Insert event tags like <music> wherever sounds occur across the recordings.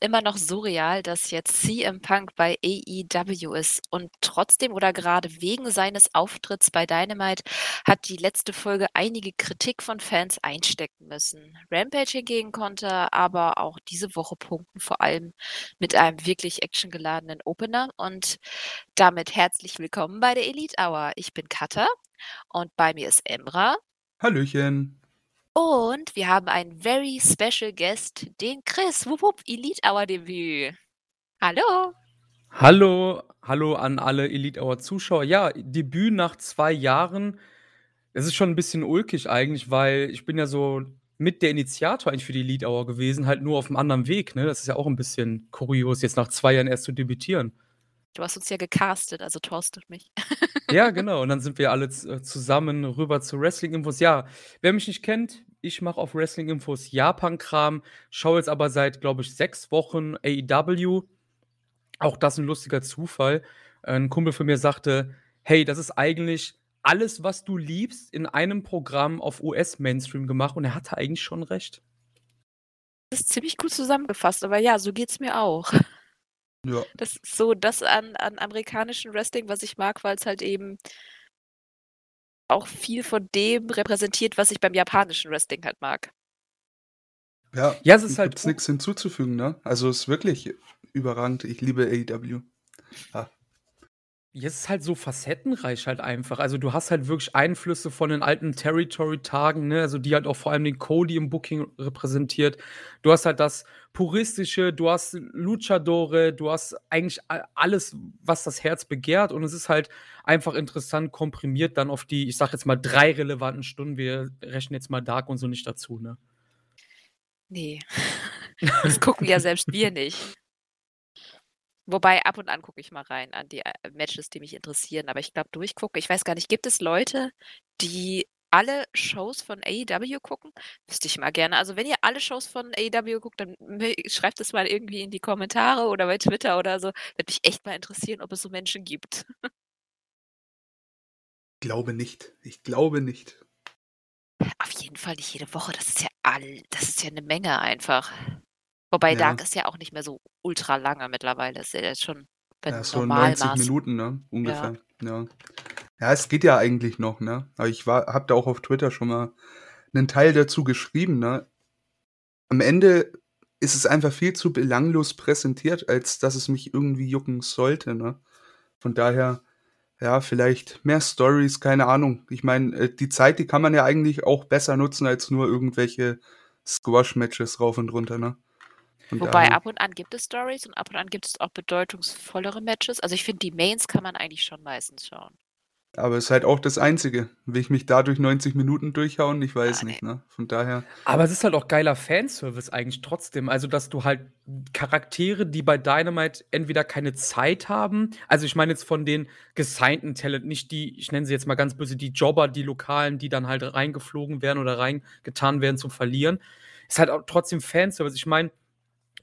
Immer noch surreal, dass jetzt CM Punk bei AEW ist und trotzdem oder gerade wegen seines Auftritts bei Dynamite hat die letzte Folge einige Kritik von Fans einstecken müssen. Rampage hingegen konnte aber auch diese Woche punkten, vor allem mit einem wirklich actiongeladenen Opener und damit herzlich willkommen bei der Elite Hour. Ich bin Katha und bei mir ist Emra. Hallöchen. Und wir haben einen very special guest, den Chris. Wupp, wupp, Elite Hour Debüt. Hallo. Hallo, hallo an alle Elite Hour Zuschauer. Ja, Debüt nach zwei Jahren. Es ist schon ein bisschen ulkig eigentlich, weil ich bin ja so mit der Initiator eigentlich für die Elite Hour gewesen, halt nur auf einem anderen Weg. Ne? Das ist ja auch ein bisschen kurios, jetzt nach zwei Jahren erst zu debütieren. Du hast uns ja gecastet, also torstet mich. ja, <laughs> genau. Und dann sind wir alle äh, zusammen rüber zu Wrestling Infos. Ja, wer mich nicht kennt, ich mache auf Wrestling Infos Japan-Kram, schaue jetzt aber seit, glaube ich, sechs Wochen AEW. Auch das ein lustiger Zufall. Ein Kumpel von mir sagte: Hey, das ist eigentlich alles, was du liebst, in einem Programm auf US-Mainstream gemacht. Und er hatte eigentlich schon recht. Das ist ziemlich gut zusammengefasst, aber ja, so geht es mir auch. <laughs> Ja. Das ist so das an, an amerikanischen Wrestling, was ich mag, weil es halt eben auch viel von dem repräsentiert, was ich beim japanischen Wrestling halt mag. Ja, ja es ist halt. Gibt's nichts hinzuzufügen, ne? Also es ist wirklich überragend. Ich liebe AEW. Ja. Ja, es ist halt so facettenreich halt einfach. Also, du hast halt wirklich Einflüsse von den alten Territory-Tagen, ne, also die halt auch vor allem den Cody im Booking repräsentiert. Du hast halt das Puristische, du hast Luchadore, du hast eigentlich alles, was das Herz begehrt und es ist halt einfach interessant komprimiert dann auf die, ich sag jetzt mal, drei relevanten Stunden. Wir rechnen jetzt mal Dark und so nicht dazu, ne? Ne. <laughs> Das gucken ja selbst wir nicht. Wobei ab und an gucke ich mal rein an die, äh, Matches, die mich interessieren, aber ich glaube, durchgucken ich weiß gar nicht, gibt es Leute, die alle Shows von AEW gucken? Wüsste ich mal gerne. Also, wenn ihr alle Shows von AEW guckt, dann schreibt es mal irgendwie in die Kommentare oder bei Twitter oder so. Würde mich echt mal interessieren, ob es so Menschen gibt. Glaube nicht. Ich glaube nicht. Auf jeden Fall nicht jede Woche. Das ist ja all das ist ja eine Menge einfach. Wobei Ja. Dark ist ja auch nicht mehr so ultra lange mittlerweile. Ist ja jetzt schon bei Ja, so 90 Minuten, ne, Ja. ungefähr, ja. Ja, es geht ja eigentlich noch, ne? Aber ich war habe da auch auf Twitter schon mal einen Teil dazu geschrieben, ne? Am Ende ist es einfach viel zu belanglos präsentiert, als dass es mich irgendwie jucken sollte, ne? Von daher, ja, vielleicht mehr Stories, keine Ahnung. Ich meine, äh, die Zeit, die kann man ja eigentlich auch besser nutzen als nur irgendwelche Squash-Matches rauf und runter, ne? Und Wobei ab und an gibt es Stories und ab und an gibt es auch bedeutungsvollere Matches. Also ich finde, die Mains kann man eigentlich schon meistens schauen. Aber es ist halt auch das Einzige. Will ich mich dadurch 90 Minuten durchhauen? Ich weiß ah, nicht, ne? Von daher. Aber es ist halt auch geiler Fanservice eigentlich trotzdem. Also, dass du halt Charaktere, die bei Dynamite entweder keine Zeit haben, also ich meine jetzt von den gesignten Talent, nicht die, ich nenne sie jetzt mal ganz böse, die Jobber, die Lokalen, die dann halt reingeflogen werden oder reingetan werden zum Verlieren. Ist halt auch trotzdem Fanservice. Ich meine,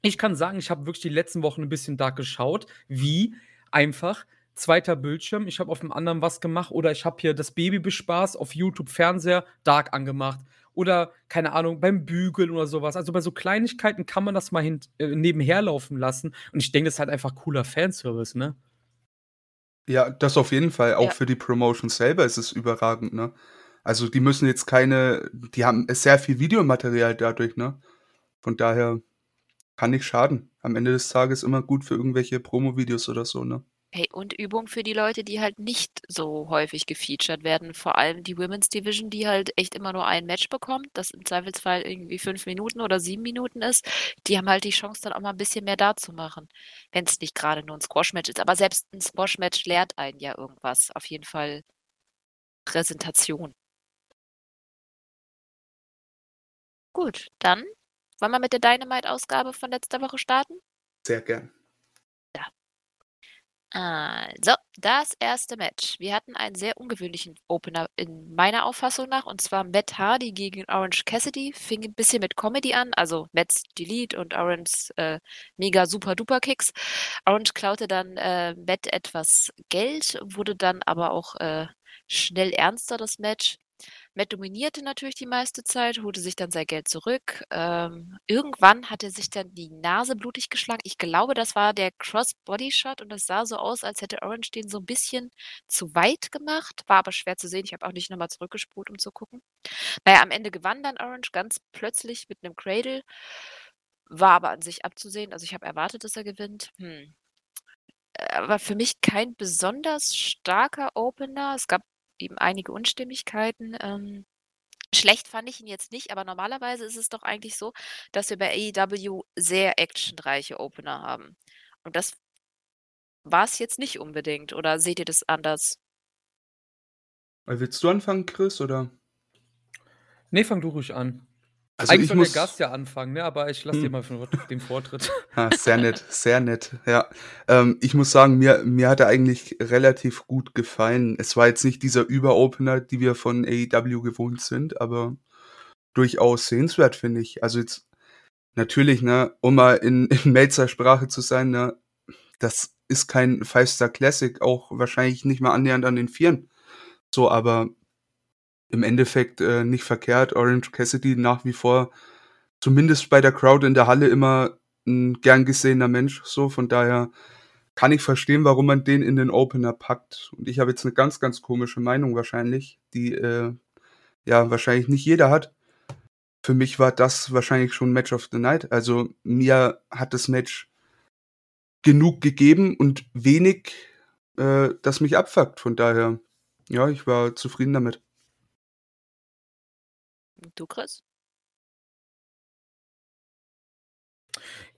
ich kann sagen, ich habe wirklich die letzten Wochen ein bisschen da geschaut, wie einfach zweiter Bildschirm, ich habe auf dem anderen was gemacht oder ich habe hier das Baby bespaßt auf YouTube Fernseher Dark angemacht oder keine Ahnung beim Bügeln oder sowas. Also bei so Kleinigkeiten kann man das mal hin, äh, nebenher laufen lassen und ich denke, das ist halt einfach cooler Fanservice, ne? Ja, das auf jeden Fall. Auch ja. für die Promotion selber ist es überragend, ne? Also die müssen jetzt keine, die haben sehr viel Videomaterial dadurch, ne? Von daher kann nicht schaden. Am Ende des Tages immer gut für irgendwelche Promo-Videos oder so, ne? Hey, und Übung für die Leute, die halt nicht so häufig gefeatured werden. Vor allem die Women's Division, die halt echt immer nur ein Match bekommt, das im Zweifelsfall irgendwie fünf Minuten oder sieben Minuten ist. Die haben halt die Chance, dann auch mal ein bisschen mehr da zu machen. Wenn es nicht gerade nur ein Squash-Match ist. Aber selbst ein Squash-Match lehrt einen ja irgendwas. Auf jeden Fall Präsentation. Gut, dann wollen wir mit der Dynamite-Ausgabe von letzter Woche starten? Sehr gern. Also, das erste Match. Wir hatten einen sehr ungewöhnlichen Opener in meiner Auffassung nach, und zwar Matt Hardy gegen Orange Cassidy. Fing ein bisschen mit Comedy an, also Matt's Delete und Orange äh, mega super duper Kicks. Orange klaute dann äh, Matt etwas Geld, wurde dann aber auch äh, schnell ernster, das Match. Matt dominierte natürlich die meiste Zeit, holte sich dann sein Geld zurück. Ähm, irgendwann hat er sich dann die Nase blutig geschlagen. Ich glaube, das war der Cross-Body-Shot und das sah so aus, als hätte Orange den so ein bisschen zu weit gemacht. War aber schwer zu sehen. Ich habe auch nicht nochmal zurückgespult, um zu gucken. Naja, am Ende gewann dann Orange ganz plötzlich mit einem Cradle. War aber an sich abzusehen. Also ich habe erwartet, dass er gewinnt. Hm. Aber für mich kein besonders starker Opener. Es gab eben einige Unstimmigkeiten. Ähm, schlecht fand ich ihn jetzt nicht, aber normalerweise ist es doch eigentlich so, dass wir bei AEW sehr actionreiche Opener haben. Und das war es jetzt nicht unbedingt. Oder seht ihr das anders? Willst du anfangen, Chris, oder? Nee, fang du ruhig an. Also Eigentlich soll muss... der Gast ja anfangen, ne? aber ich lasse hm. dir mal den Vortritt. Ah, sehr nett, sehr nett, ja. Ähm, ich muss sagen, mir, mir hat er eigentlich relativ gut gefallen. Es war jetzt nicht dieser Überopener, die wir von AEW gewohnt sind, aber durchaus sehenswert, finde ich. Also jetzt natürlich, ne, um mal in, <laughs> in Melzer Sprache zu sein, ne, das ist kein Five-Star Classic, auch wahrscheinlich nicht mal annähernd an den Vieren. So, aber im Endeffekt äh, nicht verkehrt. Orange Cassidy nach wie vor, zumindest bei der Crowd in der Halle, immer ein gern gesehener Mensch. So, von daher kann ich verstehen, warum man den in den Opener packt. Und ich habe jetzt eine ganz, ganz komische Meinung wahrscheinlich, die äh, ja wahrscheinlich nicht jeder hat. Für mich war das wahrscheinlich schon Match of the Night. Also mir hat das Match genug gegeben und wenig, äh, das mich abfuckt. Von daher, ja, ich war zufrieden damit. Du, Chris?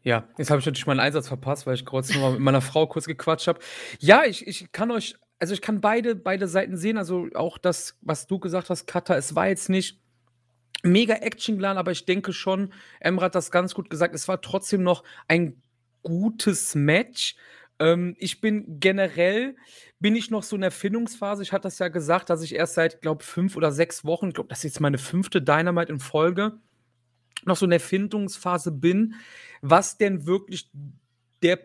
Ja, jetzt habe ich natürlich meinen Einsatz verpasst, weil ich kurz nur mit meiner Frau kurz gequatscht habe. Ja, ich ich kann euch also, ich kann beide beide Seiten sehen. Also, auch das, was du gesagt hast, Katha, es war jetzt nicht mega actiongeladen, aber ich denke schon, Emre hat das ganz gut gesagt, es war trotzdem noch ein gutes Match. Ähm, ich bin generell bin ich noch so in der Findungsphase. Ich hatte das ja gesagt, dass ich erst seit, glaube fünf oder sechs Wochen, ich glaube, das ist jetzt meine fünfte Dynamite in Folge, noch so in der Findungsphase bin, was denn wirklich der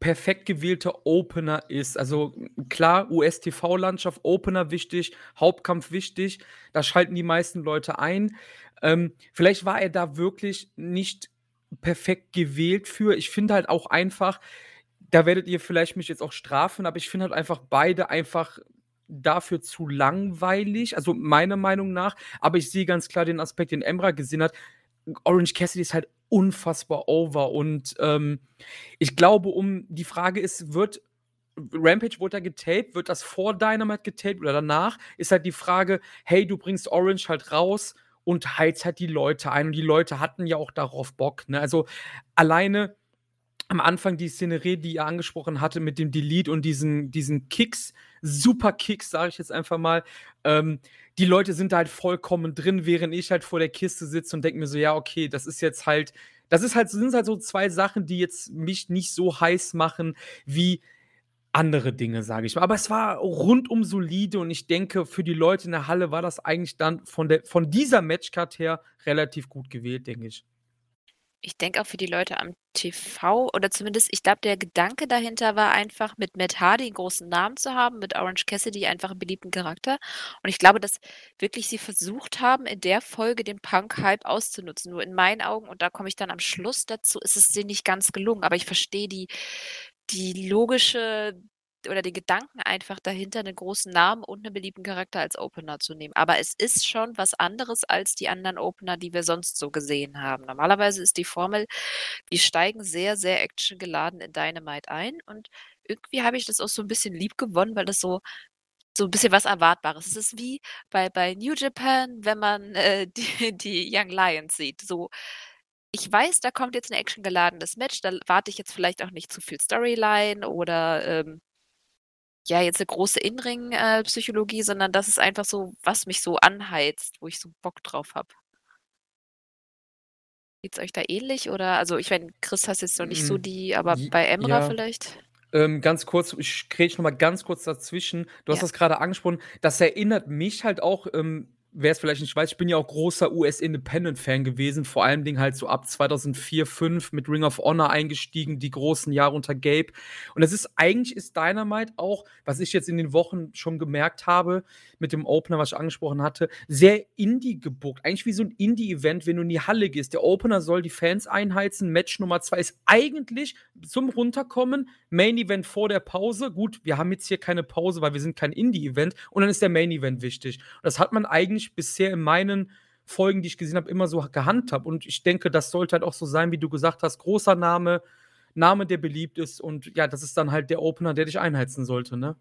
perfekt gewählte Opener ist. Also klar, US-TV-Landschaft, Opener wichtig, Hauptkampf wichtig, da schalten die meisten Leute ein. Ähm, vielleicht war er da wirklich nicht perfekt gewählt für. Ich finde halt auch einfach, da werdet ihr vielleicht mich jetzt auch strafen, aber ich finde halt einfach beide einfach dafür zu langweilig, also meiner Meinung nach. Aber ich sehe ganz klar den Aspekt, den Emra gesehen hat. Orange Cassidy ist halt unfassbar over und ähm, ich glaube, um die Frage ist, wird Rampage wurde da getaped, wird das vor Dynamite getaped oder danach? Ist halt die Frage, hey, du bringst Orange halt raus und heizt halt die Leute ein und die Leute hatten ja auch darauf Bock, ne? Also alleine am Anfang die Szenerie, die ihr angesprochen hatte mit dem Delete und diesen, diesen Kicks, super Kicks, sage ich jetzt einfach mal. Ähm, die Leute sind da halt vollkommen drin, während ich halt vor der Kiste sitze und denke mir so, ja, okay, das ist jetzt halt, das ist halt, sind halt so zwei Sachen, die jetzt mich nicht so heiß machen wie andere Dinge, sage ich mal. Aber es war rundum solide und ich denke, für die Leute in der Halle war das eigentlich dann von, der, von dieser Matchcard her relativ gut gewählt, denke ich. Ich denke auch für die Leute am TV oder zumindest ich glaube, der Gedanke dahinter war einfach, mit Matt Hardy einen großen Namen zu haben, mit Orange Cassidy einfach einen beliebten Charakter. Und ich glaube, dass wirklich sie versucht haben, in der Folge den Punk-Hype auszunutzen. Nur in meinen Augen, und da komme ich dann am Schluss dazu, ist es denen nicht ganz gelungen. Aber ich verstehe die die logische oder den Gedanken einfach dahinter, einen großen Namen und einen beliebten Charakter als Opener zu nehmen. Aber es ist schon was anderes als die anderen Opener, die wir sonst so gesehen haben. Normalerweise ist die Formel, wir steigen sehr, sehr actiongeladen in Dynamite ein und irgendwie habe ich das auch so ein bisschen lieb gewonnen, weil das so so ein bisschen was Erwartbares. Es ist wie bei bei New Japan, wenn man, <laughs> äh, die die Young Lions sieht. So, ich weiß, da kommt jetzt ein actiongeladenes Match, da warte ich jetzt vielleicht auch nicht zu viel Storyline oder, ähm ja, jetzt eine große Inring äh, sondern das ist einfach so, was mich so anheizt, wo ich so Bock drauf habe. Geht's euch da ähnlich oder also, ich meine, Chris hast jetzt noch nicht so hm, die aber bei Emra ja. vielleicht? Ähm, ganz kurz, ich grätsche noch mal ganz kurz dazwischen. Du hast Ja. das gerade angesprochen. Das erinnert mich halt auch, ähm, wer es vielleicht nicht weiß, ich bin ja auch großer US-Independent-Fan gewesen, vor allem Dingen halt so ab 2004, 2005 mit Ring of Honor eingestiegen, die großen Jahre unter Gabe. Und das ist eigentlich ist Dynamite auch, was ich jetzt in den Wochen schon gemerkt habe, mit dem Opener, was ich angesprochen hatte, sehr Indie gebuckt. Eigentlich wie so ein Indie-Event, wenn du in die Halle gehst. Der Opener soll die Fans einheizen. Match Nummer zwei ist eigentlich zum Runterkommen, Main Event vor der Pause. Gut, wir haben jetzt hier keine Pause, weil wir sind kein Indie-Event. Und dann ist der Main Event wichtig. Und das hat man eigentlich bisher in meinen Folgen, die ich gesehen habe, immer so gehandhabt. Und ich denke, das sollte halt auch so sein, wie du gesagt hast, großer Name, Name, der beliebt ist. Und ja, das ist dann halt der Opener, der dich einheizen sollte, ne?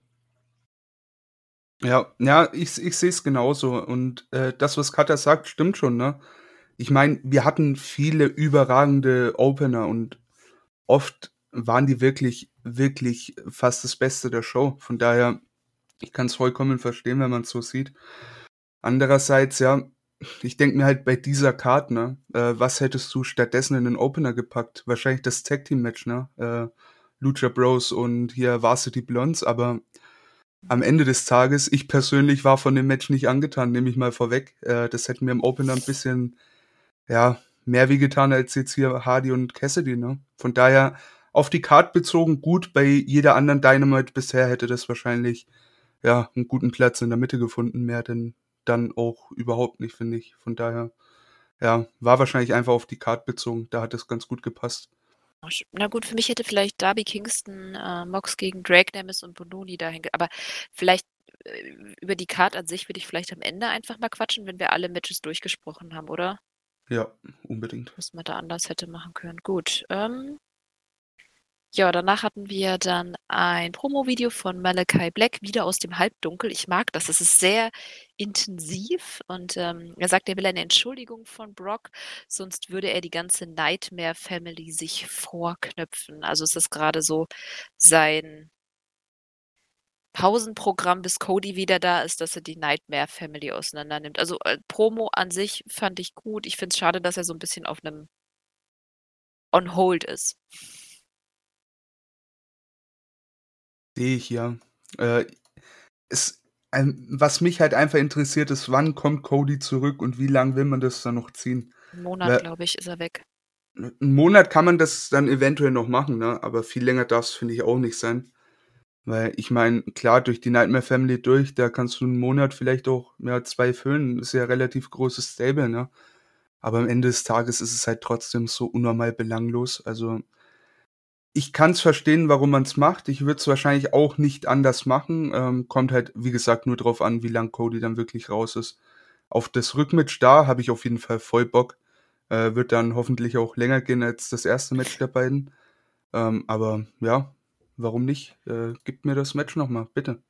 Ja, ja, ich, ich sehe es genauso. Und äh, das, was Katja sagt, stimmt schon, ne? Ich meine, wir hatten viele überragende Opener und oft waren die wirklich, wirklich fast das Beste der Show. Von daher, ich kann es vollkommen verstehen, wenn man es so sieht. Andererseits, ja, ich denke mir halt bei dieser Karte, ne, äh, was hättest du stattdessen in den Opener gepackt? Wahrscheinlich das Tag Team Match, ne? Äh, Lucha Bros und hier Varsity Blondes, aber am Ende des Tages, ich persönlich war von dem Match nicht angetan, nehme ich mal vorweg. Äh, das hätte mir im Opener ein bisschen, ja, mehr wie getan als jetzt hier Hardy und Cassidy, ne? Von daher, auf die Card bezogen gut, bei jeder anderen Dynamite bisher hätte das wahrscheinlich, ja, einen guten Platz in der Mitte gefunden, mehr denn dann auch überhaupt nicht, finde ich. Von daher, ja, war wahrscheinlich einfach auf die Card bezogen, da hat es ganz gut gepasst. Na gut, für mich hätte vielleicht Darby Kingston, äh, Mox gegen Drake Nemes und Bononi dahin aber vielleicht, äh, über die Card an sich würde ich vielleicht am Ende einfach mal quatschen, wenn wir alle Matches durchgesprochen haben, oder? Ja, unbedingt. Was man da anders hätte machen können. Gut, ähm ja, danach hatten wir dann ein Promo-Video von Malachi Black, wieder aus dem Halbdunkel. Ich mag das. Es ist sehr intensiv und ähm, er sagt, er will eine Entschuldigung von Brock, sonst würde er die ganze Nightmare Family sich vorknöpfen. Also ist das gerade so sein Pausenprogramm, bis Cody wieder da ist, dass er die Nightmare Family auseinandernimmt. Also äh, Promo an sich fand ich gut. Ich finde es schade, dass er so ein bisschen auf einem On Hold ist. Sehe ich ja. Äh, es, ähm, was mich halt einfach interessiert, ist, wann kommt Cody zurück und wie lange will man das dann noch ziehen? Einen Monat, glaube ich, ist er weg. Einen Monat kann man das dann eventuell noch machen, ne? aber viel länger darf es, finde ich, auch nicht sein. Weil ich meine, klar, durch die Nightmare Family durch, da kannst du einen Monat vielleicht auch mehr zwei füllen. ist ja relativ großes Stable, ne? Aber am Ende des Tages ist es halt trotzdem so unnormal belanglos. Also ich kann es verstehen, warum man es macht. Ich würde es wahrscheinlich auch nicht anders machen. Ähm, kommt halt, wie gesagt, nur drauf an, wie lang Cody dann wirklich raus ist. Auf das Rückmatch da habe ich auf jeden Fall voll Bock. Äh, wird dann hoffentlich auch länger gehen als das erste Match der beiden. Ähm, aber ja, warum nicht? Äh, gib mir das Match nochmal, bitte.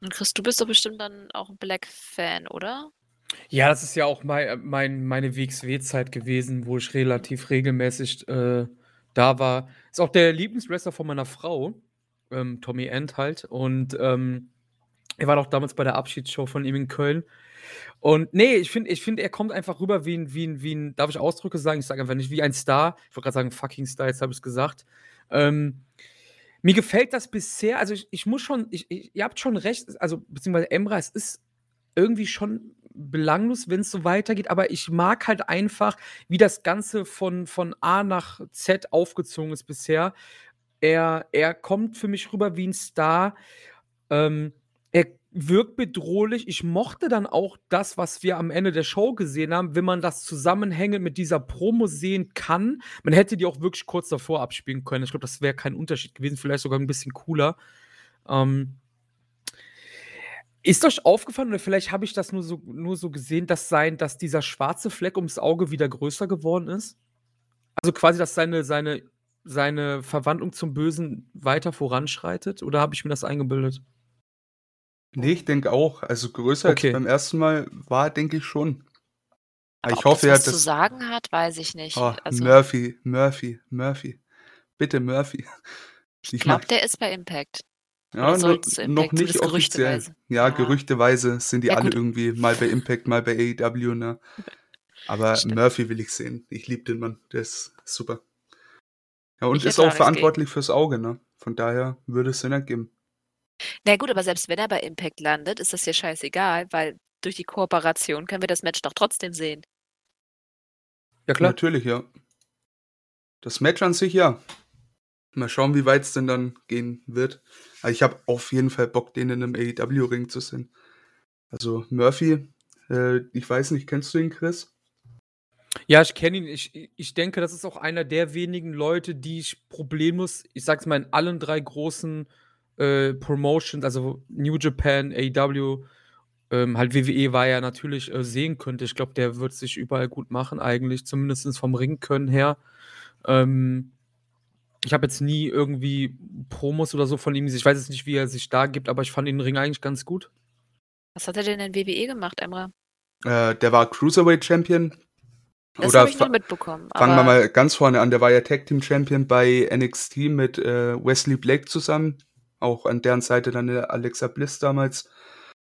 Und Chris, du bist doch bestimmt dann auch ein Black-Fan, oder? Ja, das ist ja auch mein, mein, meine WXW-Zeit gewesen, wo ich relativ regelmäßig äh, da war. Ist auch der Lieblingswrestler von meiner Frau, ähm, Tommy End halt. Und ähm, er war doch damals bei der Abschiedsshow von ihm in Köln. Und nee, ich finde, ich find, er kommt einfach rüber wie ein, wie ein, wie ein, darf ich Ausdrücke sagen? Ich sage einfach nicht wie ein Star. Ich wollte gerade sagen, fucking Star, jetzt habe ich es gesagt. Ähm, mir gefällt das bisher, also ich, ich muss schon, ich, ich, ihr habt schon recht, also beziehungsweise Emra, es ist irgendwie schon belanglos, wenn es so weitergeht, aber ich mag halt einfach, wie das Ganze von, von A nach Z aufgezogen ist bisher. Er, er kommt für mich rüber wie ein Star. Ähm, er wirkt bedrohlich. Ich mochte dann auch das, was wir am Ende der Show gesehen haben, wenn man das zusammenhängend mit dieser Promo sehen kann. Man hätte die auch wirklich kurz davor abspielen können. Ich glaube, das wäre kein Unterschied gewesen, vielleicht sogar ein bisschen cooler. Ähm, ist euch aufgefallen oder vielleicht habe ich das nur so nur so gesehen, dass sein dass dieser schwarze Fleck ums Auge wieder größer geworden ist? Also, quasi, dass seine seine seine Verwandlung zum Bösen weiter voranschreitet oder habe ich mir das eingebildet? Ne, ich denke auch. Also, größer als beim ersten Mal war, denke ich schon. Aber ich hoffe, er hat was zu sagen hat, weiß ich nicht. Oh, Also Murphy, Murphy, Murphy. Bitte, Murphy. <laughs> Ich Ich glaube, der ist bei Impact. Ja, Oder no noch nicht offiziell. gerüchteweise. Ja, Ja. gerüchteweise sind die Ja, alle irgendwie mal bei Impact, mal bei AEW, ne? <laughs> Aber Stimmt. Murphy will ich sehen. Ich liebe den Mann. Der ist super. Ja, und Ich ist auch verantwortlich fürs Auge, ne? Von daher würde es Sinn ergeben. Na gut, aber selbst wenn er bei Impact landet, ist das ja scheißegal, weil durch die Kooperation können wir das Match doch trotzdem sehen. Ja, klar. Natürlich, ja. Das Match an sich, ja. Mal schauen, wie weit es denn dann gehen wird. Aber ich habe auf jeden Fall Bock, den in einem AEW-Ring zu sehen. Also Murphy, äh, ich weiß nicht, kennst du ihn, Chris? Ja, ich kenne ihn. Ich, ich denke, das ist auch einer der wenigen Leute, die ich problemlos, ich sag's mal, in allen drei großen äh, Promotions, also New Japan, AEW, ähm, halt WWE war ja natürlich äh, sehen könnte. Ich glaube, der wird sich überall gut machen, eigentlich, zumindest vom Ring können her. Ähm, ich habe jetzt nie irgendwie Promos oder so von ihm. Ich weiß jetzt nicht, wie er sich da gibt, aber ich fand den Ring eigentlich ganz gut. Was hat er denn in WWE gemacht, Emra? Äh, der war Cruiserweight Champion. Das habe ich nur mitbekommen. Fangen wir mal ganz vorne an. Der war ja Tag Team Champion bei NXT mit äh, Wesley Blake zusammen. Auch an deren Seite dann Alexa Bliss damals.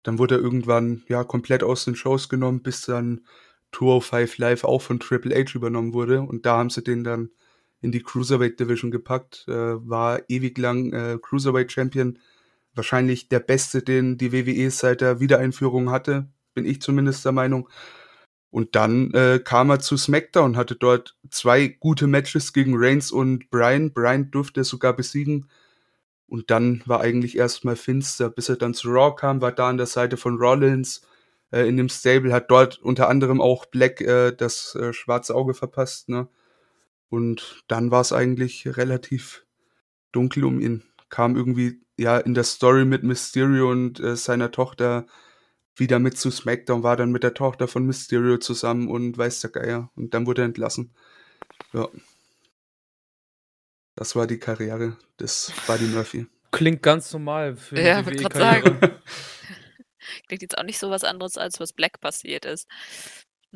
Dann wurde er irgendwann ja komplett aus den Shows genommen, bis dann 205 Live auch von Triple H übernommen wurde. Und da haben sie den dann in die Cruiserweight Division gepackt. Äh, war ewig lang äh, Cruiserweight Champion. Wahrscheinlich der beste, den die WWE seit der Wiedereinführung hatte. Bin ich zumindest der Meinung. Und dann äh, kam er zu SmackDown, hatte dort zwei gute Matches gegen Reigns und Brian. Brian durfte sogar besiegen. Und dann war eigentlich erstmal finster, bis er dann zu Raw kam, war da an der Seite von Rollins äh, in dem Stable, hat dort unter anderem auch Black äh, das äh, schwarze Auge verpasst, ne? Und dann war es eigentlich relativ dunkel um ihn. Kam irgendwie ja in der Story mit Mysterio und äh, seiner Tochter wieder mit zu SmackDown, war dann mit der Tochter von Mysterio zusammen und weiß der Geier. Und dann wurde er entlassen. Ja. Das war die Karriere des Buddy Murphy. Klingt ganz normal für ja, die WWE sagen. <laughs> Klingt jetzt auch nicht so was anderes, als was Black passiert ist.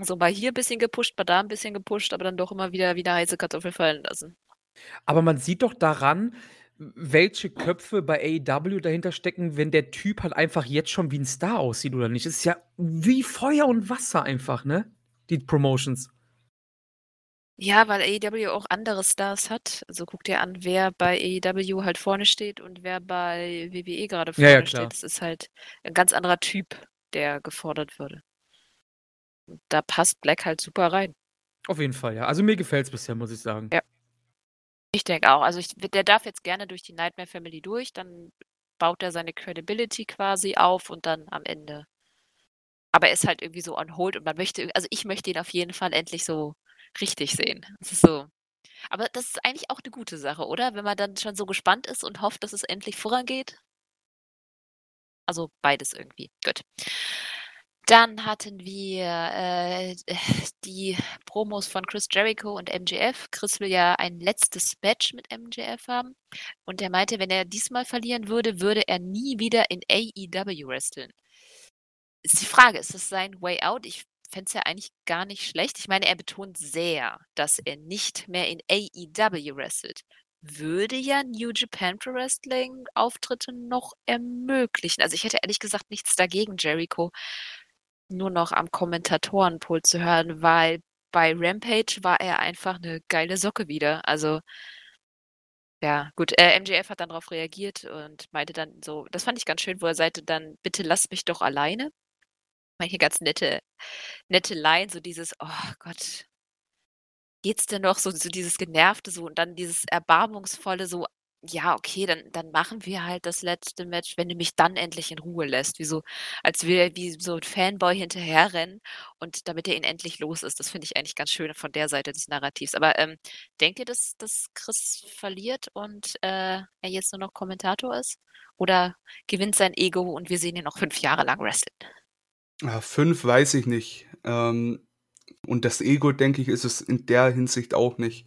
So mal hier ein bisschen gepusht, mal da ein bisschen gepusht, aber dann doch immer wieder wieder heiße Kartoffel fallen lassen. Aber man sieht doch daran, welche Köpfe bei AEW dahinter stecken, wenn der Typ halt einfach jetzt schon wie ein Star aussieht oder nicht. Es ist ja wie Feuer und Wasser einfach, ne? Die Promotions. Ja, weil AEW auch andere Stars hat. Also guck dir an, wer bei AEW halt vorne steht und wer bei WWE gerade vorne ja, steht. Das ist halt ein ganz anderer Typ, der gefordert würde. Da passt Black halt super rein. Auf jeden Fall, ja. Also mir gefällt es bisher, muss ich sagen. Ja. Ich denke auch. Also ich, der darf jetzt gerne durch die Nightmare Family durch, dann baut er seine Credibility quasi auf und dann am Ende. Aber er ist halt irgendwie so on hold und man möchte, also ich möchte ihn auf jeden Fall endlich so richtig sehen. Das ist so. Aber das ist eigentlich auch eine gute Sache, oder? Wenn man dann schon so gespannt ist und hofft, dass es endlich vorangeht. Also beides irgendwie. Gut. Dann hatten wir äh, <laughs> die Promos von Chris Jericho und MJF. Chris will ja ein letztes Match mit MJF haben. Und er meinte, wenn er diesmal verlieren würde, würde er nie wieder in AEW wresteln. Ist die Frage, ist das sein Way out? Ich fände es ja eigentlich gar nicht schlecht. Ich meine, er betont sehr, dass er nicht mehr in AEW wrestelt. Würde ja New Japan Pro Wrestling Auftritte noch ermöglichen. Also ich hätte ehrlich gesagt nichts dagegen, Jericho nur noch am Kommentatorenpult zu hören, weil bei Rampage war er einfach eine geile Socke wieder. Also ja, gut, äh, MJF hat dann darauf reagiert und meinte dann so, das fand ich ganz schön, wo er sagte dann, bitte lass mich doch alleine manche ganz nette, nette Line, so dieses, oh Gott, geht's denn noch? So, so dieses Genervte so und dann dieses Erbarmungsvolle, so, ja, okay, dann, dann machen wir halt das letzte Match, wenn du mich dann endlich in Ruhe lässt. Wie so, als wir wie so ein Fanboy hinterherrennen und damit er ihn endlich los ist. Das finde ich eigentlich ganz schön von der Seite des Narrativs. Aber ähm, denkt ihr, dass, dass Chris verliert und äh, er jetzt nur noch Kommentator ist? Oder gewinnt sein Ego und wir sehen ihn noch fünf Jahre lang wrestlen? Ah, fünf weiß ich nicht. Ähm, und das Ego, denke ich, ist es in der Hinsicht auch nicht.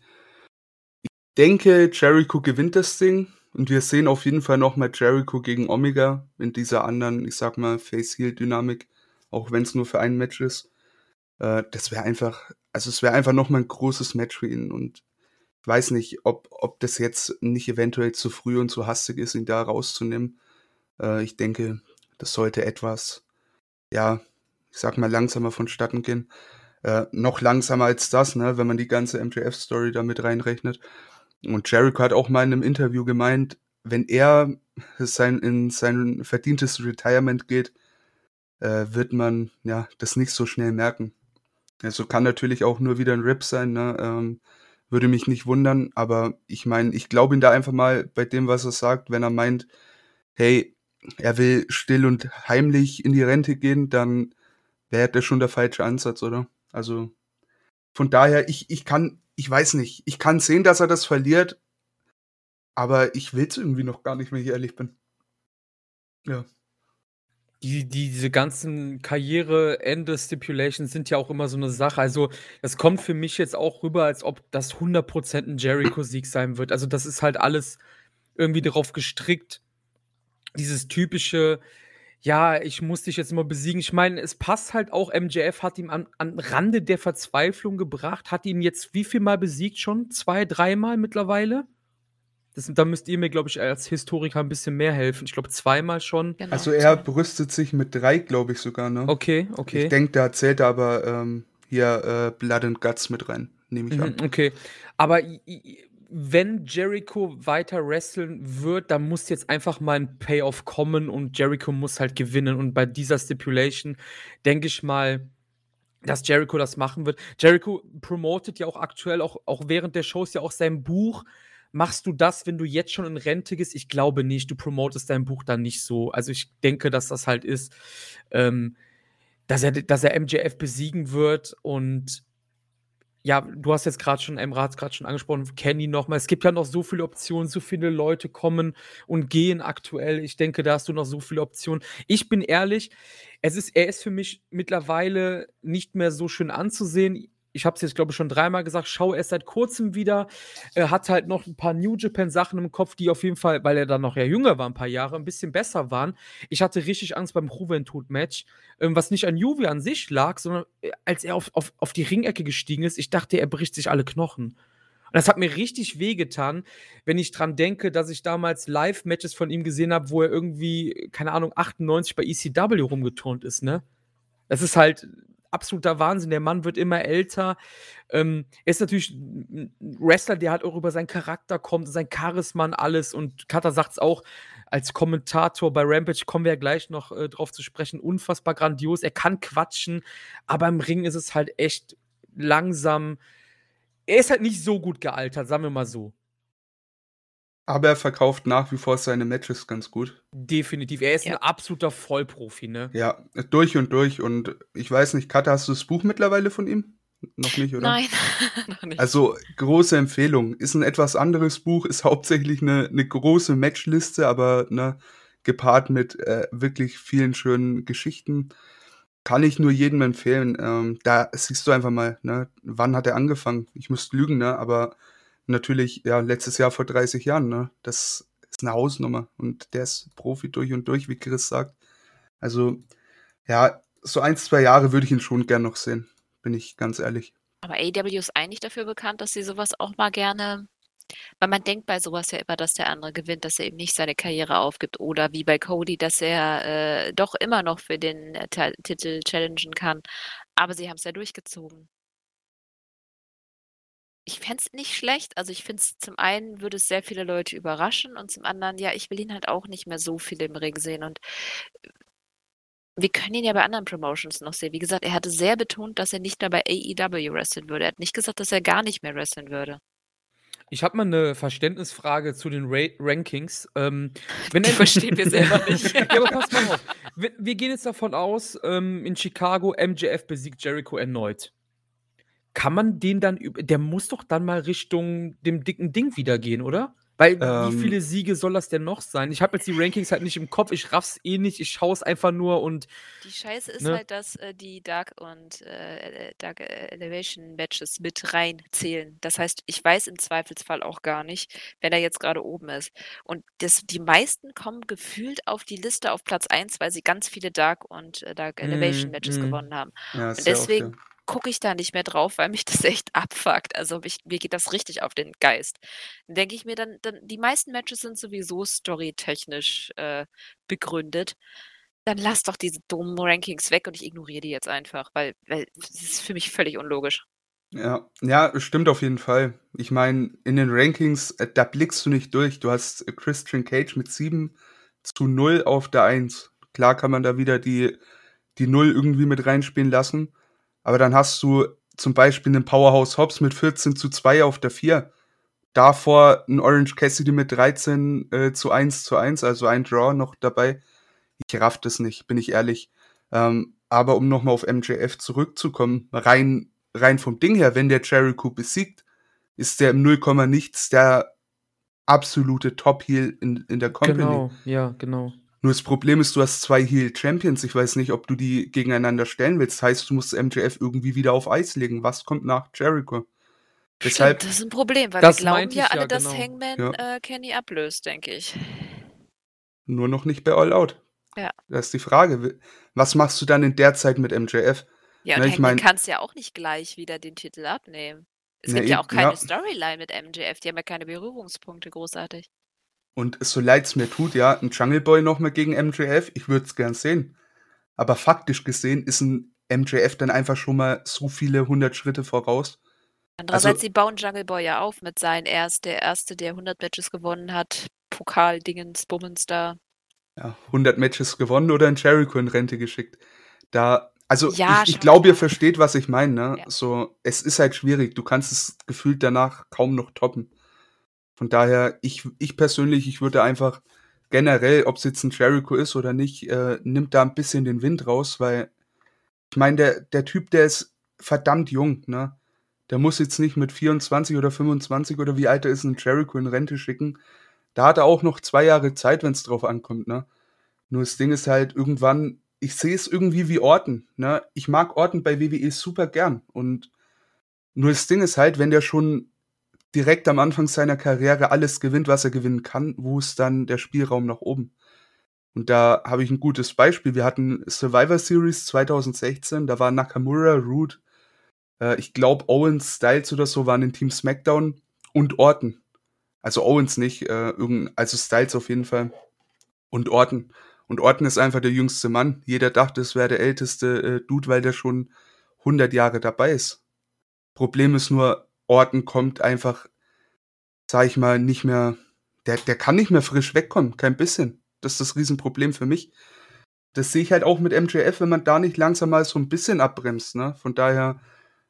Denke, Jericho gewinnt das Ding. Und wir sehen auf jeden Fall nochmal Jericho gegen Omega in dieser anderen, ich sag mal, Face-Heel-Dynamik. Auch wenn es nur für ein Match ist. Äh, das wäre einfach, also es wäre einfach nochmal ein großes Match für ihn. Und ich weiß nicht, ob, ob das jetzt nicht eventuell zu früh und zu hastig ist, ihn da rauszunehmen. Äh, ich denke, das sollte etwas ja, ich sag mal, langsamer vonstatten gehen. Äh, noch langsamer als das, ne, wenn man die ganze MJF-Story da mit reinrechnet. Und Jericho hat auch mal in einem Interview gemeint, wenn er sein, in sein verdientes Retirement geht, äh, wird man ja das nicht so schnell merken. Also kann natürlich auch nur wieder ein Rip sein, ne? Ähm, würde mich nicht wundern, aber ich meine, ich glaube ihn da einfach mal bei dem, was er sagt, wenn er meint, hey, er will still und heimlich in die Rente gehen, dann wäre das schon der falsche Ansatz, oder? Also von daher, ich, ich kann, ich weiß nicht, ich kann sehen, dass er das verliert, aber ich will es irgendwie noch gar nicht, wenn ich ehrlich bin. Ja. Die, die, diese ganzen Karriere-Ende-Stipulations sind ja auch immer so eine Sache. Also, das kommt für mich jetzt auch rüber, als ob das 100% ein Jericho-Sieg sein wird. Also, das ist halt alles irgendwie darauf gestrickt. Dieses typische, ja, ich muss dich jetzt immer besiegen. Ich meine, es passt halt auch, MJF hat ihn an, an Rande der Verzweiflung gebracht, hat ihn jetzt wie viel Mal besiegt schon? Zwei, dreimal mittlerweile? Das, da müsst ihr mir, glaube ich, als Historiker ein bisschen mehr helfen. Ich glaube, zweimal schon. Genau. Also er brüstet sich mit drei, glaube ich sogar, ne? Okay, okay. Ich denke, da zählt er aber ähm, hier äh, Blood and Guts mit rein, nehme ich mhm, an. Okay, aber wenn Jericho weiter wresteln wird, dann muss jetzt einfach mal ein Payoff kommen und Jericho muss halt gewinnen. Und bei dieser Stipulation denke ich mal, dass Jericho das machen wird. Jericho promotet ja auch aktuell, auch, auch während der Shows ja auch sein Buch Machst du das, wenn du jetzt schon in Rente gehst? Ich glaube nicht. Du promotest dein Buch dann nicht so. Also ich denke, dass das halt ist, ähm, dass, er, dass er MJF besiegen wird und ja, du hast jetzt gerade schon, Emra hat es gerade schon angesprochen, Kenny nochmal. Es gibt ja noch so viele Optionen, so viele Leute kommen und gehen aktuell. Ich denke, da hast du noch so viele Optionen. Ich bin ehrlich, es ist, er ist für mich mittlerweile nicht mehr so schön anzusehen ich habe es jetzt, glaube ich, schon dreimal gesagt, schaue erst seit kurzem wieder. Er hat halt noch ein paar New Japan-Sachen im Kopf, die auf jeden Fall, weil er dann noch ja jünger war, ein paar Jahre, ein bisschen besser waren. Ich hatte richtig Angst beim Juventud-Match, ähm, was nicht an Juve an sich lag, sondern äh, als er auf, auf, auf die Ringecke gestiegen ist, ich dachte, er bricht sich alle Knochen. Und das hat mir richtig wehgetan, wenn ich dran denke, dass ich damals Live-Matches von ihm gesehen habe, wo er irgendwie, keine Ahnung, 98 bei ECW rumgeturnt ist, ne? Das ist halt, absoluter Wahnsinn. Der Mann wird immer älter. Ähm, er ist natürlich ein Wrestler, der halt auch über seinen Charakter kommt, sein Charisma und alles. Und Kata sagt es auch als Kommentator bei Rampage, kommen wir ja gleich noch äh, drauf zu sprechen. Unfassbar grandios. Er kann quatschen, aber im Ring ist es halt echt langsam. Er ist halt nicht so gut gealtert, sagen wir mal so. Aber er verkauft nach wie vor seine Matches ganz gut. Definitiv. Er ist ja. ein absoluter Vollprofi, ne? Ja, durch und durch. Und ich weiß nicht, Katja, hast du das Buch mittlerweile von ihm? Noch nicht, oder? Nein, <laughs> noch nicht. Also, große Empfehlung. Ist ein etwas anderes Buch, ist <laughs> hauptsächlich eine, eine große Matchliste, aber ne, gepaart mit äh, wirklich vielen schönen Geschichten. Kann ich nur jedem empfehlen. Ähm, da siehst du einfach mal, ne, wann hat er angefangen? Ich müsste lügen, ne, aber natürlich, ja, letztes Jahr vor 30 Jahren, ne? Das ist eine Hausnummer und der ist Profi durch und durch, wie Chris sagt. Also, ja, so ein, zwei Jahre würde ich ihn schon gern noch sehen, bin ich ganz ehrlich. Aber AW ist eigentlich dafür bekannt, dass sie sowas auch mal gerne, weil man denkt bei sowas ja immer, dass der andere gewinnt, dass er eben nicht seine Karriere aufgibt oder wie bei Cody, dass er äh, doch immer noch für den äh, Titel challengen kann. Aber sie haben es ja durchgezogen. Ich fände es nicht schlecht. Also, ich finde es zum einen würde es sehr viele Leute überraschen und zum anderen, ja, ich will ihn halt auch nicht mehr so viel im Ring sehen und äh, wir können ihn ja bei anderen Promotions noch sehen. Wie gesagt, er hatte sehr betont, dass er nicht mehr bei AEW wresteln würde. Er hat nicht gesagt, dass er gar nicht mehr wresteln würde. Ich habe mal eine Verständnisfrage zu den Ra Rankings. Ähm, <laughs> wenn Die verstehen wir selber <laughs> nicht. ja, aber pass mal auf. Wir, wir gehen jetzt davon aus, ähm, in Chicago MJF besiegt Jericho erneut. Kann man den dann der muss doch dann mal Richtung dem dicken Ding wieder gehen, oder? Weil ähm, wie viele Siege soll das denn noch sein? Ich habe jetzt die Rankings halt nicht im Kopf, ich raff's eh nicht, ich schaue es einfach nur und. Die Scheiße ist ne? halt, dass äh, die Dark und äh, äh Dark Elevation Matches mit reinzählen. Das heißt, ich weiß im Zweifelsfall auch gar nicht, wer da jetzt gerade oben ist. Und das, die meisten kommen gefühlt auf die Liste auf Platz 1, weil sie ganz viele Dark und äh, Dark Elevation mm, Matches mm. gewonnen haben. Ja, und deswegen gucke ich da nicht mehr drauf, weil mich das echt <laughs> abfuckt. Also mich, mir geht das richtig auf den Geist. Denke ich mir, dann, dann die meisten Matches sind sowieso storytechnisch äh, begründet. Dann lass doch diese dummen Rankings weg und ich ignoriere die jetzt einfach, weil, weil das ist für mich völlig unlogisch. Ja, ja, stimmt auf jeden Fall. Ich meine, in den Rankings, äh, da blickst du nicht durch. Du hast Christian Cage mit 7 zu 0 auf der 1. Klar kann man da wieder die, die 0 irgendwie mit reinspielen lassen. Aber dann hast du zum Beispiel einen Powerhouse Hobbs mit 14 zu 2 auf der 4. Davor ein Orange Cassidy mit 13 äh, zu 1 zu 1, also ein Draw noch dabei. Ich raff das nicht, bin ich ehrlich. Ähm, aber um nochmal auf MJF zurückzukommen, rein, rein vom Ding her, wenn der Jericho besiegt, ist der im 0, nichts der absolute Top-Heel in, in der Company. Genau, ja, genau. Nur das Problem ist, du hast zwei Heel-Champions. Ich weiß nicht, ob du die gegeneinander stellen willst. Das heißt, du musst MJF irgendwie wieder auf Eis legen. Was kommt nach Jericho? Deshalb, Stimmt, das ist ein Problem, weil wir glauben ja alle, ja, dass genau. Hangman ja. äh, Kenny ablöst, denke ich. Nur noch nicht bei All Out. Ja. Das ist die Frage. Was machst du dann in der Zeit mit MJF? Ja, und ne, Hangman mein, kannst ja auch nicht gleich wieder den Titel abnehmen. Es Na, gibt ja auch keine ja. Storyline mit MJF. Die haben ja keine Berührungspunkte großartig. Und so leid es mir tut, ja, ein Jungle Boy nochmal gegen MJF, ich würde es gern sehen. Aber faktisch gesehen ist ein MJF dann einfach schon mal so viele hundert Schritte voraus. Andererseits, also, sie bauen Jungle Boy ja auf mit seinen erst, der Erste, der 100 Matches gewonnen hat, Pokal-Dingens, Bummens da. Ja, 100 Matches gewonnen oder ein Jericho in Rente geschickt. Da, also ja, ich, ich glaube, ihr versteht, was ich meine. Ne? Ja. So, es ist halt schwierig. Du kannst es gefühlt danach kaum noch toppen. Von daher, ich, ich persönlich, ich würde einfach generell, ob es jetzt ein Jericho ist oder nicht, äh, nimmt da ein bisschen den Wind raus, weil ich meine, der, der Typ, der ist verdammt jung, ne? Der muss jetzt nicht mit 24 oder 25 oder wie alt er ist, einen Jericho in Rente schicken. Da hat er auch noch zwei Jahre Zeit, wenn es drauf ankommt, ne? Nur das Ding ist halt irgendwann, ich sehe es irgendwie wie Orten, ne? Ich mag Orten bei WWE super gern und nur das Ding ist halt, wenn der schon direkt am Anfang seiner Karriere alles gewinnt, was er gewinnen kann, wo ist dann der Spielraum nach oben? Und da habe ich ein gutes Beispiel. Wir hatten Survivor Series 2016, da war Nakamura, Root, äh, ich glaube Owens, Styles oder so waren in Team SmackDown und Orton. Also Owens nicht, äh, irgend, also Styles auf jeden Fall. Und Orton. Und Orton ist einfach der jüngste Mann. Jeder dachte, es wäre der älteste äh, Dude, weil der schon 100 Jahre dabei ist. Problem ist nur, Orten kommt einfach, sag ich mal, nicht mehr, der, der kann nicht mehr frisch wegkommen, kein bisschen. Das ist das Riesenproblem für mich. Das sehe ich halt auch mit MJF, wenn man da nicht langsam mal so ein bisschen abbremst, ne? Von daher,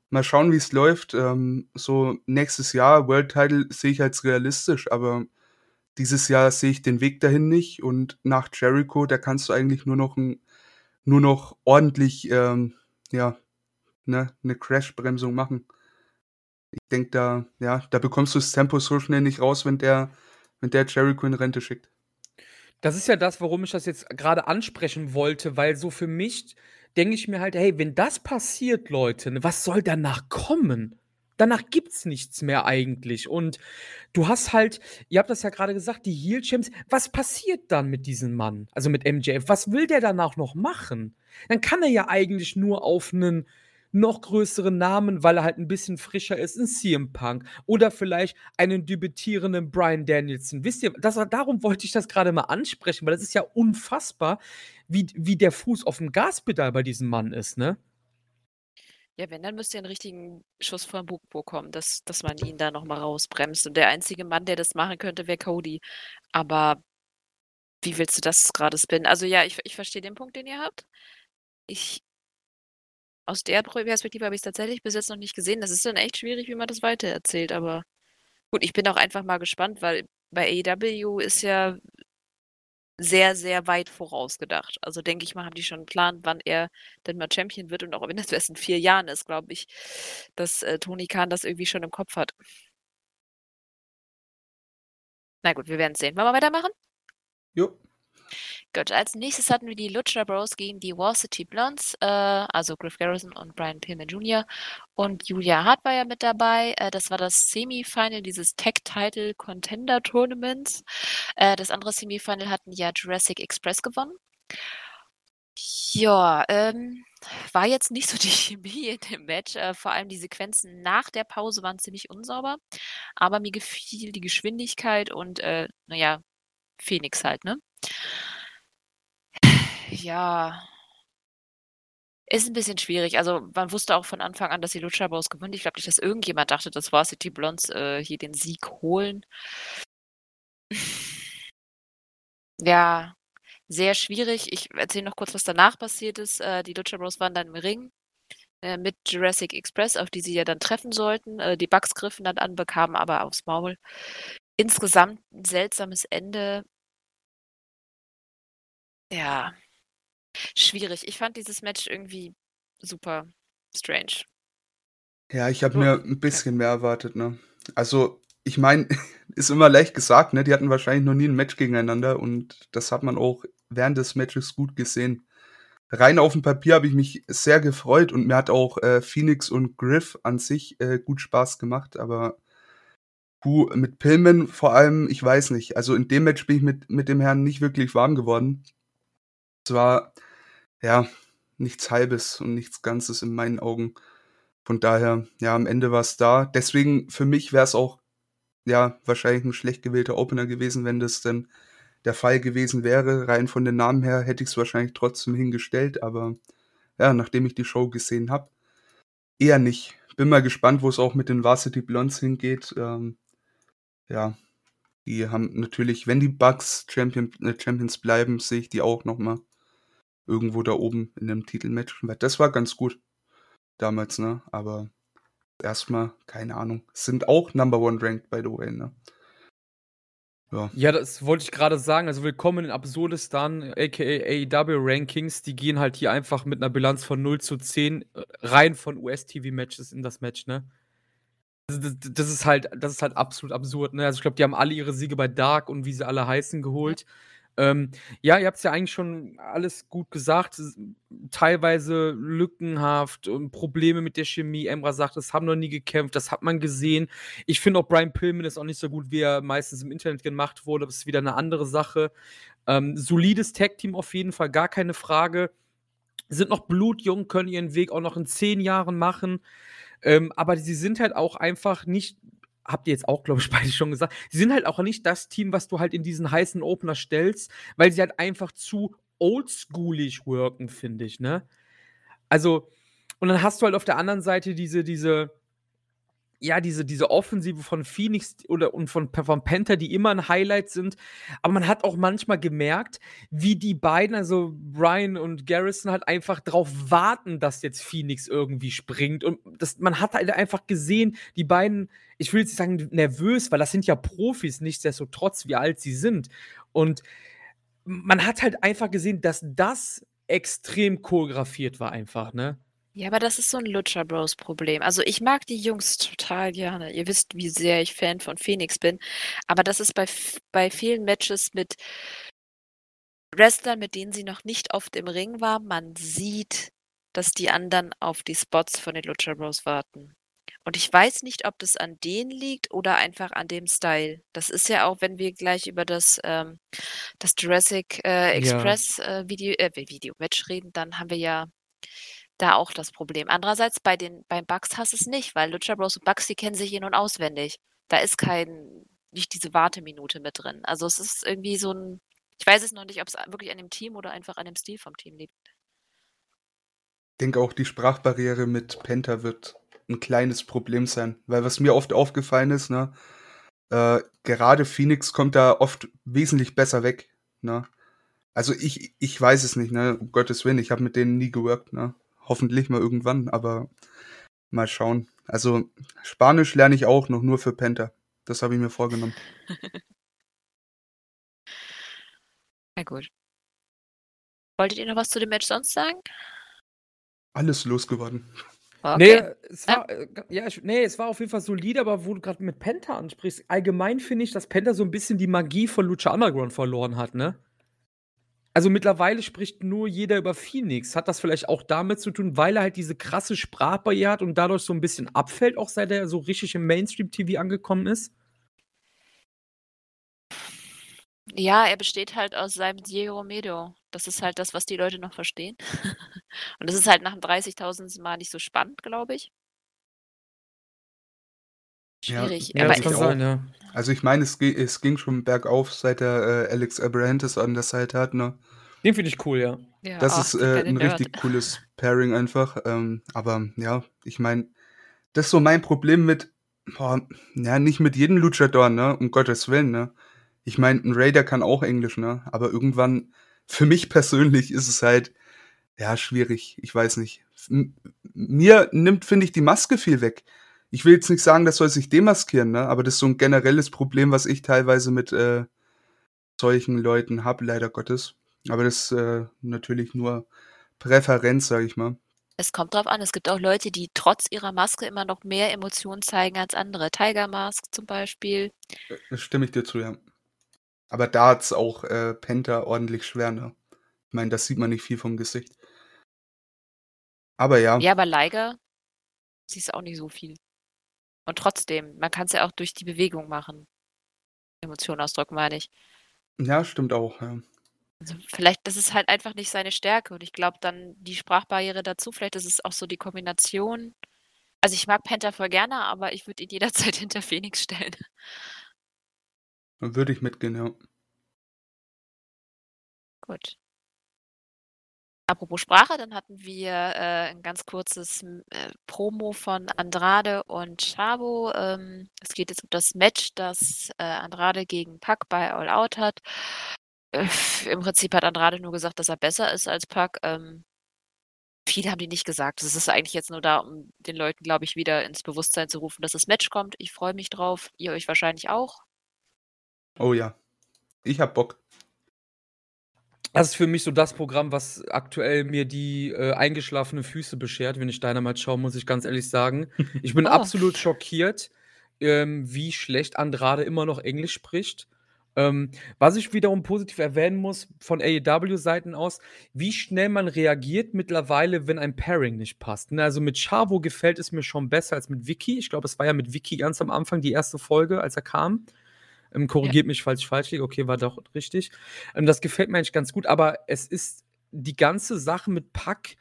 mal schauen, wie es läuft. Ähm, so nächstes Jahr, World Title sehe ich als realistisch, aber dieses Jahr sehe ich den Weg dahin nicht und nach Jericho, da kannst du eigentlich nur noch ein, nur noch ordentlich, ähm, ja, ne, eine Crash-Bremsung machen ich denke, da, ja, da bekommst du das Tempo so schnell nicht raus, wenn der, wenn der Jericho in Rente schickt. Das ist ja das, warum ich das jetzt gerade ansprechen wollte, weil so für mich denke ich mir halt, hey, wenn das passiert, Leute, ne, was soll danach kommen? Danach gibt's nichts mehr eigentlich. Und du hast halt, ihr habt das ja gerade gesagt, die Heel Champs. Was passiert dann mit diesem Mann? Also mit MJF? Was will der danach noch machen? Dann kann er ja eigentlich nur auf einen noch größeren Namen, weil er halt ein bisschen frischer ist, ein CM Punk oder vielleicht einen debütierenden Brian Danielson. Wisst ihr, das, darum wollte ich das gerade mal ansprechen, weil das ist ja unfassbar, wie, wie der Fuß auf dem Gaspedal bei diesem Mann ist, ne? Ja, wenn, dann müsste ja einen richtigen Schuss vor Bug bekommen, dass, dass man ihn da nochmal rausbremst. Und der einzige Mann, der das machen könnte, wäre Cody. Aber wie willst du das gerade spinnen? Also ja, ich, ich verstehe den Punkt, den ihr habt. Ich aus der Perspektive habe ich es tatsächlich bis jetzt noch nicht gesehen. Das ist dann echt schwierig, wie man das weitererzählt, aber gut, ich bin auch einfach mal gespannt, weil bei AEW ist ja sehr, sehr weit vorausgedacht. Also denke ich mal, haben die schon einen Plan, wann er denn mal Champion wird und auch wenn das erst in vier Jahren ist, glaube ich, dass äh, Tony Khan das irgendwie schon im Kopf hat. Na gut, wir werden es sehen. Wollen wir weitermachen? Jo. Gut, als nächstes hatten wir die Lucha Bros gegen die War City Blondes, äh, also Griff Garrison und Brian Pillman Jr. Und Julia Hart war ja mit dabei. Äh, das war das Semifinal dieses Tag-Title Contender Tournaments. Äh, das andere Semifinal hatten ja Jurassic Express gewonnen. Ja, ähm, war jetzt nicht so die <laughs> Chemie in dem Match. Äh, vor allem die Sequenzen nach der Pause waren ziemlich unsauber. Aber mir gefiel die Geschwindigkeit und, äh, naja, Phoenix halt, ne? Ja. Ist ein bisschen schwierig. Also, man wusste auch von Anfang an, dass die Lucha Bros gewinnen. Ich glaube nicht, dass irgendjemand dachte, dass Varsity Blondes äh, hier den Sieg holen. <laughs> Ja, sehr schwierig. Ich erzähle noch kurz, was danach passiert ist. Äh, die Lucha Bros waren dann im Ring äh, mit Jurassic Express, auf die sie ja dann treffen sollten. Äh, die Bugs griffen dann an, bekamen aber aufs Maul. Insgesamt ein seltsames Ende. Ja, schwierig. Ich fand dieses Match irgendwie super strange. Ja, ich habe mir ein bisschen mehr erwartet, ne? Also, ich meine, <laughs> ist immer leicht gesagt, ne? Die hatten wahrscheinlich noch nie ein Match gegeneinander und das hat man auch während des Matches gut gesehen. Rein auf dem Papier habe ich mich sehr gefreut und mir hat auch äh, Phoenix und Griff an sich äh, gut Spaß gemacht, aber puh, mit Pillman vor allem, ich weiß nicht. Also in dem Match bin ich mit, mit dem Herrn nicht wirklich warm geworden. Es war, ja, nichts Halbes und nichts Ganzes in meinen Augen. Von daher, ja, am Ende war es da. Deswegen, für mich wäre es auch, ja, wahrscheinlich ein schlecht gewählter Opener gewesen, wenn das denn der Fall gewesen wäre. Rein von den Namen her hätte ich es wahrscheinlich trotzdem hingestellt, aber ja, nachdem ich die Show gesehen habe, eher nicht. Bin mal gespannt, wo es auch mit den Varsity Blondes hingeht. Ähm, ja, die haben natürlich, wenn die Bugs Champion, äh, Champions bleiben, sehe ich die auch noch mal irgendwo da oben in einem Titelmatch. Das war ganz gut damals, ne? Aber erstmal, keine Ahnung. Sind auch Number One Ranked, by the way, ne? Ja. ja, das wollte ich gerade sagen. Also willkommen in Absurdistan, aka AEW Rankings. Die gehen halt hier einfach mit einer Bilanz von 0 zu 10 äh, rein von US-TV-Matches in das Match, ne? Das, das, ist halt, das ist halt absolut absurd, ne? Also ich glaube, die haben alle ihre Siege bei Dark und wie sie alle heißen geholt. Ja. Ähm, ja, ihr habt es ja eigentlich schon alles gut gesagt. Teilweise lückenhaft und Probleme mit der Chemie. Emra sagt, das haben noch nie gekämpft, das hat man gesehen. Ich finde auch Brian Pillman ist auch nicht so gut, wie er meistens im Internet gemacht wurde. Das ist wieder eine andere Sache. Ähm, solides Tag-Team auf jeden Fall, gar keine Frage. Sind noch blutjung, können ihren Weg auch noch in zehn Jahren machen. Ähm, aber sie sind halt auch einfach nicht habt ihr jetzt auch, glaube ich, <laughs> beide schon gesagt, sie sind halt auch nicht das Team, was du halt in diesen heißen Opener stellst, weil sie halt einfach zu oldschoolig worken, finde ich, ne? Also, und dann hast du halt auf der anderen Seite diese, diese, ja, diese, diese Offensive von Phoenix oder und von, von Panther, die immer ein Highlight sind. Aber man hat auch manchmal gemerkt, wie die beiden, also Brian und Garrison, halt einfach drauf warten, dass jetzt Phoenix irgendwie springt. Und das, man hat halt einfach gesehen, die beiden, ich will jetzt nicht sagen nervös, weil das sind ja Profis, nichtsdestotrotz, wie alt sie sind. Und man hat halt einfach gesehen, dass das extrem choreografiert war, einfach, ne? Ja, aber das ist so ein Lucha Bros Problem. Also, ich mag die Jungs total gerne. Ihr wisst, wie sehr ich Fan von Phoenix bin. Aber das ist bei bei vielen Matches mit Wrestlern, mit denen sie noch nicht oft im Ring war, man sieht, dass die anderen auf die Spots von den Lucha Bros warten. Und ich weiß nicht, ob das an denen liegt oder einfach an dem Style. Das ist ja auch, wenn wir gleich über das, ähm das Jurassic, äh, Ja. Express, äh, Video äh, Video-Match reden, dann haben wir ja da auch das Problem. Andererseits bei den beim Bugs hast es nicht, weil Lucha Bros und Bugs, die kennen sich in und auswendig. Da ist kein nicht diese Warteminute mit drin. Also, es ist irgendwie so ein ich weiß es noch nicht, ob es wirklich an dem Team oder einfach an dem Stil vom Team liegt. Ich denke auch, die Sprachbarriere mit Penta wird ein kleines Problem sein, weil was mir oft aufgefallen ist, ne, äh, gerade Phoenix kommt da oft wesentlich besser weg, ne? Also, ich ich weiß es nicht, ne, um Gottes Willen, ich habe mit denen nie geworkt, ne? Hoffentlich mal irgendwann, aber mal schauen. Also Spanisch lerne ich auch noch nur für Penta. Das habe ich mir vorgenommen. <laughs> Na gut. Wolltet ihr noch was zu dem Match sonst sagen? Alles losgeworden. Okay. Nee, es war, äh, ja, ich, nee, es war auf jeden Fall solide, aber wo du gerade mit Penta ansprichst, allgemein finde ich, dass Penta so ein bisschen die Magie von Lucha Underground verloren hat, ne? Also mittlerweile spricht nur jeder über Phoenix. Hat das vielleicht auch damit zu tun, weil er halt diese krasse Sprachbarriere hat und dadurch so ein bisschen abfällt, auch seit er so richtig im Mainstream-TV angekommen ist? Ja, er besteht halt aus seinem Diego Medo. Das ist halt das, was die Leute noch verstehen. <laughs> und das ist halt nach dem 30.000. Mal nicht so spannend, glaube ich. Schwierig. Ja, ja das kann sein, ja. Also ich meine, es, es, ging schon bergauf, seit er äh, Alex Abrahantes an der Seite hat, ne? Den finde ich cool, ja. ja das ist äh, ein richtig cooles Pairing einfach. Ähm, aber ja, ich meine, das ist so mein Problem mit, boah, ja, nicht mit jedem Luchador, ne? Um Gottes Willen, ne? Ich meine, ein Raider kann auch Englisch, ne? Aber irgendwann, für mich persönlich ist es halt, ja, schwierig. Ich weiß nicht. M mir nimmt, finde ich, die Maske viel weg. Ich will jetzt nicht sagen, das soll sich demaskieren, ne? Aber das ist so ein generelles Problem, was ich teilweise mit äh, solchen Leuten habe, leider Gottes. Aber das ist äh, natürlich nur Präferenz, sage ich mal. Es kommt drauf an. Es gibt auch Leute, die trotz ihrer Maske immer noch mehr Emotionen zeigen als andere. Tiger Mask zum Beispiel. Äh, das stimme ich dir zu, ja. Aber da hat es auch äh, Penta ordentlich schwer, ne? Ich meine, das sieht man nicht viel vom Gesicht. Aber ja. Ja, aber Liger siehst du auch nicht so viel. Und trotzdem, man kann es ja auch durch die Bewegung machen. Emotionen ausdrücken, meine ich. Ja, stimmt auch, ja. Also vielleicht, das ist halt einfach nicht seine Stärke. Und ich glaube dann die Sprachbarriere dazu, vielleicht ist es auch so die Kombination. Also ich mag Penta voll gerne, aber ich würde ihn jederzeit <laughs> hinter Phoenix stellen. Würde ich mitgehen, ja. Gut. Apropos Sprache, dann hatten wir äh, ein ganz kurzes äh, Promo von Andrade und Chavo. Ähm, es geht jetzt um das Match, das äh, Andrade gegen Pac bei All Out hat. Äh, Im Prinzip hat Andrade nur gesagt, dass er besser ist als Pac. Ähm, viele haben die nicht gesagt. Es ist eigentlich jetzt nur da, um den Leuten, glaube ich, wieder ins Bewusstsein zu rufen, dass das Match kommt. Ich freue mich drauf. Ihr euch wahrscheinlich auch. Oh ja. Ich hab Bock. Das ist für mich so das Programm, was aktuell mir die äh, eingeschlafene Füße beschert, wenn ich Dynamite schaue, muss ich ganz ehrlich sagen. <laughs> Ich bin oh. absolut schockiert, ähm, wie schlecht Andrade immer noch Englisch spricht. Ähm, was ich wiederum positiv erwähnen muss, von AEW-Seiten aus, wie schnell man reagiert mittlerweile, wenn ein Pairing nicht passt. Ne, also mit Chavo gefällt es mir schon besser als mit Vicky. Ich glaube, es war ja mit Vicky ganz am Anfang die erste Folge, als er kam. Ähm, korrigiert ja. mich, falls ich falsch liege. Okay, war doch richtig. Ähm, das gefällt mir eigentlich ganz gut, aber es ist die ganze Sache mit Pack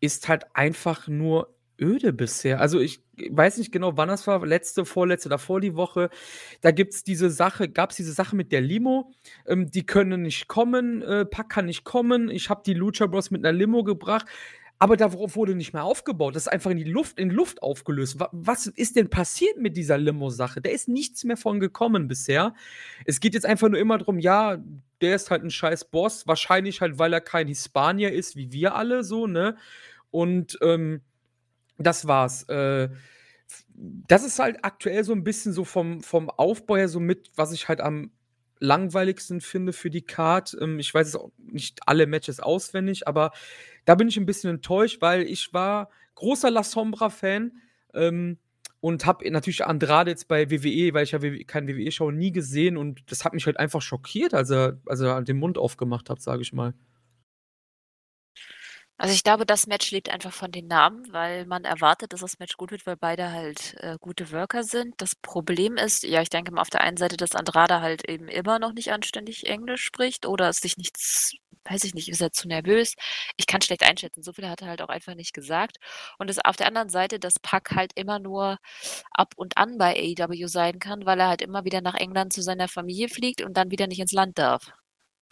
ist halt einfach nur öde bisher. Also ich weiß nicht genau, wann das war, letzte, vorletzte, davor die Woche. Da gibt es diese Sache, gab es diese Sache mit der Limo. Ähm, die können nicht kommen, äh, Pack kann nicht kommen. Ich habe die Lucha Bros mit einer Limo gebracht aber darauf wurde nicht mehr aufgebaut. Das ist einfach in die Luft, in Luft aufgelöst. Was ist denn passiert mit dieser Limo-Sache? Da ist nichts mehr von gekommen bisher. Es geht jetzt einfach nur immer darum, ja, der ist halt ein scheiß Boss. Wahrscheinlich halt, weil er kein Hispanier ist, wie wir alle so, ne? Und ähm, das war's. Äh, das ist halt aktuell so ein bisschen so vom, vom Aufbau her so mit, was ich halt am langweiligsten finde für die Card. Ähm, ich weiß jetzt auch nicht alle Matches auswendig, aber da bin ich ein bisschen enttäuscht, weil ich war großer La Sombra-Fan ähm, und habe natürlich Andrade jetzt bei WWE, weil ich ja kein WWE-Show nie gesehen und das hat mich halt einfach schockiert, als er, als er den Mund aufgemacht hat, sage ich mal. Also ich glaube, das Match lebt einfach von den Namen, weil man erwartet, dass das Match gut wird, weil beide halt äh, gute Worker sind. Das Problem ist, ja, ich denke mal auf der einen Seite, dass Andrade halt eben immer noch nicht anständig Englisch spricht oder es sich nichts, weiß ich nicht, ist er zu nervös. Ich kann schlecht einschätzen. So viel hat er halt auch einfach nicht gesagt. Und es auf der anderen Seite, dass Pack halt immer nur ab und an bei AEW sein kann, weil er halt immer wieder nach England zu seiner Familie fliegt und dann wieder nicht ins Land darf.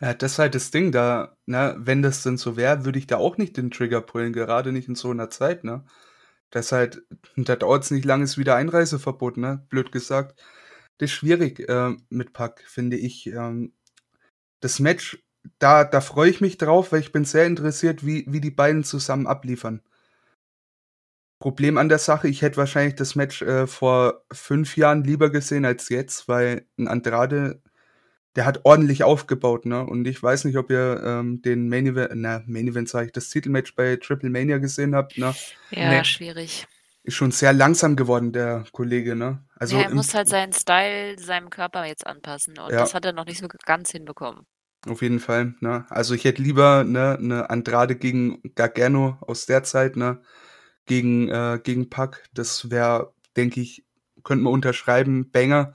Ja, das ist halt das Ding da, ne, wenn das denn so wäre, würde ich da auch nicht den Trigger pullen, gerade nicht in so einer Zeit, ne? Das halt, da dauert es nicht lange, ist wieder Einreiseverbot, ne? Blöd gesagt. Das ist schwierig äh, mit Pack, finde ich. Ähm, das Match, da, da freue ich mich drauf, weil ich bin sehr interessiert, wie, wie die beiden zusammen abliefern. Problem an der Sache, ich hätte wahrscheinlich das Match äh, vor fünf Jahren lieber gesehen als jetzt, weil ein Andrade der hat ordentlich aufgebaut, ne? Und ich weiß nicht, ob ihr ähm, den Main Event, na, Main Event sage ich, das Titelmatch bei Triple Mania gesehen habt, ne? Ja, nee. schwierig. Ist schon sehr langsam geworden, der Kollege, ne? Also ja, er muss halt seinen Style seinem Körper jetzt anpassen und ja. das hat er noch nicht so ganz hinbekommen. Auf jeden Fall, ne? Also ich hätte lieber ne, eine Andrade gegen Gargano aus der Zeit, ne? Gegen, äh, gegen Pack. Das wäre, denke ich, könnte man unterschreiben, Banger.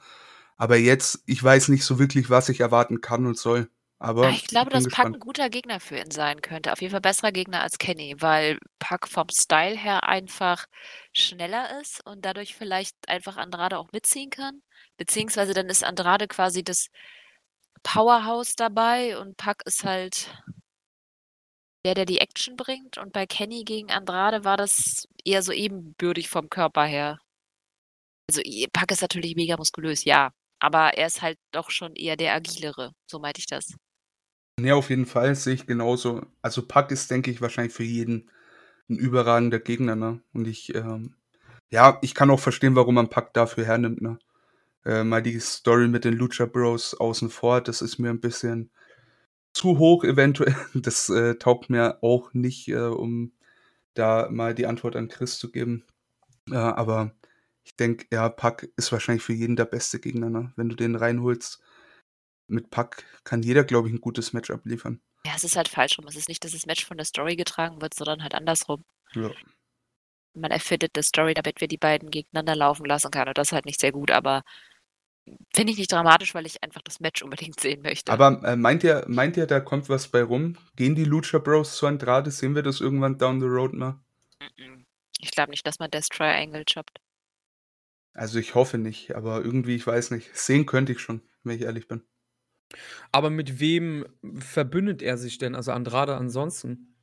Aber jetzt, ich weiß nicht so wirklich, was ich erwarten kann und soll. Aber ich glaube, dass Pack ein guter Gegner für ihn sein könnte. Auf jeden Fall besserer Gegner als Kenny, weil Pack vom Style her einfach schneller ist und dadurch vielleicht einfach Andrade auch mitziehen kann. Beziehungsweise dann ist Andrade quasi das Powerhouse dabei und Pack ist halt der, der die Action bringt. Und bei Kenny gegen Andrade war das eher so ebenbürtig vom Körper her. Also Pack ist natürlich mega muskulös, ja. Aber er ist halt doch schon eher der agilere, so meinte ich das. Ja, auf jeden Fall sehe ich genauso. Also Pack ist, denke ich, wahrscheinlich für jeden ein überragender Gegner, ne? Und ich, ähm, ja, ich kann auch verstehen, warum man Pack dafür hernimmt, ne? Äh, mal die Story mit den Lucha Bros außen vor, das ist mir ein bisschen zu hoch eventuell. <laughs> Das äh, taugt mir auch nicht, äh, um da mal die Antwort an Chris zu geben. Äh, aber ich denke, ja, Pack ist wahrscheinlich für jeden der beste Gegner, ne? Wenn du den reinholst. Mit Pack kann jeder, glaube ich, ein gutes Match abliefern. Ja, es ist halt falsch rum. Es ist nicht, dass das Match von der Story getragen wird, sondern halt andersrum. Ja. Man erfindet eine Story, damit wir die beiden gegeneinander laufen lassen können. Und das ist halt nicht sehr gut, aber finde ich nicht dramatisch, weil ich einfach das Match unbedingt sehen möchte. Aber äh, meint ihr, meint ihr, da kommt was bei rum? Gehen die Lucha Bros zu Andrade? Sehen wir das irgendwann down the road mal? Ich glaube nicht, dass man Death Triangle choppt. Also ich hoffe nicht, aber irgendwie, ich weiß nicht. Sehen könnte ich schon, wenn ich ehrlich bin. Aber mit wem verbündet er sich denn, also Andrade ansonsten?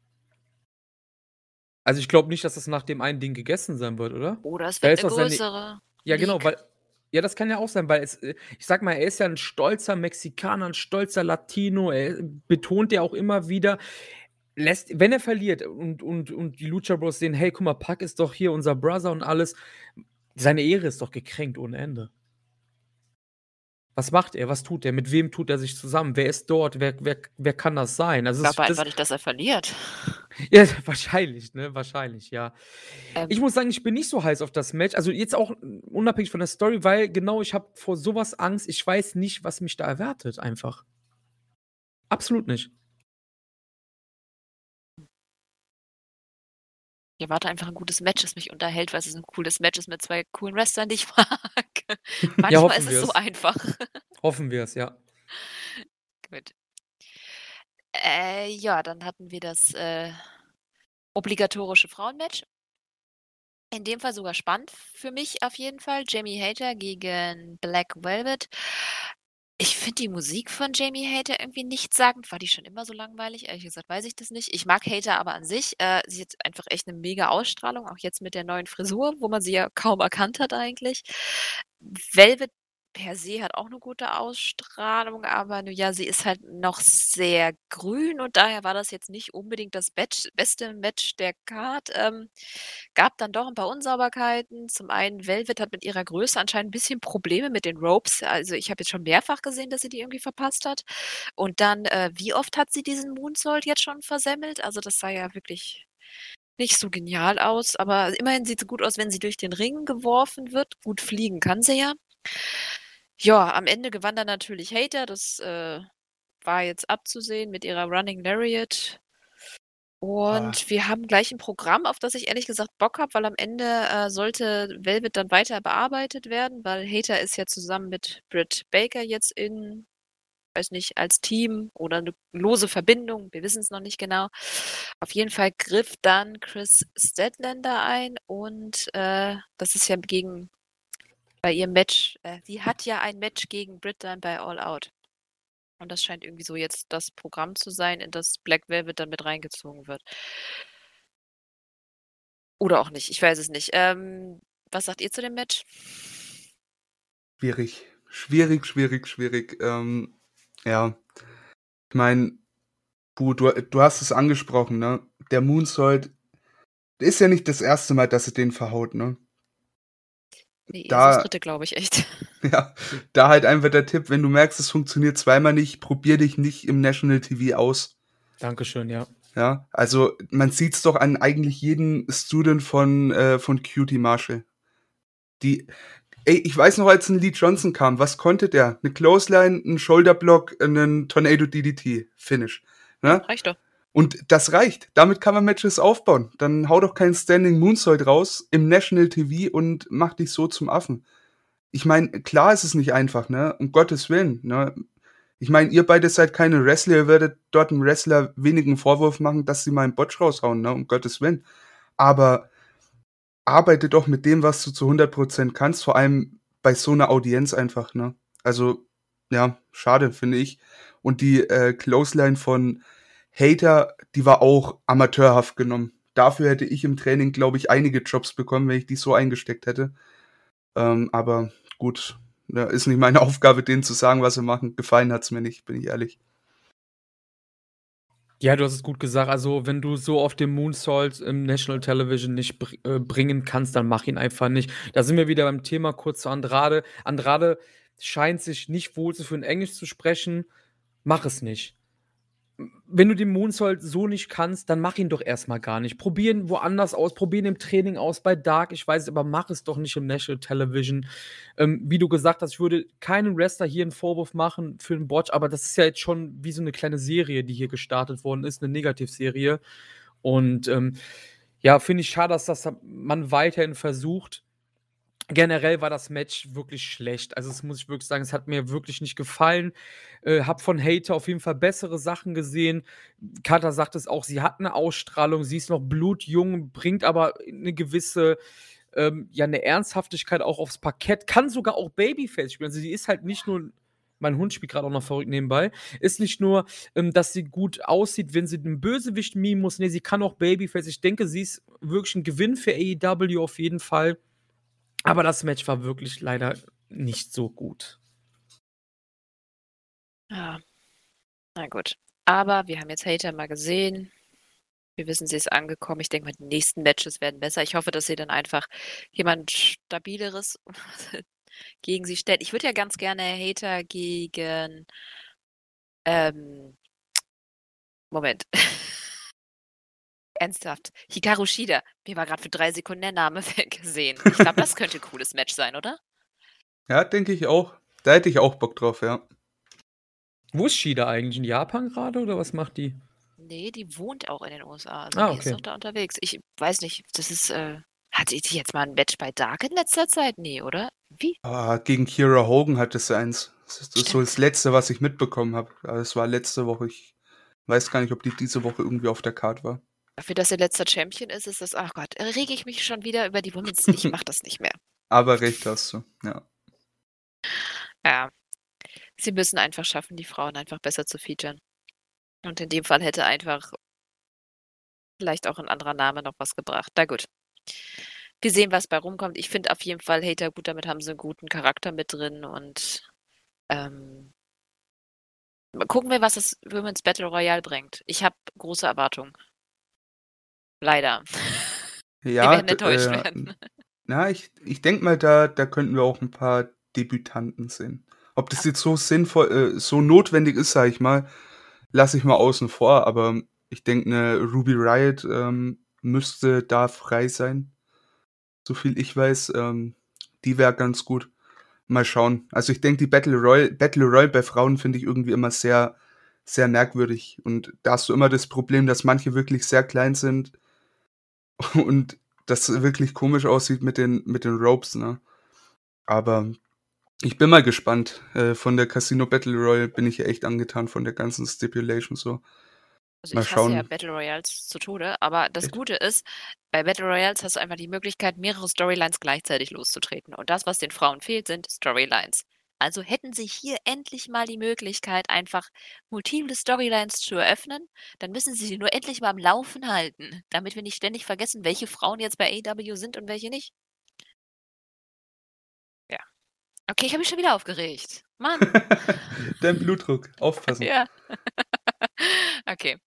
Also ich glaube nicht, dass das nach dem einen Ding gegessen sein wird, oder? Oder es wird eine größere. Seine... Ja, genau, weil. Ja, das kann ja auch sein, weil es, ich sag mal, er ist ja ein stolzer Mexikaner, ein stolzer Latino, er betont ja auch immer wieder, lässt, wenn er verliert und, und, und die Lucha Bros sehen, hey, guck mal, Pack ist doch hier unser Brother und alles, seine Ehre ist doch gekränkt ohne Ende. Was macht er? Was tut er? Mit wem tut er sich zusammen? Wer ist dort? Wer, wer, wer kann das sein? Also, ich glaube einfach nicht, dass er verliert. <laughs> Ja, wahrscheinlich, ne? Wahrscheinlich, ja. Ähm, ich muss sagen, ich bin nicht so heiß auf das Match. Also jetzt auch unabhängig von der Story, weil genau, ich habe vor sowas Angst. Ich weiß nicht, was mich da erwartet, einfach. Absolut nicht. Ich erwarte einfach ein gutes Match, das mich unterhält, weil es ein cooles Match ist mit zwei coolen Wrestlern, die ich <laughs> mag. Manchmal ja, ist es so einfach. Hoffen wir es, ja. <laughs> Gut. Äh, ja, dann hatten wir das äh, obligatorische Frauenmatch. In dem Fall sogar spannend für mich auf jeden Fall. Jamie Hater gegen Black Velvet. Ich finde die Musik von Jamie Hater irgendwie nichtssagend. War die schon immer so langweilig? Ehrlich gesagt weiß ich das nicht. Ich mag Hater aber an sich. Äh, sie hat einfach echt eine mega Ausstrahlung, auch jetzt mit der neuen Frisur, wo man sie ja kaum erkannt hat eigentlich. Velvet per se hat auch eine gute Ausstrahlung, aber ja, sie ist halt noch sehr grün und daher war das jetzt nicht unbedingt das Batch beste Match der Card. Ähm, gab dann doch ein paar Unsauberkeiten. Zum einen, Velvet hat mit ihrer Größe anscheinend ein bisschen Probleme mit den Ropes. Also ich habe jetzt schon mehrfach gesehen, dass sie die irgendwie verpasst hat. Und dann, äh, wie oft hat sie diesen Moonsault jetzt schon versemmelt? Also das sah ja wirklich nicht so genial aus, aber immerhin sieht sie gut aus, wenn sie durch den Ring geworfen wird. Gut fliegen kann sie ja. Ja, am Ende gewann dann natürlich Hater. Das äh, war jetzt abzusehen mit ihrer Running Lariat. Und ah. wir haben gleich ein Programm, auf das ich ehrlich gesagt Bock habe, weil am Ende äh, sollte Velvet dann weiter bearbeitet werden, weil Hater ist ja zusammen mit Britt Baker jetzt in, weiß nicht, als Team oder eine lose Verbindung, wir wissen es noch nicht genau. Auf jeden Fall griff dann Chris Stedlander ein und äh, das ist ja gegen bei ihrem Match. Äh, sie hat ja ein Match gegen Britt dann bei All Out. Und das scheint irgendwie so jetzt das Programm zu sein, in das Black Velvet dann mit reingezogen wird. Oder auch nicht, ich weiß es nicht. Ähm, was sagt ihr zu dem Match? Schwierig. Schwierig, schwierig, schwierig. Ähm, ja. Ich meine, du, du hast es angesprochen, ne? Der Moonsault ist ja nicht das erste Mal, dass er den verhaut, ne? Nee, da, das dritte, glaube ich, echt. <laughs> Ja, da halt einfach der Tipp, wenn du merkst, es funktioniert zweimal nicht, probier dich nicht im National TV aus. Dankeschön, ja. Ja, also man sieht es doch an eigentlich jedem Student von, äh, von Cutie Marshall. Die, ey, ich weiß noch, als ein Lee Johnson kam, was konnte der? Eine Clothesline, ein Shoulderblock, einen Tornado DDT Finish. Ne? Reicht doch. Und das reicht. Damit kann man Matches aufbauen. Dann hau doch keinen Standing Moonsault raus im National TV und mach dich so zum Affen. Ich meine, klar ist es nicht einfach, ne? Um Gottes Willen, ne? Ich meine, ihr beide seid keine Wrestler, ihr werdet dort einem Wrestler wenigen Vorwurf machen, dass sie mal einen Botch raushauen, ne? Um Gottes Willen. Aber arbeite doch mit dem, was du zu 100% kannst, vor allem bei so einer Audienz einfach, ne? Also, ja, schade, finde ich. Und die äh, Clothesline von Hater, die war auch amateurhaft genommen. Dafür hätte ich im Training, glaube ich, einige Jobs bekommen, wenn ich die so eingesteckt hätte. Ähm, aber gut, ja, ist nicht meine <laughs> Aufgabe, denen zu sagen, was sie machen. Gefallen hat es mir nicht, bin ich ehrlich. Ja, du hast es gut gesagt. Also, wenn du so auf dem Moonsault im National Television nicht br äh, bringen kannst, dann mach ihn einfach nicht. Da sind wir wieder beim Thema kurz zu Andrade. Andrade scheint sich nicht wohl zu fühlen, Englisch zu sprechen. Mach es nicht wenn du den Moonsault so nicht kannst, dann mach ihn doch erstmal gar nicht. Probieren woanders aus, probieren im Training aus, bei Dark, ich weiß es, aber mach es doch nicht im National Television. Ähm, wie du gesagt hast, ich würde keinen Wrestler hier einen Vorwurf machen für einen Botch, aber das ist ja jetzt schon wie so eine kleine Serie, die hier gestartet worden ist, eine Negativserie. Und ähm, ja, finde ich schade, dass das man weiterhin versucht generell war das Match wirklich schlecht. Also, das muss ich wirklich sagen, es hat mir wirklich nicht gefallen. Äh, habe von Hater auf jeden Fall bessere Sachen gesehen. Kata sagt es auch, sie hat eine Ausstrahlung, sie ist noch blutjung, bringt aber eine gewisse ähm, ja, eine Ernsthaftigkeit auch aufs Parkett, kann sogar auch Babyface spielen. Also, sie ist halt nicht nur mein Hund spielt gerade auch noch verrückt nebenbei, ist nicht nur, ähm, dass sie gut aussieht, wenn sie den Bösewicht mimen muss, nee, sie kann auch Babyface. Ich denke, sie ist wirklich ein Gewinn für AEW auf jeden Fall. Aber das Match war wirklich leider nicht so gut. Ja. Na gut. Aber wir haben jetzt Hater mal gesehen. Wir wissen, sie ist angekommen. Ich denke mal, die nächsten Matches werden besser. Ich hoffe, dass sie dann einfach jemand Stabileres <laughs> gegen sie stellt. Ich würde ja ganz gerne Hater gegen. Ähm, Moment. <laughs> Ernsthaft. Hikaru Shida. Mir war gerade für drei Sekunden der Name <laughs> weggesehen. Ich glaube, das könnte ein cooles Match sein, oder? Ja, denke ich auch. Da hätte ich auch Bock drauf, ja. Wo ist Shida eigentlich? In Japan gerade oder was macht die? Nee, die wohnt auch in den USA. Also ah, okay. die ist doch da unterwegs. Ich weiß nicht, das ist, äh, hatte die jetzt mal ein Match bei Dark in letzter Zeit? Nee, oder? Wie? Ah, gegen Kira Hogan hatte sie eins. Das ist Stimmt. so das Letzte, was ich mitbekommen habe. Das war letzte Woche. Ich weiß gar nicht, ob die diese Woche irgendwie auf der Karte war. Dafür, dass er letzter Champion ist, ist das, ach Gott, rege ich mich schon wieder über die Women's. Ich mach <laughs> das nicht mehr. Aber recht hast du, ja. Ja. Sie müssen einfach schaffen, die Frauen einfach besser zu featuren. Und in dem Fall hätte einfach vielleicht auch ein anderer Name noch was gebracht. Na gut. Wir sehen, was bei rumkommt. Ich finde auf jeden Fall Hater gut, damit haben sie einen guten Charakter mit drin und ähm, gucken wir, was das Women's Battle Royale bringt. Ich habe große Erwartungen. Leider. <laughs> Ja, wir werden enttäuscht äh, werden. Na, ich, ich denke mal, da, da könnten wir auch ein paar Debütanten sehen. Ob das jetzt so sinnvoll, äh, so notwendig ist, sage ich mal, lasse ich mal außen vor, aber ich denke, eine Ruby Riot ähm, müsste da frei sein. So viel ich weiß, ähm, die wäre ganz gut. Mal schauen. Also ich denke, die Battle Royale, Battle Royale bei Frauen finde ich irgendwie immer sehr, sehr merkwürdig. Und da hast du immer das Problem, dass manche wirklich sehr klein sind und das wirklich komisch aussieht mit den, mit den Ropes, ne? Aber ich bin mal gespannt. Äh, von der Casino Battle Royale bin ich ja echt angetan von der ganzen Stipulation so. Also mal ich schauen. hasse ja Battle Royals zu Tode, aber das echt? Gute ist, bei Battle Royals hast du einfach die Möglichkeit, mehrere Storylines gleichzeitig loszutreten. Und das, was den Frauen fehlt, sind Storylines. Also hätten sie hier endlich mal die Möglichkeit, einfach multiple Storylines zu eröffnen, dann müssen sie sie nur endlich mal am Laufen halten, damit wir nicht ständig vergessen, welche Frauen jetzt bei AW sind und welche nicht. Ja. Okay, ich habe mich schon wieder aufgeregt. Mann. <laughs> Dein Blutdruck, aufpassen. Ja. <laughs> okay.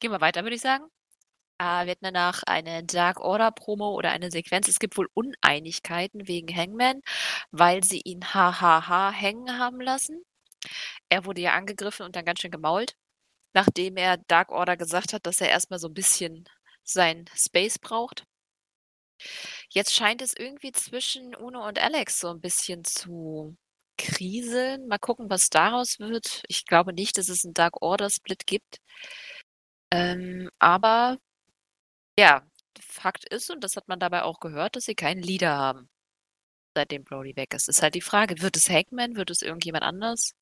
Gehen wir weiter, würde ich sagen. Äh, wir hatten danach eine Dark Order Promo oder eine Sequenz. Es gibt wohl Uneinigkeiten wegen Hangman, weil sie ihn hahaha hängen haben lassen. Er wurde ja angegriffen und dann ganz schön gemault, nachdem er Dark Order gesagt hat, dass er erstmal so ein bisschen sein Space braucht. Jetzt scheint es irgendwie zwischen Uno und Alex so ein bisschen zu kriseln. Mal gucken, was daraus wird. Ich glaube nicht, dass es einen Dark Order Split gibt. Ähm, aber ja, Fakt ist, und das hat man dabei auch gehört, dass sie keinen Leader haben, seitdem Brody weg ist. Ist halt die Frage, wird es Hackman, wird es irgendjemand anders?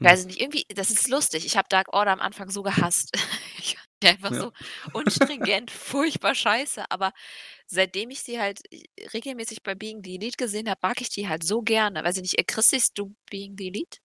Hm. Weiß ich nicht, irgendwie, das ist lustig. Ich habe Dark Order am Anfang so gehasst. <laughs> ich einfach ja. so <laughs> unstringent, furchtbar scheiße. Aber seitdem ich sie halt äh, regelmäßig bei Being the Elite gesehen habe, mag ich die halt so gerne. Weiß ich nicht, Chris, siehst du Being the Elite?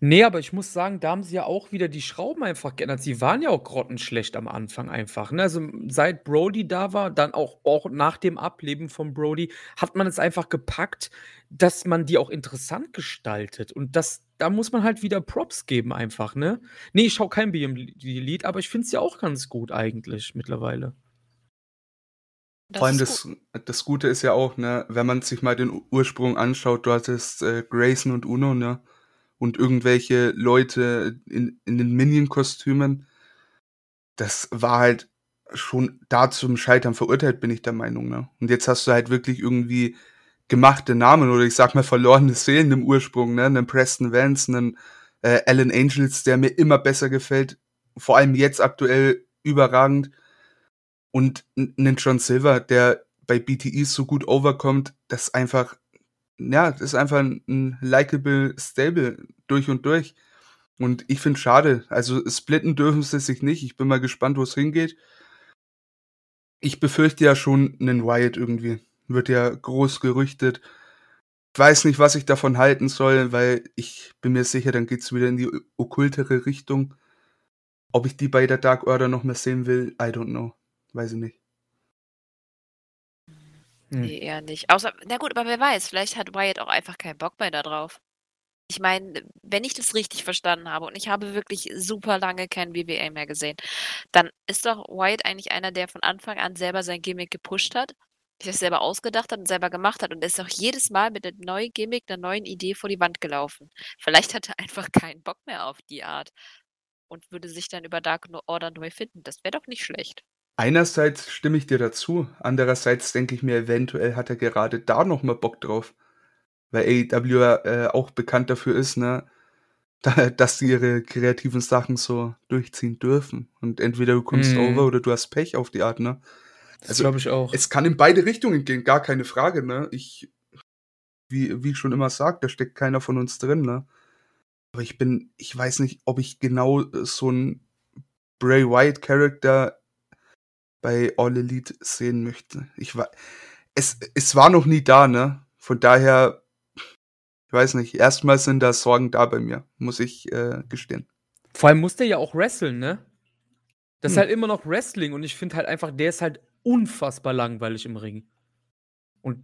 Ne, aber ich muss sagen, da haben sie ja auch wieder die Schrauben einfach geändert. Sie waren ja auch grottenschlecht am Anfang einfach, ne? Also, seit Brody da war, dann auch auch nach dem Ableben von Brody, hat man es einfach gepackt, dass man die auch interessant gestaltet. Und das da muss man halt wieder Props geben einfach, ne? Ne, ich schaue kein BMD-Lied, aber ich finde es ja auch ganz gut eigentlich mittlerweile. Das Vor allem das, das Gute ist ja auch, ne, wenn man sich mal den Ursprung anschaut, du hattest äh, Grayson und Uno, ne? Und irgendwelche Leute in, in den Minion-Kostümen. Das war halt schon da zum Scheitern verurteilt, bin ich der Meinung. Ne? Und jetzt hast du halt wirklich irgendwie gemachte Namen oder ich sag mal verlorene Seelen im Ursprung, ne? Einen Preston Vance, einen äh, Alan Angels, der mir immer besser gefällt, vor allem jetzt aktuell überragend. Und einen John Silver, der bei BTE so gut overkommt, dass einfach ja, ist einfach ein, ein likable Stable durch und durch. Und ich finde schade. Also splitten dürfen sie sich nicht. Ich bin mal gespannt, wo es hingeht. Ich befürchte ja schon einen Wyatt irgendwie. Wird ja groß gerüchtet. Ich weiß nicht, was ich davon halten soll, weil ich bin mir sicher, dann geht's wieder in die okkultere Richtung. Ob ich die bei der Dark Order noch mehr sehen will, I don't know. Weiß ich nicht. Hm. Nee, eher nicht. Außer, na gut, aber wer weiß, vielleicht hat Wyatt auch einfach keinen Bock mehr da drauf. Ich meine, wenn ich das richtig verstanden habe und ich habe wirklich super lange kein BBA mehr gesehen, dann ist doch Wyatt eigentlich einer, der von Anfang an selber sein Gimmick gepusht hat, sich das selber ausgedacht hat und selber gemacht hat und ist auch jedes Mal mit einem neuen Gimmick, einer neuen Idee vor die Wand gelaufen. Vielleicht hat er <laughs> einfach keinen Bock mehr auf die Art und würde sich dann über Dark Order neu finden. Das wäre doch nicht schlecht. Einerseits stimme ich dir dazu, andererseits denke ich mir, eventuell hat er gerade da noch mal Bock drauf. Weil AEW äh, auch bekannt dafür ist, ne, <laughs> da, dass sie ihre kreativen Sachen so durchziehen dürfen. Und entweder du kommst mm. over oder du hast Pech auf die Art, ne? Also, glaube ich auch. Es kann in beide Richtungen gehen, gar keine Frage, ne? Ich, wie, wie ich schon immer sage, da steckt keiner von uns drin, ne? Aber ich bin, ich weiß nicht, ob ich genau so ein Bray Wyatt Charakter bei All Elite sehen möchte. Ich war, es, es war noch nie da, ne? Von daher, ich weiß nicht, erstmal sind da Sorgen da bei mir, muss ich äh, gestehen. Vor allem muss der ja auch wresteln, ne? Das hm. ist halt immer noch Wrestling und ich finde halt einfach, der ist halt unfassbar langweilig im Ring. Und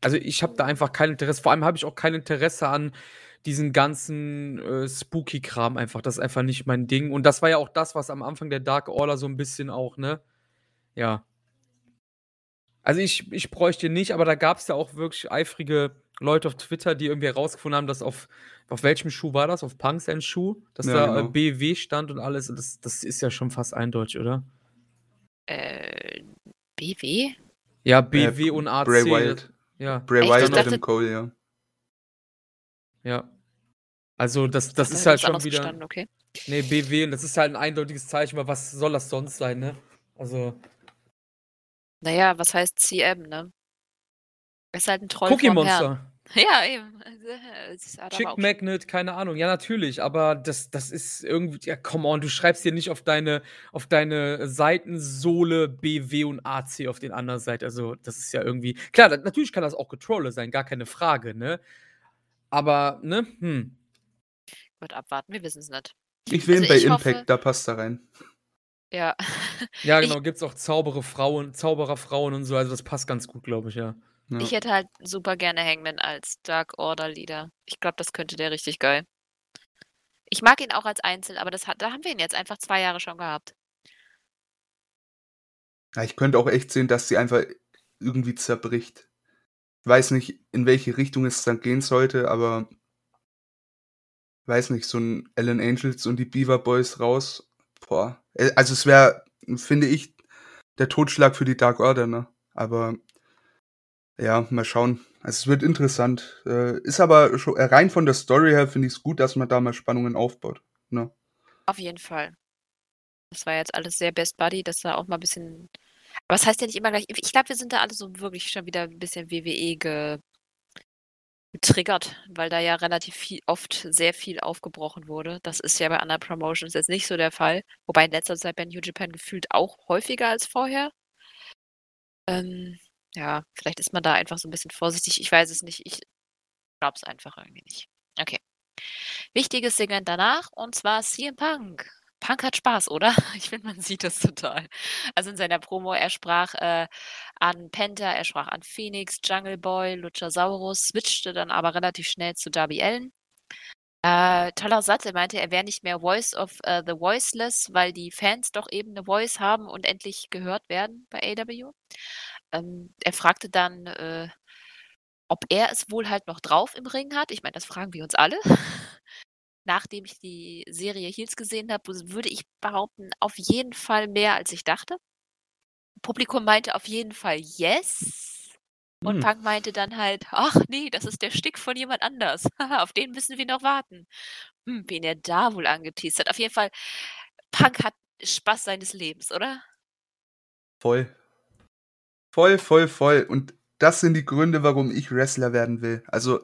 also ich habe da einfach kein Interesse. Vor allem habe ich auch kein Interesse an diesen ganzen äh, Spooky-Kram einfach. Das ist einfach nicht mein Ding. Und das war ja auch das, was am Anfang der Dark Order so ein bisschen auch, ne? Ja. Also ich, ich bräuchte nicht, aber da gab es ja auch wirklich eifrige Leute auf Twitter, die irgendwie herausgefunden haben, dass auf, auf welchem Schuh war das? Auf Punks and Schuh? Dass ja, da genau. BW stand und alles. Das, das ist ja schon fast eindeutig, oder? Äh, BW? Ja, BW äh, und AC. Bray Wyatt. Ja. Bray Wyatt und Adam Cole, ja. Ja. Also das, das ist halt schon wieder. Okay. Nee, BW, und das ist halt ein eindeutiges Zeichen, aber was soll das sonst sein, ne? Also. Naja, was heißt CM, ne? Es ist halt ein Troll Cookie Monster. <laughs> Ja, eben. <laughs> Chick Magnet, keine Ahnung. Ja, natürlich, aber das, das ist irgendwie, ja, come on, du schreibst hier nicht auf deine, auf deine Seitensohle BW und AC auf den anderen Seite. Also, das ist ja irgendwie. Klar, natürlich kann das auch Getrolle sein, gar keine Frage, ne? Aber, ne? Hm. Wird abwarten, wir wissen es nicht. Ich will also ihn bei Impact, hoffe, da passt er rein. Ja. ja, <laughs> genau, gibt es auch Zauberer Frauen, Zauberer Frauen und so, also das passt ganz gut, glaube ich, ja. ja. Ich hätte halt super gerne Hangman als Dark Order Leader. Ich glaube, das könnte der richtig geil. Ich mag ihn auch als Einzel, aber das hat, da haben wir ihn jetzt einfach zwei Jahre schon gehabt. Ja, ich könnte auch echt sehen, dass sie einfach irgendwie zerbricht weiß nicht, in welche Richtung es dann gehen sollte, aber weiß nicht, so ein Alan Angels und die Beaver Boys raus. Boah. Äh, also es wäre, finde ich, der Totschlag für die Dark Order, ne? Aber ja, mal schauen. Also es wird interessant. Äh, ist aber schon, äh, rein von der Story her finde ich es gut, dass man da mal Spannungen aufbaut. Ne? Auf jeden Fall. Das war jetzt alles sehr Best Buddy, dass da auch mal ein bisschen aber es heißt ja nicht immer gleich ich glaube, wir sind da alle so wirklich schon wieder ein bisschen WWE ge getriggert, weil da ja relativ viel oft sehr viel aufgebrochen wurde. Das ist ja bei anderen Promotions jetzt nicht so der Fall, wobei in letzter Zeit bei New Japan gefühlt auch häufiger als vorher. Ähm, ja, vielleicht ist man da einfach so ein bisschen vorsichtig. Ich weiß es nicht. Ich glaube es einfach irgendwie nicht. Okay. Wichtiges Segment danach und zwar CM Punk. Punk hat Spaß, oder? <laughs> Ich finde, man sieht das total. Also in seiner Promo, er sprach äh, an Penta, er sprach an Phoenix, Jungle Boy, Luchasaurus, switchte dann aber relativ schnell zu Darby Allen. Äh, toller Satz, er meinte, er wäre nicht mehr Voice of uh, the Voiceless, weil die Fans doch eben eine Voice haben und endlich gehört werden bei AW. Ähm, er fragte dann, äh, ob er es wohl halt noch drauf im Ring hat. Ich meine, das fragen wir uns alle. <laughs> Nachdem ich die Serie Heels gesehen habe, würde ich behaupten, auf jeden Fall mehr, als ich dachte. Publikum meinte auf jeden Fall yes. Und hm. Punk meinte dann halt, ach nee, das ist der Stick von jemand anders. <laughs> Auf den müssen wir noch warten. Hm, wen er da wohl angeteased hat. Auf jeden Fall, Punk hat Spaß seines Lebens, oder? Voll. Voll, voll, voll. Und das sind die Gründe, warum ich Wrestler werden will. Also,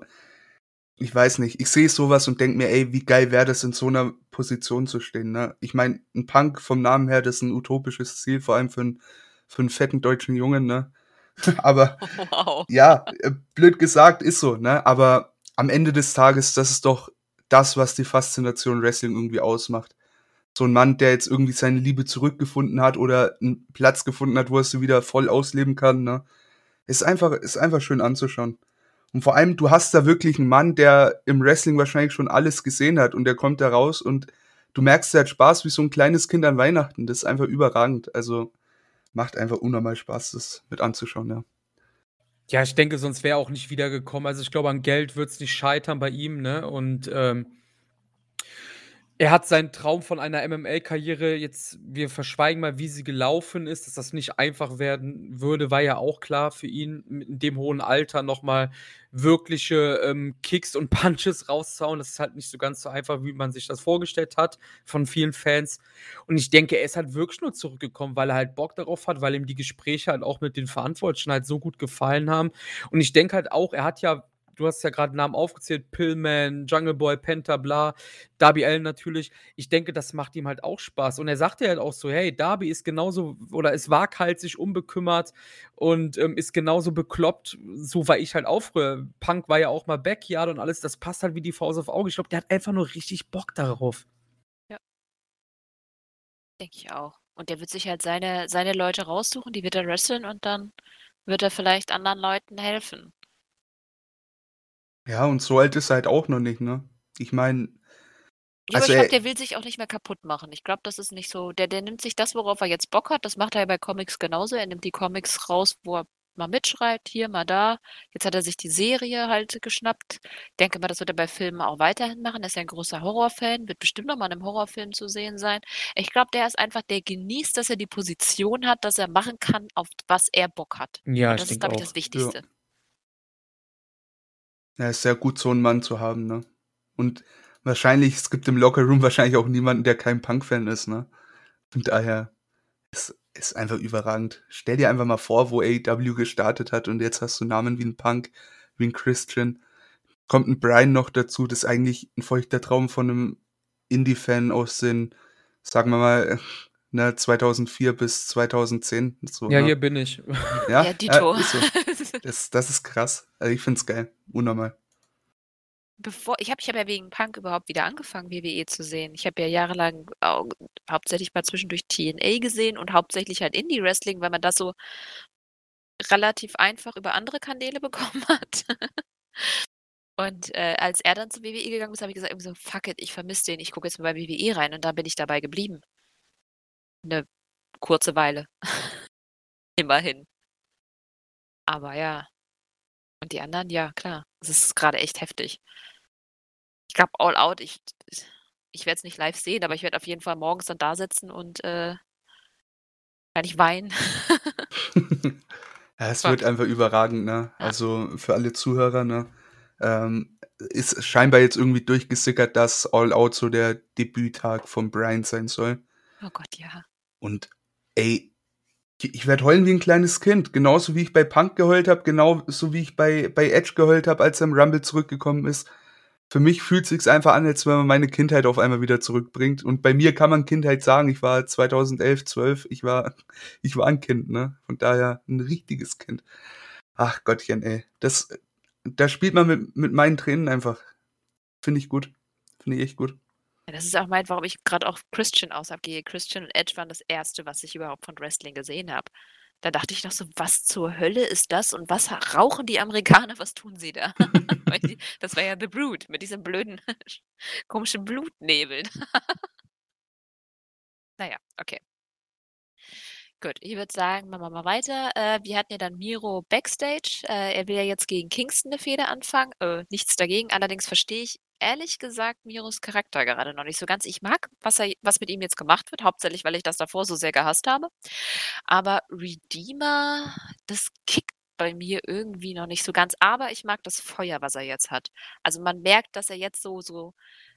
ich weiß nicht, ich sehe sowas und denke mir, ey, wie geil wäre das, in so einer Position zu stehen. Ne? Ich meine, ein Punk vom Namen her, das ist ein utopisches Ziel, vor allem für einen, für einen fetten deutschen Jungen. Ne? <laughs> Aber wow. ja, äh, blöd gesagt, ist so, ne? Aber am Ende des Tages, das ist doch das, was die Faszination Wrestling irgendwie ausmacht. So ein Mann, der jetzt irgendwie seine Liebe zurückgefunden hat oder einen Platz gefunden hat, wo er sie wieder voll ausleben kann, ne? Ist einfach, ist einfach schön anzuschauen. Und vor allem, du hast da wirklich einen Mann, der im Wrestling wahrscheinlich schon alles gesehen hat und der kommt da raus und du merkst, der hat Spaß wie so ein kleines Kind an Weihnachten. Das ist einfach überragend. Also, macht einfach unnormal Spaß, das mit anzuschauen, ja. Ja, ich denke, sonst wäre er auch nicht wiedergekommen. Also ich glaube, an Geld wird es nicht scheitern bei ihm, ne? Und ähm, er hat seinen Traum von einer MML-Karriere jetzt, wir verschweigen mal, wie sie gelaufen ist, dass das nicht einfach werden würde, war ja auch klar für ihn, in dem hohen Alter nochmal wirkliche ähm, Kicks und <laughs> Punches rauszuhauen. Das ist halt nicht so ganz so einfach, wie man sich das vorgestellt hat von vielen Fans. Und ich denke, er ist halt wirklich nur zurückgekommen, weil er halt Bock darauf hat, weil ihm die Gespräche halt auch mit den Verantwortlichen halt so gut gefallen haben. Und ich denke halt auch, er hat ja du hast ja gerade Namen aufgezählt, Pillman, Jungle Boy, Penta, bla, Darby Allen natürlich. Ich denke, das macht ihm halt auch Spaß. Und er sagte halt auch so, hey, Darby ist genauso oder ist waghalsig, unbekümmert und ähm, ist genauso bekloppt. So war ich halt auch früher. Punk war ja auch mal Backyard und alles. Das passt halt wie die Faust auf Auge. Ich glaube, der hat einfach nur richtig Bock darauf. Ja. Denke ich auch. Und der wird sich halt seine, seine Leute raussuchen, die wird er wresteln und dann wird er vielleicht anderen Leuten helfen. Ja, und so alt ist er halt auch noch nicht, ne? Ich meine. Ja, also aber ich glaube, der will sich auch nicht mehr kaputt machen. Ich glaube, das ist nicht so. Der, der nimmt sich das, worauf er jetzt Bock hat. Das macht er ja bei Comics genauso. Er nimmt die Comics raus, wo er mal mitschreibt, hier, mal da. Jetzt hat er sich die Serie halt geschnappt. Denke mal, das wird er bei Filmen auch weiterhin machen. Er ist ja ein großer Horrorfan, wird bestimmt noch mal in einem Horrorfilm zu sehen sein. Ich glaube, der ist einfach, der genießt, dass er die Position hat, dass er machen kann, auf was er Bock hat. Ja, Und das ist, glaube ich, das Wichtigste. Ja. Ja, ist sehr gut, so einen Mann zu haben, ne? Und wahrscheinlich, es gibt im Lockerroom wahrscheinlich auch niemanden, der kein Punk-Fan ist, ne? Von daher ist, ist einfach überragend. Stell dir einfach mal vor, wo AEW gestartet hat und jetzt hast du Namen wie ein Punk, wie ein Christian. Kommt ein Brian noch dazu, das ist eigentlich ein feuchter Traum von einem Indie-Fan aus den, sagen wir mal, ne, 2004 bis 2010. So, ja, ne? hier bin ich. <laughs> Ja, ja Dito. Äh, so. <laughs> das, das ist krass. Also ich find's geil. Unnormal. Bevor, ich habe ich hab ja wegen Punk überhaupt wieder angefangen, WWE zu sehen. Ich habe ja jahrelang auch, hauptsächlich mal zwischendurch TNA gesehen und hauptsächlich halt Indie-Wrestling, weil man das so relativ einfach über andere Kanäle <laughs> bekommen hat. Und äh, als er dann zu WWE gegangen ist, habe ich gesagt, irgendwie so, fuck it, ich vermisse den, ich gucke jetzt mal bei WWE rein und da bin ich dabei geblieben. Eine kurze Weile. <laughs> Immerhin. Aber ja. Und die anderen, ja, klar. Es ist gerade echt heftig. Ich glaube, All Out, ich, ich werde es nicht live sehen, aber ich werde auf jeden Fall morgens dann da sitzen und äh, kann ich weinen. <laughs> ja, es wird einfach überragend, ne? Ja. Also für alle Zuhörer, ne? Ähm, ist scheinbar jetzt irgendwie durchgesickert, dass All Out so der Debüttag von Brian sein soll. Oh Gott, ja. Und ey, ich werde heulen wie ein kleines Kind. Genauso wie ich bei Punk geheult habe, genauso wie ich bei, bei Edge geheult habe, als er im Rumble zurückgekommen ist. Für mich fühlt sich's einfach an, als wenn man meine Kindheit auf einmal wieder zurückbringt. Und bei mir kann man Kindheit sagen. Ich war 2011, 12, ich war, <laughs> ich war ein Kind, ne? Von daher ein richtiges Kind. Ach Gottchen, ey. Das, da spielt man mit, mit meinen Tränen einfach. Finde ich gut. Finde ich echt gut. Ja, das ist auch mein, warum ich gerade auf Christian aus abgehe. Christian und Edge waren das Erste, was ich überhaupt von Wrestling gesehen habe. Da dachte ich noch so: „Was zur Hölle ist das und was rauchen die Amerikaner? Was tun sie da?“ <laughs> <laughs> das war ja The Brood mit diesem blöden, <laughs> komischen Blutnebel. Na ja, okay. Gut, ich würde sagen, machen wir mal weiter. Äh, wir hatten ja dann Miro backstage. Äh, er will ja jetzt gegen Kingston eine Fehde anfangen. Äh, nichts dagegen. Allerdings verstehe ich ehrlich gesagt Miros Charakter gerade noch nicht so ganz. Ich mag, was, er, was mit ihm jetzt gemacht wird, hauptsächlich, weil ich das davor so sehr gehasst habe. Aber Redeemer, das kickt bei mir irgendwie noch nicht so ganz. Aber ich mag das Feuer, was er jetzt hat. Also man merkt, dass er jetzt so, so,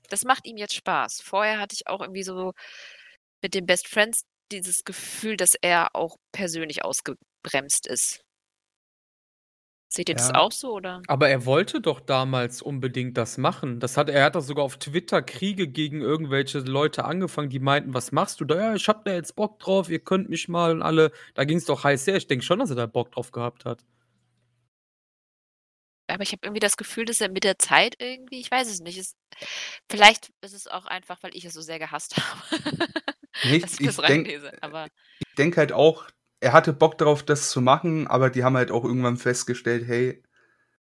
das macht ihm jetzt Spaß. Vorher hatte ich auch irgendwie so mit den Best Friends dieses Gefühl, dass er auch persönlich ausgebremst ist. Seht ihr das auch so, oder? Aber er wollte doch damals unbedingt das machen. Das hat er hat doch sogar auf Twitter Kriege gegen irgendwelche Leute angefangen, die meinten: „Was machst du da?“ „Ja, ich habe da jetzt Bock drauf, ihr könnt mich mal“ und alle da ging es doch heiß her. Ich denke schon, dass er da Bock drauf gehabt hat. Aber ich habe irgendwie das Gefühl, dass er mit der Zeit irgendwie ich weiß es nicht, ist vielleicht ist es auch einfach, weil ich es so sehr gehasst <laughs> habe. Nichts, ich denke ich denke halt auch, er hatte Bock darauf, das zu machen, aber die haben halt auch irgendwann festgestellt, hey,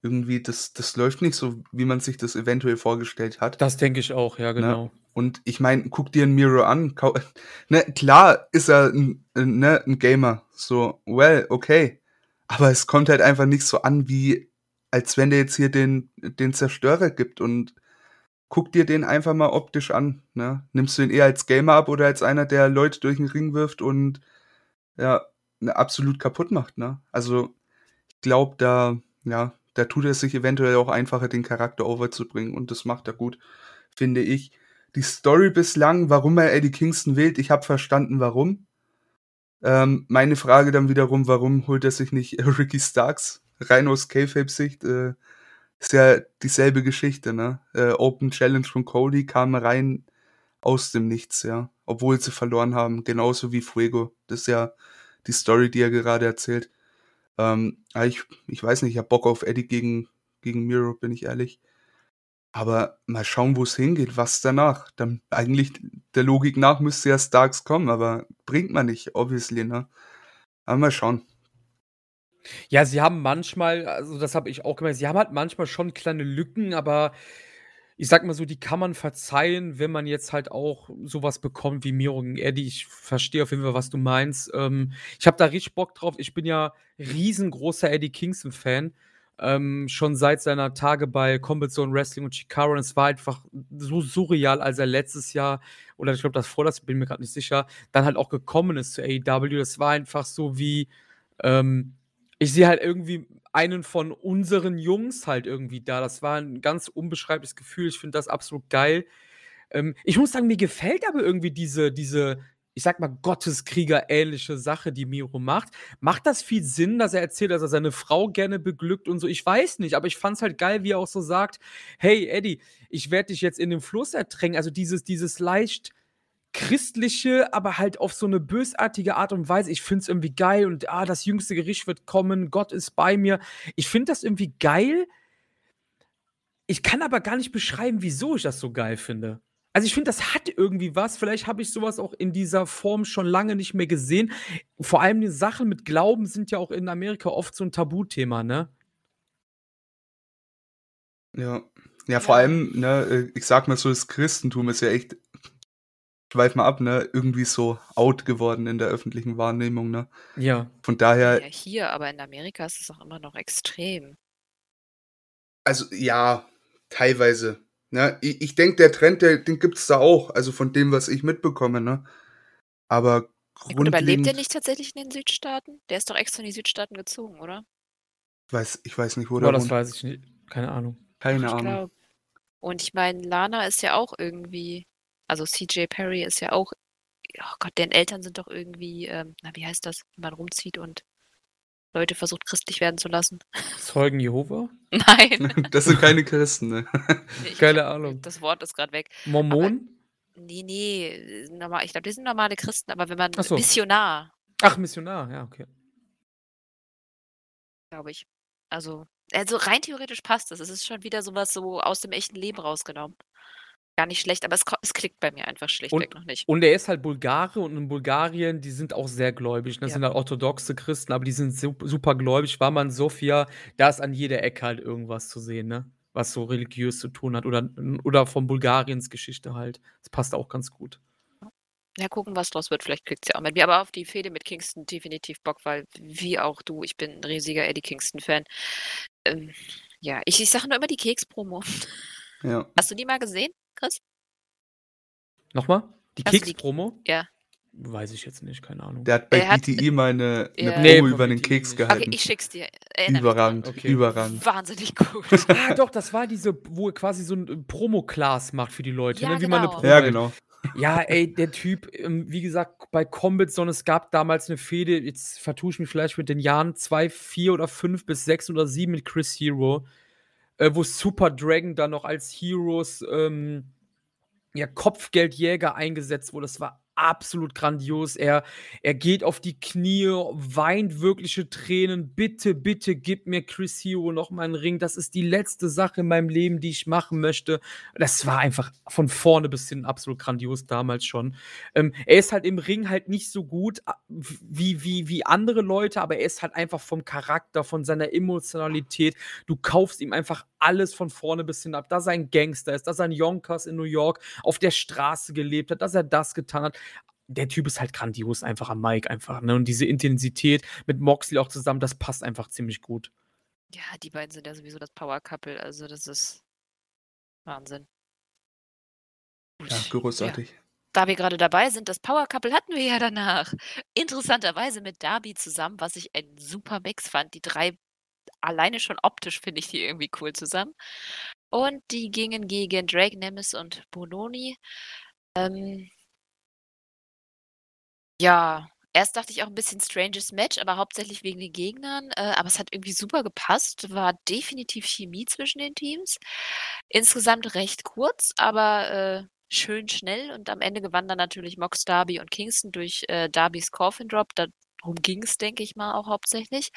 irgendwie, das, das läuft nicht so, wie man sich das eventuell vorgestellt hat. Das denke ich auch, ja, ne? genau. Ne? Und ich meine, guck dir ein Miro an. <laughs> Ne, klar ist er ein, ne, ein Gamer. So, well, okay. Aber es kommt halt einfach nicht so an, wie als wenn der jetzt hier den, den Zerstörer gibt. Und guck dir den einfach mal optisch an. Ne? Nimmst du ihn eher als Gamer ab oder als einer, der Leute durch den Ring wirft und ja, ne, absolut kaputt macht, ne? Also, ich glaube, da, ja, da tut er sich eventuell auch einfacher, den Charakter overzubringen und das macht er gut, finde ich. Die Story bislang, warum er Eddie Kingston wählt, ich habe verstanden, warum. Ähm, meine Frage dann wiederum, warum holt er sich nicht <laughs> Ricky Starks? Rein aus K-Fape-Sicht, äh, ist ja dieselbe Geschichte, ne? Äh, Open Challenge von Cody kam rein aus dem Nichts, ja. Obwohl sie verloren haben, genauso wie Fuego. Das ist ja die Story, die er gerade erzählt. Ähm, ich, ich weiß nicht, ich habe Bock auf Eddie gegen, gegen Miro, bin ich ehrlich. Aber mal schauen, wo es hingeht, was danach. Dann eigentlich der Logik nach müsste ja Starks kommen, aber bringt man nicht, obviously, ne? Aber mal schauen. Ja, sie haben manchmal, also das habe ich auch gemerkt, sie haben halt manchmal schon kleine Lücken, aber ich sag mal so, die kann man verzeihen, wenn man jetzt halt auch sowas bekommt wie Miro gegen Eddie. Ich verstehe auf jeden Fall, was du meinst. Ähm, ich habe da richtig Bock drauf. Ich bin ja riesengroßer Eddie Kingston-Fan. Ähm, schon seit seiner Tage bei Combat Zone Wrestling und Chicago. Und es war einfach so surreal, als er letztes Jahr, oder ich glaube, das vorletzte, bin mir gerade nicht sicher, dann halt auch gekommen ist zu AEW. Das war einfach so wie, ähm, ich sehe halt irgendwie einen von unseren Jungs halt irgendwie da. Das war ein ganz unbeschreibliches Gefühl. Ich finde das absolut geil. Ähm, ich muss sagen, mir gefällt aber irgendwie diese, diese, ich sag mal, Gotteskrieger-ähnliche Sache, die Miro macht. Macht das viel Sinn, dass er erzählt, dass er seine Frau gerne beglückt und so? Ich weiß nicht, aber ich fand's halt geil, wie er auch so sagt: Hey, Eddie, ich werde dich jetzt in den Fluss ertränken. Also dieses, dieses leicht christliche, aber halt auf so eine bösartige Art und Weise. Ich finde es irgendwie geil und ah, das jüngste Gericht wird kommen, Gott ist bei mir. Ich finde das irgendwie geil. Ich kann aber gar nicht beschreiben, wieso ich das so geil finde. Also ich finde, das hat irgendwie was. Vielleicht habe ich sowas auch in dieser Form schon lange nicht mehr gesehen. Vor allem die Sachen mit Glauben sind ja auch in Amerika oft so ein Tabuthema, ne? Ja. Ja, vor allem, ne, äh, ich sag mal so, das Christentum ist ja echt schweif mal ab, ne, irgendwie so out geworden in der öffentlichen Wahrnehmung, ne? Ja. Von daher. Ja, hier, aber in Amerika ist es auch immer noch extrem. Also, ja, teilweise. Ne? Ich, ich denke, der Trend, der, den gibt es da auch, also von dem, was ich mitbekomme, ne? Aber ja, gut, aber lebt der nicht tatsächlich in den Südstaaten? Der ist doch extra in die Südstaaten gezogen, oder? Ich weiß, ich weiß nicht, wo der Boah, das weiß ich nicht. Keine Ahnung. Keine Ahnung. Glaub. Und ich meine, Lana ist ja auch irgendwie also CJ Perry ist ja auch, oh Gott, deren Eltern sind doch irgendwie, ähm, na, wie heißt das, wenn man rumzieht und Leute versucht, christlich werden zu lassen. <laughs> Zeugen Jehova? Nein. <laughs> Das sind keine Christen, ne? Nee, Keine Ahnung. Das Wort ist gerade weg. Mormonen? Nee, nee, normal, ich glaube, die sind normale Christen, aber wenn man Ach so. Missionar. Ach, Missionar, ja, okay. Glaube ich. Also, also rein theoretisch passt das. Es ist schon wieder sowas so aus dem echten Leben rausgenommen. Gar nicht schlecht, aber es, es klickt bei mir einfach schlichtweg und, noch nicht. Und er ist halt Bulgare und in Bulgarien, die sind auch sehr gläubig. Das ne? ja. sind halt orthodoxe Christen, aber die sind super gläubig. War man in Sofia, da ist an jeder Ecke halt irgendwas zu sehen, ne? Was so religiös zu tun hat. Oder, oder von Bulgariens Geschichte halt. Das passt auch ganz gut. Ja, gucken, was draus wird. Vielleicht kriegt sie auch mit mir. Aber auf die Fehde mit Kingston definitiv Bock, weil wie auch du, ich bin ein riesiger Eddie Kingston-Fan. Ähm, ja, ich, ich sage nur immer die Keks-Promo. <laughs> Ja. Hast du die mal gesehen, Chris? Nochmal? Die Keks-Promo? Ja. Weiß ich jetzt nicht, keine Ahnung. Der hat bei BTI mal eine, eine ja. nee, über den Keks gehalten. Okay, ich schick's dir. Überragend, okay. überragend. Wahnsinnig gut. <laughs> ah, doch, das war diese, wo er quasi so ein Promo-Class macht für die Leute, ja, ne? wie genau. man eine. Promo Ja, genau. Ja, ey, der Typ, ähm, wie gesagt, bei Combat Zone, es gab damals eine Fehde, jetzt vertue ich mich vielleicht mit den Jahren 2, 4 oder 5 bis 6 oder 7 mit Chris Hero, äh, wo Super Dragon dann noch als Heroes ähm, ja, Kopfgeldjäger eingesetzt wurde. Das war absolut grandios. Er, er geht auf die Knie, weint wirkliche Tränen. Bitte, bitte gib mir Chris Hero noch mal einen Ring. Das ist die letzte Sache in meinem Leben, die ich machen möchte. Das war einfach von vorne bis hin absolut grandios damals schon. Ähm, er ist halt im Ring halt nicht so gut wie, wie, wie andere Leute, aber er ist halt einfach vom Charakter, von seiner Emotionalität. Du kaufst ihm einfach alles von vorne bis hin ab. Dass er ein Gangster ist, dass er ein Yonkers in New York auf der Straße gelebt hat, dass er das getan hat der Typ ist halt grandios einfach am Mike einfach, ne? Und diese Intensität mit Moxley auch zusammen, das passt einfach ziemlich gut. Ja, die beiden sind ja sowieso das Power Couple, also das ist Wahnsinn. Ja, großartig. Ja. Da wir gerade dabei sind, das Power Couple hatten wir ja danach. Interessanterweise mit Darby zusammen, was ich ein super Mix fand. Die drei, alleine schon optisch finde ich die irgendwie cool zusammen. Und die gingen gegen Drake, Nemes und Bononi. Ähm, ja, erst dachte ich auch ein bisschen stranges Match, aber hauptsächlich wegen den Gegnern. Äh, aber es hat irgendwie super gepasst. War definitiv Chemie zwischen den Teams. Insgesamt recht kurz, aber äh, schön schnell. Und am Ende gewann dann natürlich Mox Darby und Kingston durch äh, Darbys Coffin Drop. Darum ging es, denke ich mal, auch hauptsächlich.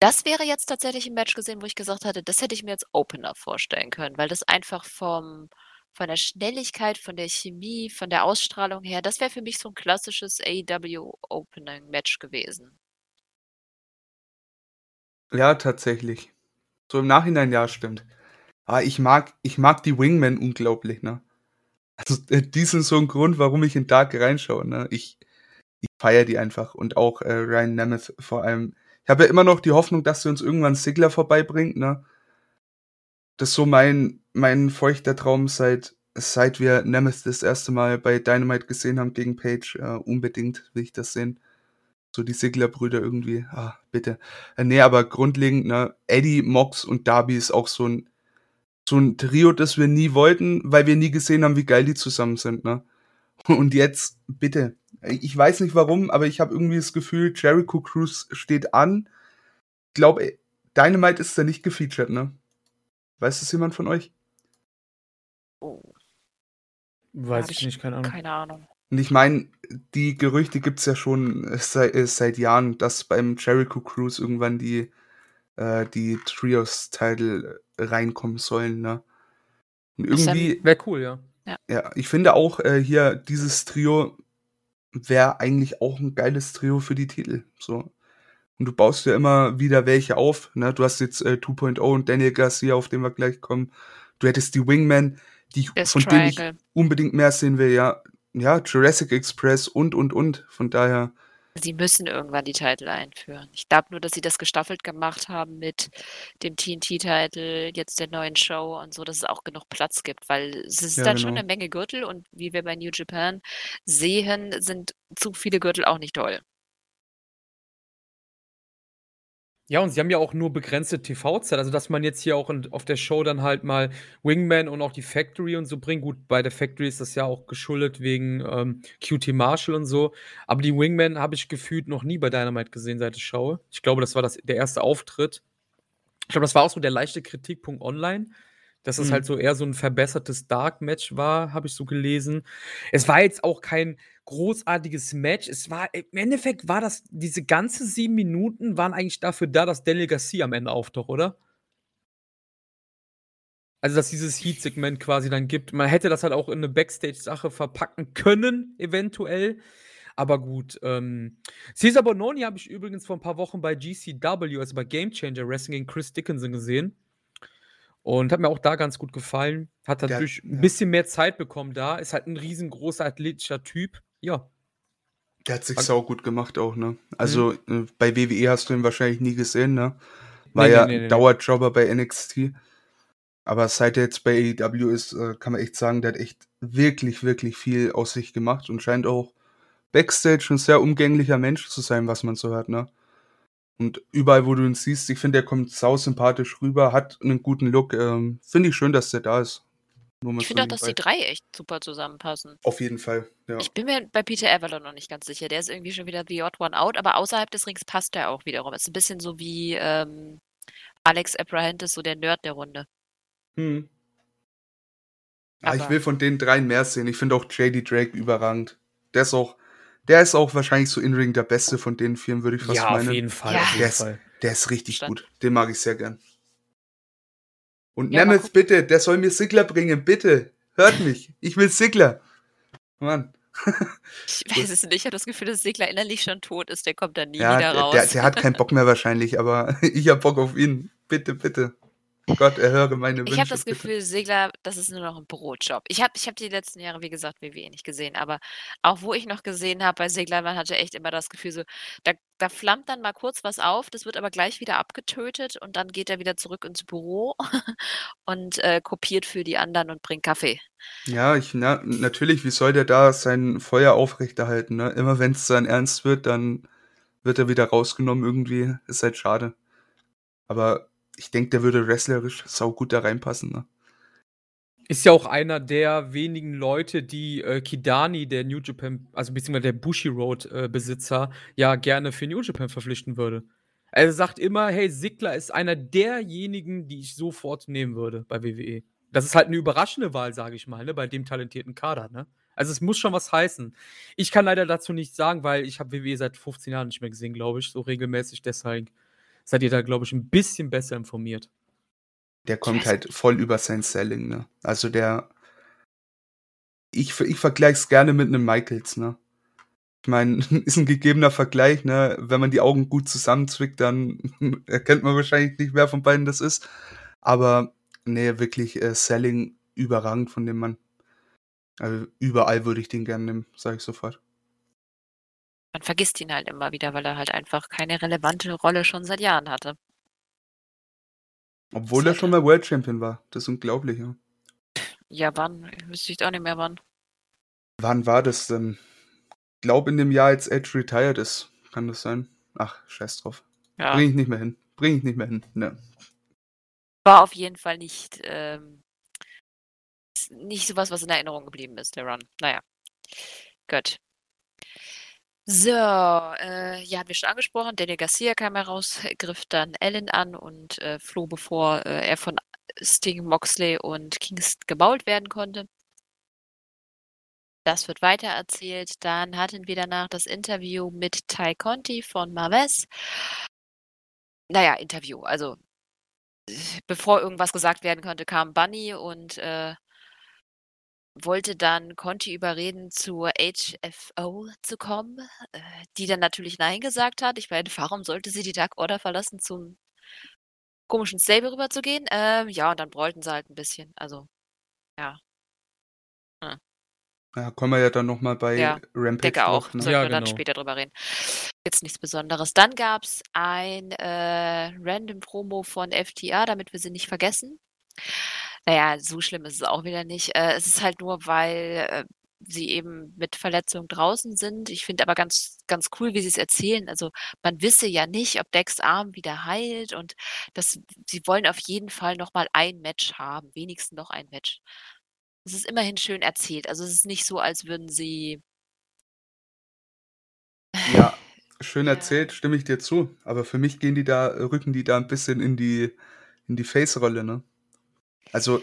Das wäre jetzt tatsächlich ein Match gesehen, wo ich gesagt hatte, das hätte ich mir als Opener vorstellen können, weil das einfach vom von der Schnelligkeit, von der Chemie, von der Ausstrahlung her, das wäre für mich so ein klassisches AEW Opening Match gewesen. Ja, tatsächlich. So im Nachhinein, ja, stimmt. Aber ich mag, ich mag die Wingmen unglaublich, ne? Also, äh, die sind so ein Grund, warum ich in Dark reinschaue, ne? Ich, ich feiere die einfach und auch äh, Ryan Nemeth vor allem. Ich habe ja immer noch die Hoffnung, dass sie uns irgendwann Sigler vorbeibringt, ne? das ist so mein, mein feuchter Traum seit, seit wir Nemeth das erste Mal bei Dynamite gesehen haben gegen Page. Äh, unbedingt will ich das sehen. So die Sigler-Brüder irgendwie. Ah, bitte. Äh, nee, aber grundlegend, ne, Eddie, Mox und Darby ist auch so ein, so ein Trio, das wir nie wollten, weil wir nie gesehen haben, wie geil die zusammen sind, ne? Und jetzt, bitte. Ich weiß nicht warum, aber ich habe irgendwie das Gefühl, Jericho Cruise steht an. Ich glaube, Dynamite ist da nicht gefeatured, ne? Weiß es jemand von euch? Oh. Weiß ich nicht, keine Ahnung. Keine Ahnung. Und ich meine, die Gerüchte gibt es ja schon seit, äh, seit, Jahren, dass beim Jericho Cruise irgendwann die, äh, die Trios-Title reinkommen sollen, ne? Und irgendwie. Wäre cool, ja. Ja. Ja, ich finde auch äh, hier dieses Trio wäre eigentlich auch ein geiles Trio für die Titel. So. Und du baust ja immer wieder welche auf. Ne? Du hast jetzt äh, 2.0 und Daniel Garcia, auf den wir gleich kommen. Du hättest die Wingmen, die, von denen ich unbedingt mehr sehen will. Ja, ja, Jurassic Express und, und, und. Von daher. Sie müssen irgendwann die Titel einführen. Ich glaube nur, dass sie das gestaffelt gemacht haben mit dem TNT-Titel, jetzt der neuen Show und so, dass es auch genug Platz gibt, weil es ist ja, dann genau. schon eine Menge Gürtel und wie wir bei New Japan sehen, sind zu viele Gürtel auch nicht toll. Ja, und sie haben ja auch nur begrenzte TV-Zeit. Also, dass man jetzt hier auch in, auf der Show dann halt mal Wingman und auch die Factory und so bringt. Gut, bei der Factory ist das ja auch geschuldet wegen ähm, QT Marshall und so. Aber die Wingman habe ich gefühlt noch nie bei Dynamite gesehen, seit ich schaue. Ich glaube, das war das, der erste Auftritt. Ich glaube, das war auch so der leichte Kritikpunkt online, dass es mhm. halt so eher so ein verbessertes Dark-Match war, habe ich so gelesen. Es war jetzt auch kein großartiges Match. Es war, im Endeffekt war das, diese ganze sieben Minuten waren eigentlich dafür da, dass Daniel Garcia am Ende auftaucht, oder? Also, dass dieses Heat-Segment quasi dann gibt. Man hätte das halt auch in eine Backstage-Sache verpacken können, eventuell. Aber gut, ähm, Cesar Bononi habe ich übrigens vor ein paar Wochen bei GCW, also bei Game Changer Wrestling gegen Chris Dickinson gesehen. Und hat mir auch da ganz gut gefallen. Hat dadurch ein bisschen mehr Zeit bekommen da. Ist halt ein riesengroßer athletischer Typ. Ja. Der hat sich sau gut gemacht auch, ne? Also mhm. äh, bei WWE hast du ihn wahrscheinlich nie gesehen, ne? War nee, ja nee, nee, Dauerjobber bei NXT. Aber seit er jetzt bei AEW ist, äh, kann man echt sagen, der hat echt wirklich, wirklich viel aus sich gemacht und scheint auch Backstage ein sehr umgänglicher Mensch zu sein, was man so hört, ne? Und überall, wo du ihn siehst, ich finde, der kommt sau sympathisch rüber, hat einen guten Look. Ähm, finde ich schön, dass der da ist. Ich finde auch, dass die drei echt super zusammenpassen. Auf jeden Fall, ja. Ich bin mir bei Peter Avalon noch nicht ganz sicher. Der ist irgendwie schon wieder the odd one out, aber außerhalb des Rings passt er auch wiederum. Ist ein bisschen so wie ähm, Alex Abrahantes, so der Nerd der Runde. Hm. Ja, ich will von den dreien mehr sehen. Ich finde auch JD Drake überragend. Der ist auch der ist auch wahrscheinlich so in-ring der beste von den vier, würde ich fast ja, meinen. Ja, auf jeden Fall. Ja. Auf jeden der, Fall. Ist, der ist richtig Stand. gut. Den mag ich sehr gern. Und ja, Nemeth, bitte, der soll mir Sigler bringen, bitte. Hört mich. Ich will Sigler. Mann. ich weiß es nicht. Ich habe das Gefühl, dass Sigler innerlich schon tot ist. Der kommt da nie ja, wieder raus. Der, der hat keinen Bock mehr wahrscheinlich, aber <laughs> ich habe Bock auf ihn. Bitte, bitte. Gott, erhöre meine Wünsche. Ich habe das Gefühl, Segler, das ist nur noch ein Brotjob. Ich habe ich hab die letzten Jahre, wie gesagt, WWE nicht gesehen, aber auch wo ich noch gesehen habe bei Segler, man hatte echt immer das Gefühl, so, da, da flammt dann mal kurz was auf, das wird aber gleich wieder abgetötet und dann geht er wieder zurück ins Büro <laughs> und äh, kopiert für die anderen und bringt Kaffee. Ja, ich, na, natürlich, wie soll der da sein Feuer aufrechterhalten? Ne? Immer wenn es dann ernst wird, dann wird er wieder rausgenommen irgendwie. Ist halt schade. Aber ich denke, der würde wrestlerisch sau gut da reinpassen. Ne? Ist ja auch einer der wenigen Leute, die äh, Kidani, der New Japan, also beziehungsweise der Bushi Road äh, Besitzer, ja gerne für New Japan verpflichten würde. Er sagt immer, hey, Sigler ist einer derjenigen, die ich sofort nehmen würde bei WWE. Das ist halt eine überraschende Wahl, sage ich mal, ne, bei dem talentierten Kader, ne? Also es muss schon was heißen. Ich kann leider dazu nichts sagen, weil ich habe WWE seit 15 Jahren nicht mehr gesehen, glaube ich, so regelmäßig. Deshalb seid ihr da, glaube ich, ein bisschen besser informiert. Der kommt halt voll über sein Selling, ne? Also der. Ich, ich vergleiche es gerne mit einem Michaels, ne? Ich meine, <laughs> ist ein gegebener Vergleich, ne? Wenn man die Augen gut zusammenzwickt, dann <laughs> erkennt man wahrscheinlich nicht, wer von beiden das ist. Aber nee, wirklich äh, Selling überragend von dem Mann. Also überall würde ich den gerne nehmen, sage ich sofort man vergisst ihn halt immer wieder, weil er halt einfach keine relevante Rolle schon seit Jahren hatte. Obwohl er schon mal World Champion war. Das ist unglaublich, ja. Ja, wann? Wüsste ich auch nicht mehr wann. Wann war das denn? Ich glaube in dem Jahr, als Edge retired ist. Kann das sein? Ach, scheiß drauf. Ja. Bring ich nicht mehr hin. Bring ich nicht mehr hin. Ne. War auf jeden Fall nicht, ähm, nicht sowas, was in Erinnerung geblieben ist, der Run. Naja. Gut. So, äh, ja, hatten wir schon angesprochen. Daniel Garcia kam heraus, griff dann Allen an und äh, floh, bevor äh, er von Sting, Moxley und Kingston gebaut werden konnte. Das wird weitererzählt. Dann hatten wir danach das Interview mit Ty Conti von Marves. Naja, Interview. Also, bevor irgendwas gesagt werden konnte, kam Bunny und äh, wollte dann Conti überreden, zur HFO zu kommen, äh, die dann natürlich Nein gesagt hat. Ich meine, warum sollte sie die Dark Order verlassen, zum komischen Stable rüberzugehen? Ähm, ja, und dann brollten sie halt ein bisschen. Also, ja. Hm. Ja, kommen wir ja dann nochmal bei ja, Rampage denke auch. Ne? Sollten ja, wir genau. dann später drüber reden. Jetzt nichts Besonderes. Dann gab es ein äh, random Promo von FTA, damit wir sie nicht vergessen. Naja, so schlimm ist es auch wieder nicht. Äh, es ist halt nur, weil äh, sie eben mit Verletzung draußen sind. Ich finde aber ganz, ganz cool, wie sie es erzählen. Also man wisse ja nicht, ob Decks Arm wieder heilt und das, sie wollen auf jeden Fall nochmal ein Match haben, wenigstens noch ein Match. Es ist immerhin schön erzählt. Also es ist nicht so, als würden sie. Ja, <laughs> schön erzählt, stimme ich dir zu. Aber für mich gehen die da, rücken die da ein bisschen in die, in die Face-Rolle, ne? Also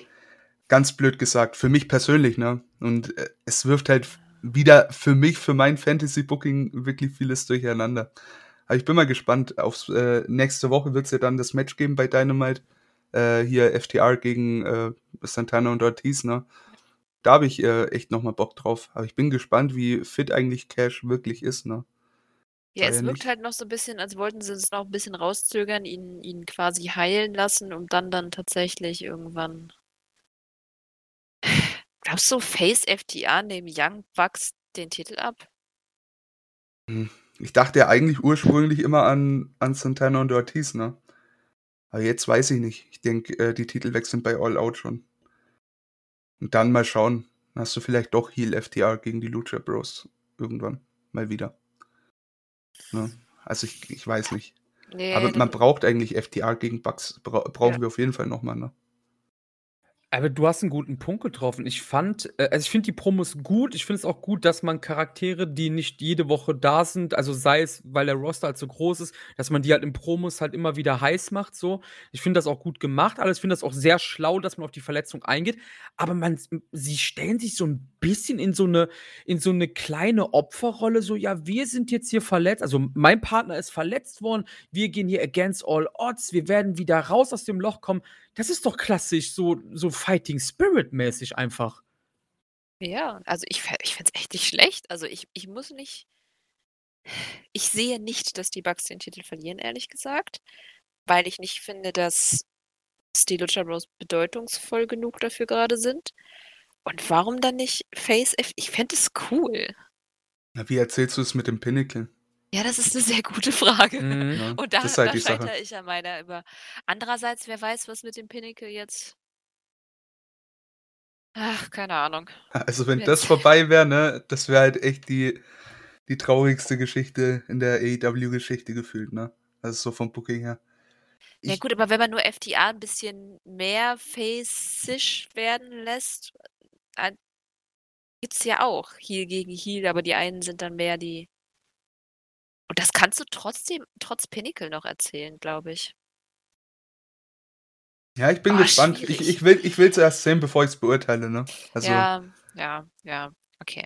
ganz blöd gesagt, für mich persönlich, ne? Und äh, es wirft halt wieder für mich, für mein Fantasy-Booking wirklich vieles durcheinander. Aber ich bin mal gespannt. Aufs, äh, nächste Woche wird es ja dann das Match geben bei Dynamite. äh, hier FTR gegen äh, Santana und Ortiz, ne? Da habe ich äh, echt nochmal Bock drauf. Aber ich bin gespannt, wie fit eigentlich Cash wirklich ist, ne? Ja, es wirkt halt noch so ein bisschen, als wollten sie es noch ein bisschen rauszögern, ihn, ihn quasi heilen lassen, um dann dann tatsächlich irgendwann. <laughs> Glaubst du, Face FTA nehmen Young Bucks den Titel ab? Hm, ich dachte ja eigentlich ursprünglich immer an, an Santana und Ortiz, ne? Aber jetzt weiß ich nicht. Ich denke, äh, die Titel wechseln bei All Out schon. Und dann mal schauen. Hast du vielleicht doch Heal FTR gegen die Lucha Bros irgendwann mal wieder. Ne? Also ich, ich weiß nicht. Nee, Aber man braucht eigentlich FTR gegen Bugs. Bra brauchen ja. wir auf jeden Fall nochmal, ne? Aber du hast einen guten Punkt getroffen. Ich fand äh, also, ich finde die Promos gut. Ich finde es auch gut, dass man Charaktere, die nicht jede Woche da sind also, sei es, weil der Roster halt so groß ist, dass man die halt in Promos halt immer wieder heiß macht so. Ich finde das auch gut gemacht alles. Ich finde das auch sehr schlau, dass man auf die Verletzung eingeht. Aber man sie stellen sich so ein bisschen in so eine in so 'ne kleine Opferrolle, so: „Ja, wir sind jetzt hier verletzt. Also, mein Partner ist verletzt worden. Wir gehen hier against all odds. Wir werden wieder raus aus dem Loch kommen.“ Das ist doch klassisch, so, so Fighting Spirit-mäßig einfach. Ja, also ich, ich finde es echt nicht schlecht. Also ich, ich muss nicht. Ich sehe nicht, dass die Bugs den Titel verlieren, ehrlich gesagt. Weil ich nicht finde, dass Steel Lucha Bros bedeutungsvoll genug dafür gerade sind. Und warum dann nicht Face F? Ich fände es cool. Na, wie erzählst du es mit dem Pinnacle? Ja, das ist eine sehr gute Frage. Mhm. Und da, halt da scheitere ich ja meiner über. Andererseits, wer weiß, was mit dem Pinnacle jetzt. Ach, keine Ahnung. Also, wenn das <laughs> vorbei wäre, ne, das wäre halt echt die, die traurigste Geschichte in der AEW-Geschichte gefühlt, ne? Also so vom Booking her. Ja gut, aber wenn man nur FTA ein bisschen mehr facisch werden lässt, äh, gibt's ja auch Heal gegen Heal, aber die einen sind dann mehr die und das kannst du trotzdem trotz Pinnacle noch erzählen, glaube ich. Ja, ich bin Oh, gespannt. Ich, ich will ich will's erst sehen, bevor ich es beurteile, ne? Also Ja, ja, ja, okay.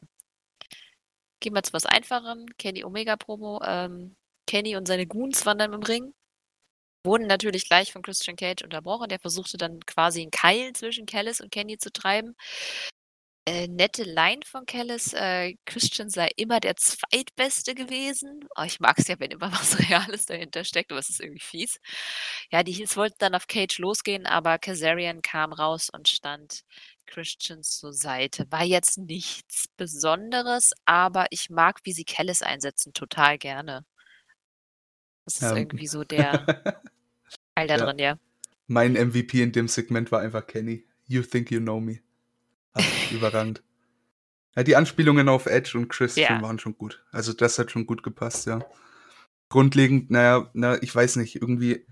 Gehen wir zu was Einfacherem. Kenny Omega Promo. Ähm, Kenny und seine Goons wandern im Ring. Wurden natürlich gleich von Christian Cage unterbrochen. Der versuchte dann quasi einen Keil zwischen Callis und Kenny zu treiben. Äh, nette Line von Callis, äh, Christian sei immer der Zweitbeste gewesen. Oh, ich mag es ja, wenn immer <laughs> was Reales dahinter steckt, aber es ist irgendwie fies. Ja, die Heels wollten dann auf Cage losgehen, aber Kazarian kam raus und stand Christian zur Seite. War jetzt nichts Besonderes, aber ich mag, wie sie Callis einsetzen, total gerne. Das ist ja. irgendwie so der <laughs> Teil da ja. drin, ja. Mein MVP in dem Segment war einfach Kenny. You think you know me. Ach, überragend. Ja, die Anspielungen auf Edge und Christian ja. waren schon gut. Also das hat schon gut gepasst, ja. Grundlegend, naja, na, ich weiß nicht, irgendwie,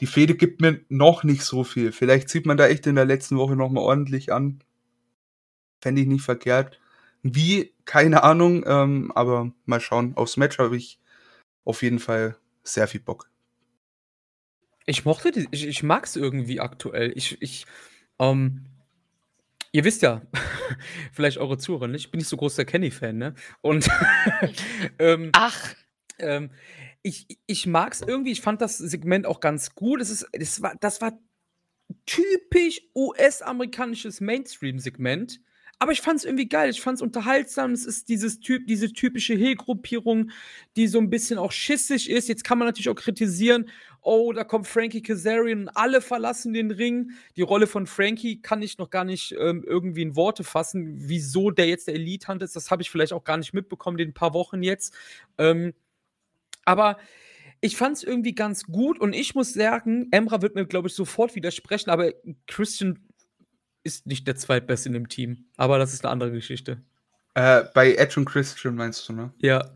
die Fehde gibt mir noch nicht so viel. Vielleicht sieht man da echt in der letzten Woche nochmal ordentlich an. Fände ich nicht verkehrt. Wie, keine Ahnung, ähm, aber mal schauen. Aufs Match habe ich auf jeden Fall sehr viel Bock. Ich mochte die, ich, ich mag es irgendwie aktuell. Ich, ich, ähm, Ihr wisst ja, <laughs> vielleicht eure Zuhörer nicht, ich bin nicht so großer Kenny-Fan, ne? Und <laughs> ähm, Ach. Ähm, ich, ich mag es irgendwie, ich fand das Segment auch ganz gut. Es ist, das, war, das war typisch US-amerikanisches Mainstream-Segment. Aber ich fand es irgendwie geil, ich fand es unterhaltsam. Es ist dieses Typ, diese typische Hill-Gruppierung, die so ein bisschen auch schissig ist. Jetzt kann man natürlich auch kritisieren, oh, da kommt Frankie Kazarian alle verlassen den Ring. Die Rolle von Frankie kann ich noch gar nicht ähm, irgendwie in Worte fassen, wieso der jetzt der Elite-Hand ist. Das habe ich vielleicht auch gar nicht mitbekommen, in ein paar Wochen jetzt. Ähm, aber ich fand es irgendwie ganz gut und ich muss sagen, Emra wird mir, glaube ich, sofort widersprechen, aber Christian ist nicht der Zweitbeste in dem Team. Aber das ist eine andere Geschichte. Äh, bei Edge und Christian meinst du, ne? Ja.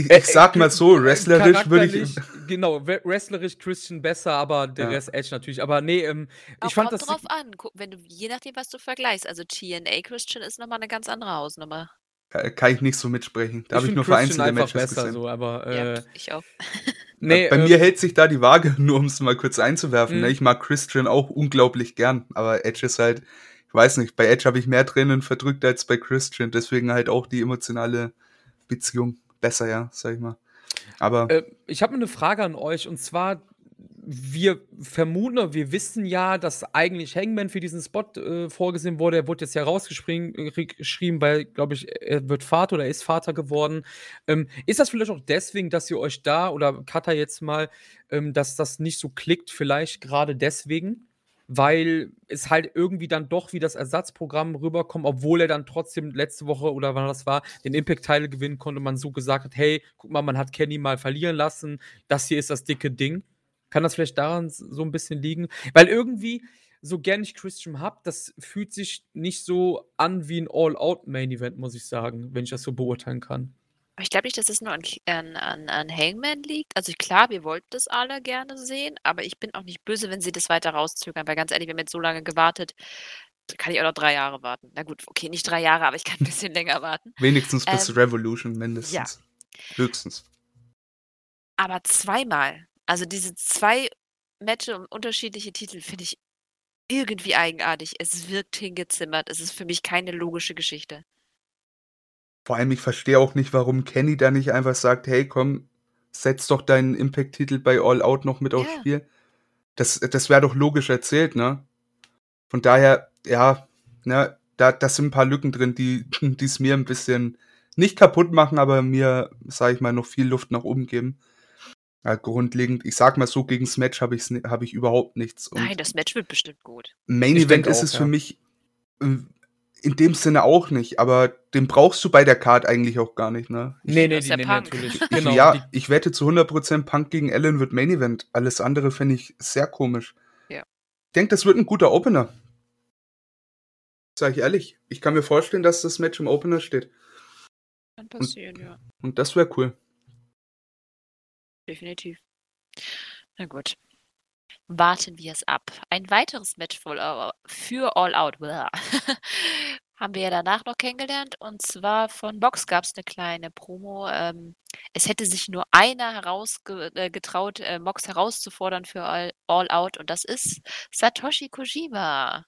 Ich, ich sag mal so, wrestlerisch würde ich. Genau, wrestlerisch Christian besser, aber der ja. Rest Edge natürlich. Aber nee, ähm, ich fand kommt das. drauf an, wenn du, je nachdem, was du vergleichst. Also TNA Christian ist nochmal eine ganz andere Hausnummer. Kann ich nicht so mitsprechen. Da habe ich nur vereinzelte Matches besser, gesehen. So, aber, äh, ja, ich auch. <laughs> nee, Bei ähm, mir hält sich da die Waage, <laughs> nur um es mal kurz einzuwerfen. Ne? Mhm. Ich mag Christian auch unglaublich gern, aber Edge ist halt, ich weiß nicht, bei Edge habe ich mehr Tränen verdrückt als bei Christian. Deswegen halt auch die emotionale Beziehung besser, ja, sag ich mal. Aber äh, ich habe eine Frage an euch und zwar wir vermuten, wir wissen ja, dass eigentlich Hangman für diesen Spot äh, vorgesehen wurde. Er wurde jetzt ja rausgeschrieben, weil, glaube ich, er wird Vater oder ist Vater geworden. Ähm, ist das vielleicht auch deswegen, dass ihr euch da oder Kata jetzt mal, ähm, dass das nicht so klickt, vielleicht gerade deswegen? Weil es halt irgendwie dann doch wie das Ersatzprogramm rüberkommt, obwohl er dann trotzdem letzte Woche oder wann das war, den Impact-Teil gewinnen konnte, man so gesagt hat, hey, guck mal, man hat Kenny mal verlieren lassen, das hier ist das dicke Ding. Kann das vielleicht daran so ein bisschen liegen? Weil irgendwie, so gern ich Christian habe, das fühlt sich nicht so an wie ein All-Out-Main-Event, muss ich sagen, wenn ich das so beurteilen kann. Ich glaube nicht, dass es nur an, an, an Hangman liegt. Also klar, wir wollten das alle gerne sehen, aber ich bin auch nicht böse, wenn sie das weiter rauszögern, weil ganz ehrlich, wir haben jetzt so lange gewartet, kann ich auch noch drei Jahre warten. Na gut, okay, nicht drei Jahre, aber ich kann ein <laughs> bisschen länger warten. Wenigstens bis ähm, Revolution mindestens. Ja. Höchstens. Aber zweimal also diese zwei Matches um unterschiedliche Titel finde ich irgendwie eigenartig. Es wirkt hingezimmert. Es ist für mich keine logische Geschichte. Vor allem, ich verstehe auch nicht, warum Kenny da nicht einfach sagt, hey, komm, setz doch deinen Impact-Titel bei All Out noch mit aufs Ja. Spiel. Das, das wäre doch logisch erzählt, ne? Von daher, ja, ne, da, da sind ein paar Lücken drin, die <laughs> es mir ein bisschen nicht kaputt machen, aber mir, sage ich mal, noch viel Luft nach oben geben. Ja, grundlegend, ich sag mal so, gegen das Match habe hab ich überhaupt nichts. Und Nein, das Match wird bestimmt gut. Main ich Event ist auch, es ja. für mich äh, in dem Sinne auch nicht, aber den brauchst du bei der Card eigentlich auch gar nicht, ne? Ich, nee, nee, nee, nee natürlich. genau. Ja, ich wette zu 100% Punk gegen Allen wird Main Event. Alles andere finde ich sehr komisch. Ja. Ich denke, das wird ein guter Opener. Sag ich ehrlich. Ich kann mir vorstellen, dass das Match im Opener steht. Kann passieren, und, ja. Und das wäre cool definitiv. Na gut. Warten wir es ab. Ein weiteres Match für All Out <laughs> haben wir ja danach noch kennengelernt. Und zwar von Box gab es eine kleine Promo. Ähm, es hätte sich nur einer herausgetraut, äh, äh, Mox herauszufordern für All, All Out. Und das ist Satoshi Kojima.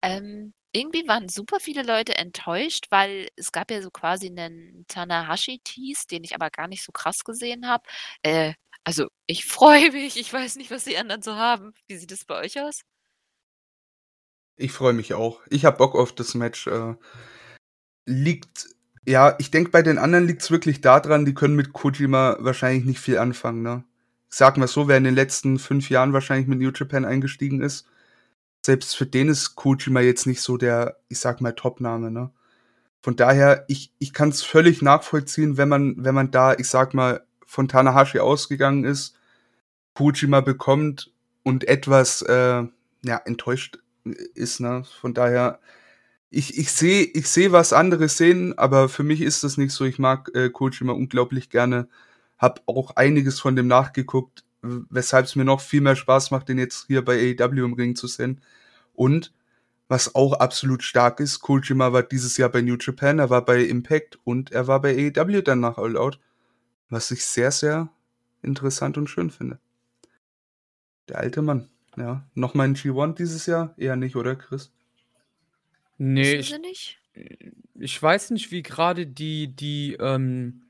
Ähm, irgendwie waren super viele Leute enttäuscht, weil es gab ja so quasi einen Tanahashi-Tease, den ich aber gar nicht so krass gesehen habe. Äh, also, ich freue <laughs> mich. Ich weiß nicht, was die anderen so haben. Wie sieht es bei euch aus? Ich freue mich auch. Ich habe Bock auf das Match. Äh, liegt, ja, ich denke, bei den anderen liegt es wirklich daran, die können mit Kojima wahrscheinlich nicht viel anfangen, ne? Sagen wir so, wer in den letzten fünf Jahren wahrscheinlich mit New Japan eingestiegen ist, selbst für den ist Kojima jetzt nicht so der, ich sag mal, Top-Name, ne? Von daher, ich, ich kann es völlig nachvollziehen, wenn man, wenn man da, ich sag mal, von Tanahashi ausgegangen ist, Kojima bekommt und etwas äh, ja, enttäuscht ist. Ne? Von daher, ich, ich sehe, ich sehe, was andere sehen, aber für mich ist das nicht so. Ich mag äh, Kojima unglaublich gerne, hab auch einiges von dem nachgeguckt weshalb es mir noch viel mehr Spaß macht, den jetzt hier bei AEW im Ring zu sehen. Und was auch absolut stark ist, Kojima war dieses Jahr bei New Japan, er war bei Impact und er war bei AEW dann nach All Out, was ich sehr, sehr interessant und schön finde. Der alte Mann, ja. Nochmal ein G1 dieses Jahr? Eher nicht, oder Chris? Nee, ich, ich weiß nicht, wie gerade die, die, ähm,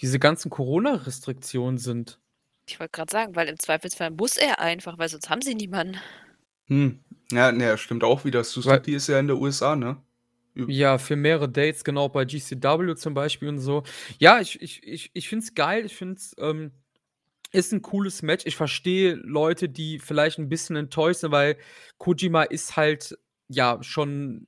diese ganzen Corona-Restriktionen sind. Ich wollte gerade sagen, weil im Zweifelsfall muss er einfach, weil sonst haben sie niemanden. Hm. Ja, ne, stimmt auch wieder. Suzuki ist ja in der USA, ne? Ja, für mehrere Dates, genau, bei GCW zum Beispiel und so. Ja, ich, ich, ich, ich finde es geil. Ich finde es ähm, ist ein cooles Match. Ich verstehe Leute, die vielleicht ein bisschen enttäuscht sind, weil Kojima ist halt ja schon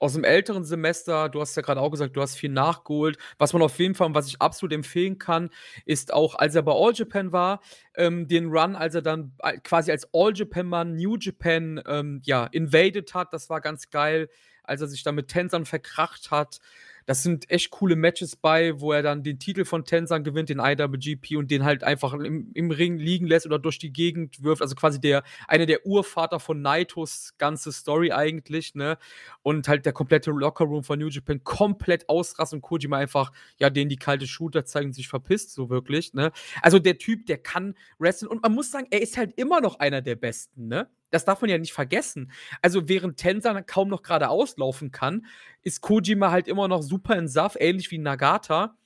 aus dem älteren Semester, du hast ja gerade auch gesagt, du hast viel nachgeholt. Was man auf jeden Fall, was ich absolut empfehlen kann, ist auch, als er bei All Japan war, ähm, den Run, als er dann quasi als All Japan-Mann New Japan ähm, ja, invaded hat. Das war ganz geil, als er sich dann mit Tensern verkracht hat. Das sind echt coole Matches bei, wo er dann den Titel von Tenzan gewinnt, den IWGP, und den halt einfach im, im Ring liegen lässt oder durch die Gegend wirft. Also quasi der, einer der Urvater von Naitos ganze Story eigentlich, ne? Und halt der komplette Lockerroom von New Japan komplett ausrastet und Kojima einfach, ja, denen die kalte Shooter zeigen, sich verpisst, so wirklich, ne? Also der Typ, der kann wrestlen und man muss sagen, er ist halt immer noch einer der Besten, ne? Das darf man ja nicht vergessen. Also während Tenzan kaum noch geradeaus laufen kann, ist Kojima halt immer noch super in Saft, ähnlich wie Nagata.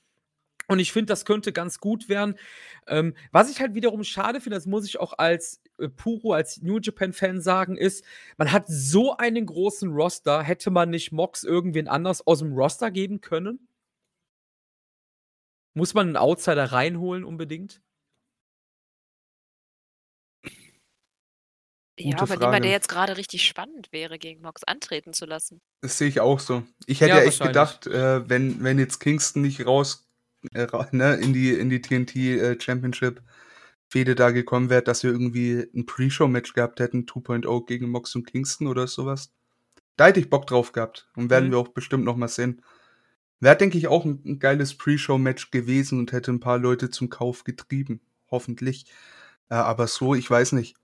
Und ich finde, das könnte ganz gut werden. Ähm, was ich halt wiederum schade finde, das muss ich auch als äh, Puro, als New Japan-Fan sagen, ist, man hat so einen großen Roster, hätte man nicht Mox irgendwen anders aus dem Roster geben können? Muss man einen Outsider reinholen unbedingt? Ja, aber niemand, der jetzt gerade richtig spannend wäre, gegen Mox antreten zu lassen. Das sehe ich auch so. Ich hätte ja, ja echt gedacht, äh, wenn, wenn jetzt Kingston nicht raus äh, <laughs> ne, in die, in die TNT äh, Championship Fehde da gekommen wäre, dass wir irgendwie ein Pre-Show-Match gehabt hätten, 2.0 gegen Mox und Kingston oder sowas. Da hätte ich Bock drauf gehabt und werden mhm. wir auch bestimmt noch mal sehen. Wäre, denke ich, auch ein, ein geiles Pre-Show-Match gewesen und hätte ein paar Leute zum Kauf getrieben. Hoffentlich. Äh, aber so, ich weiß nicht.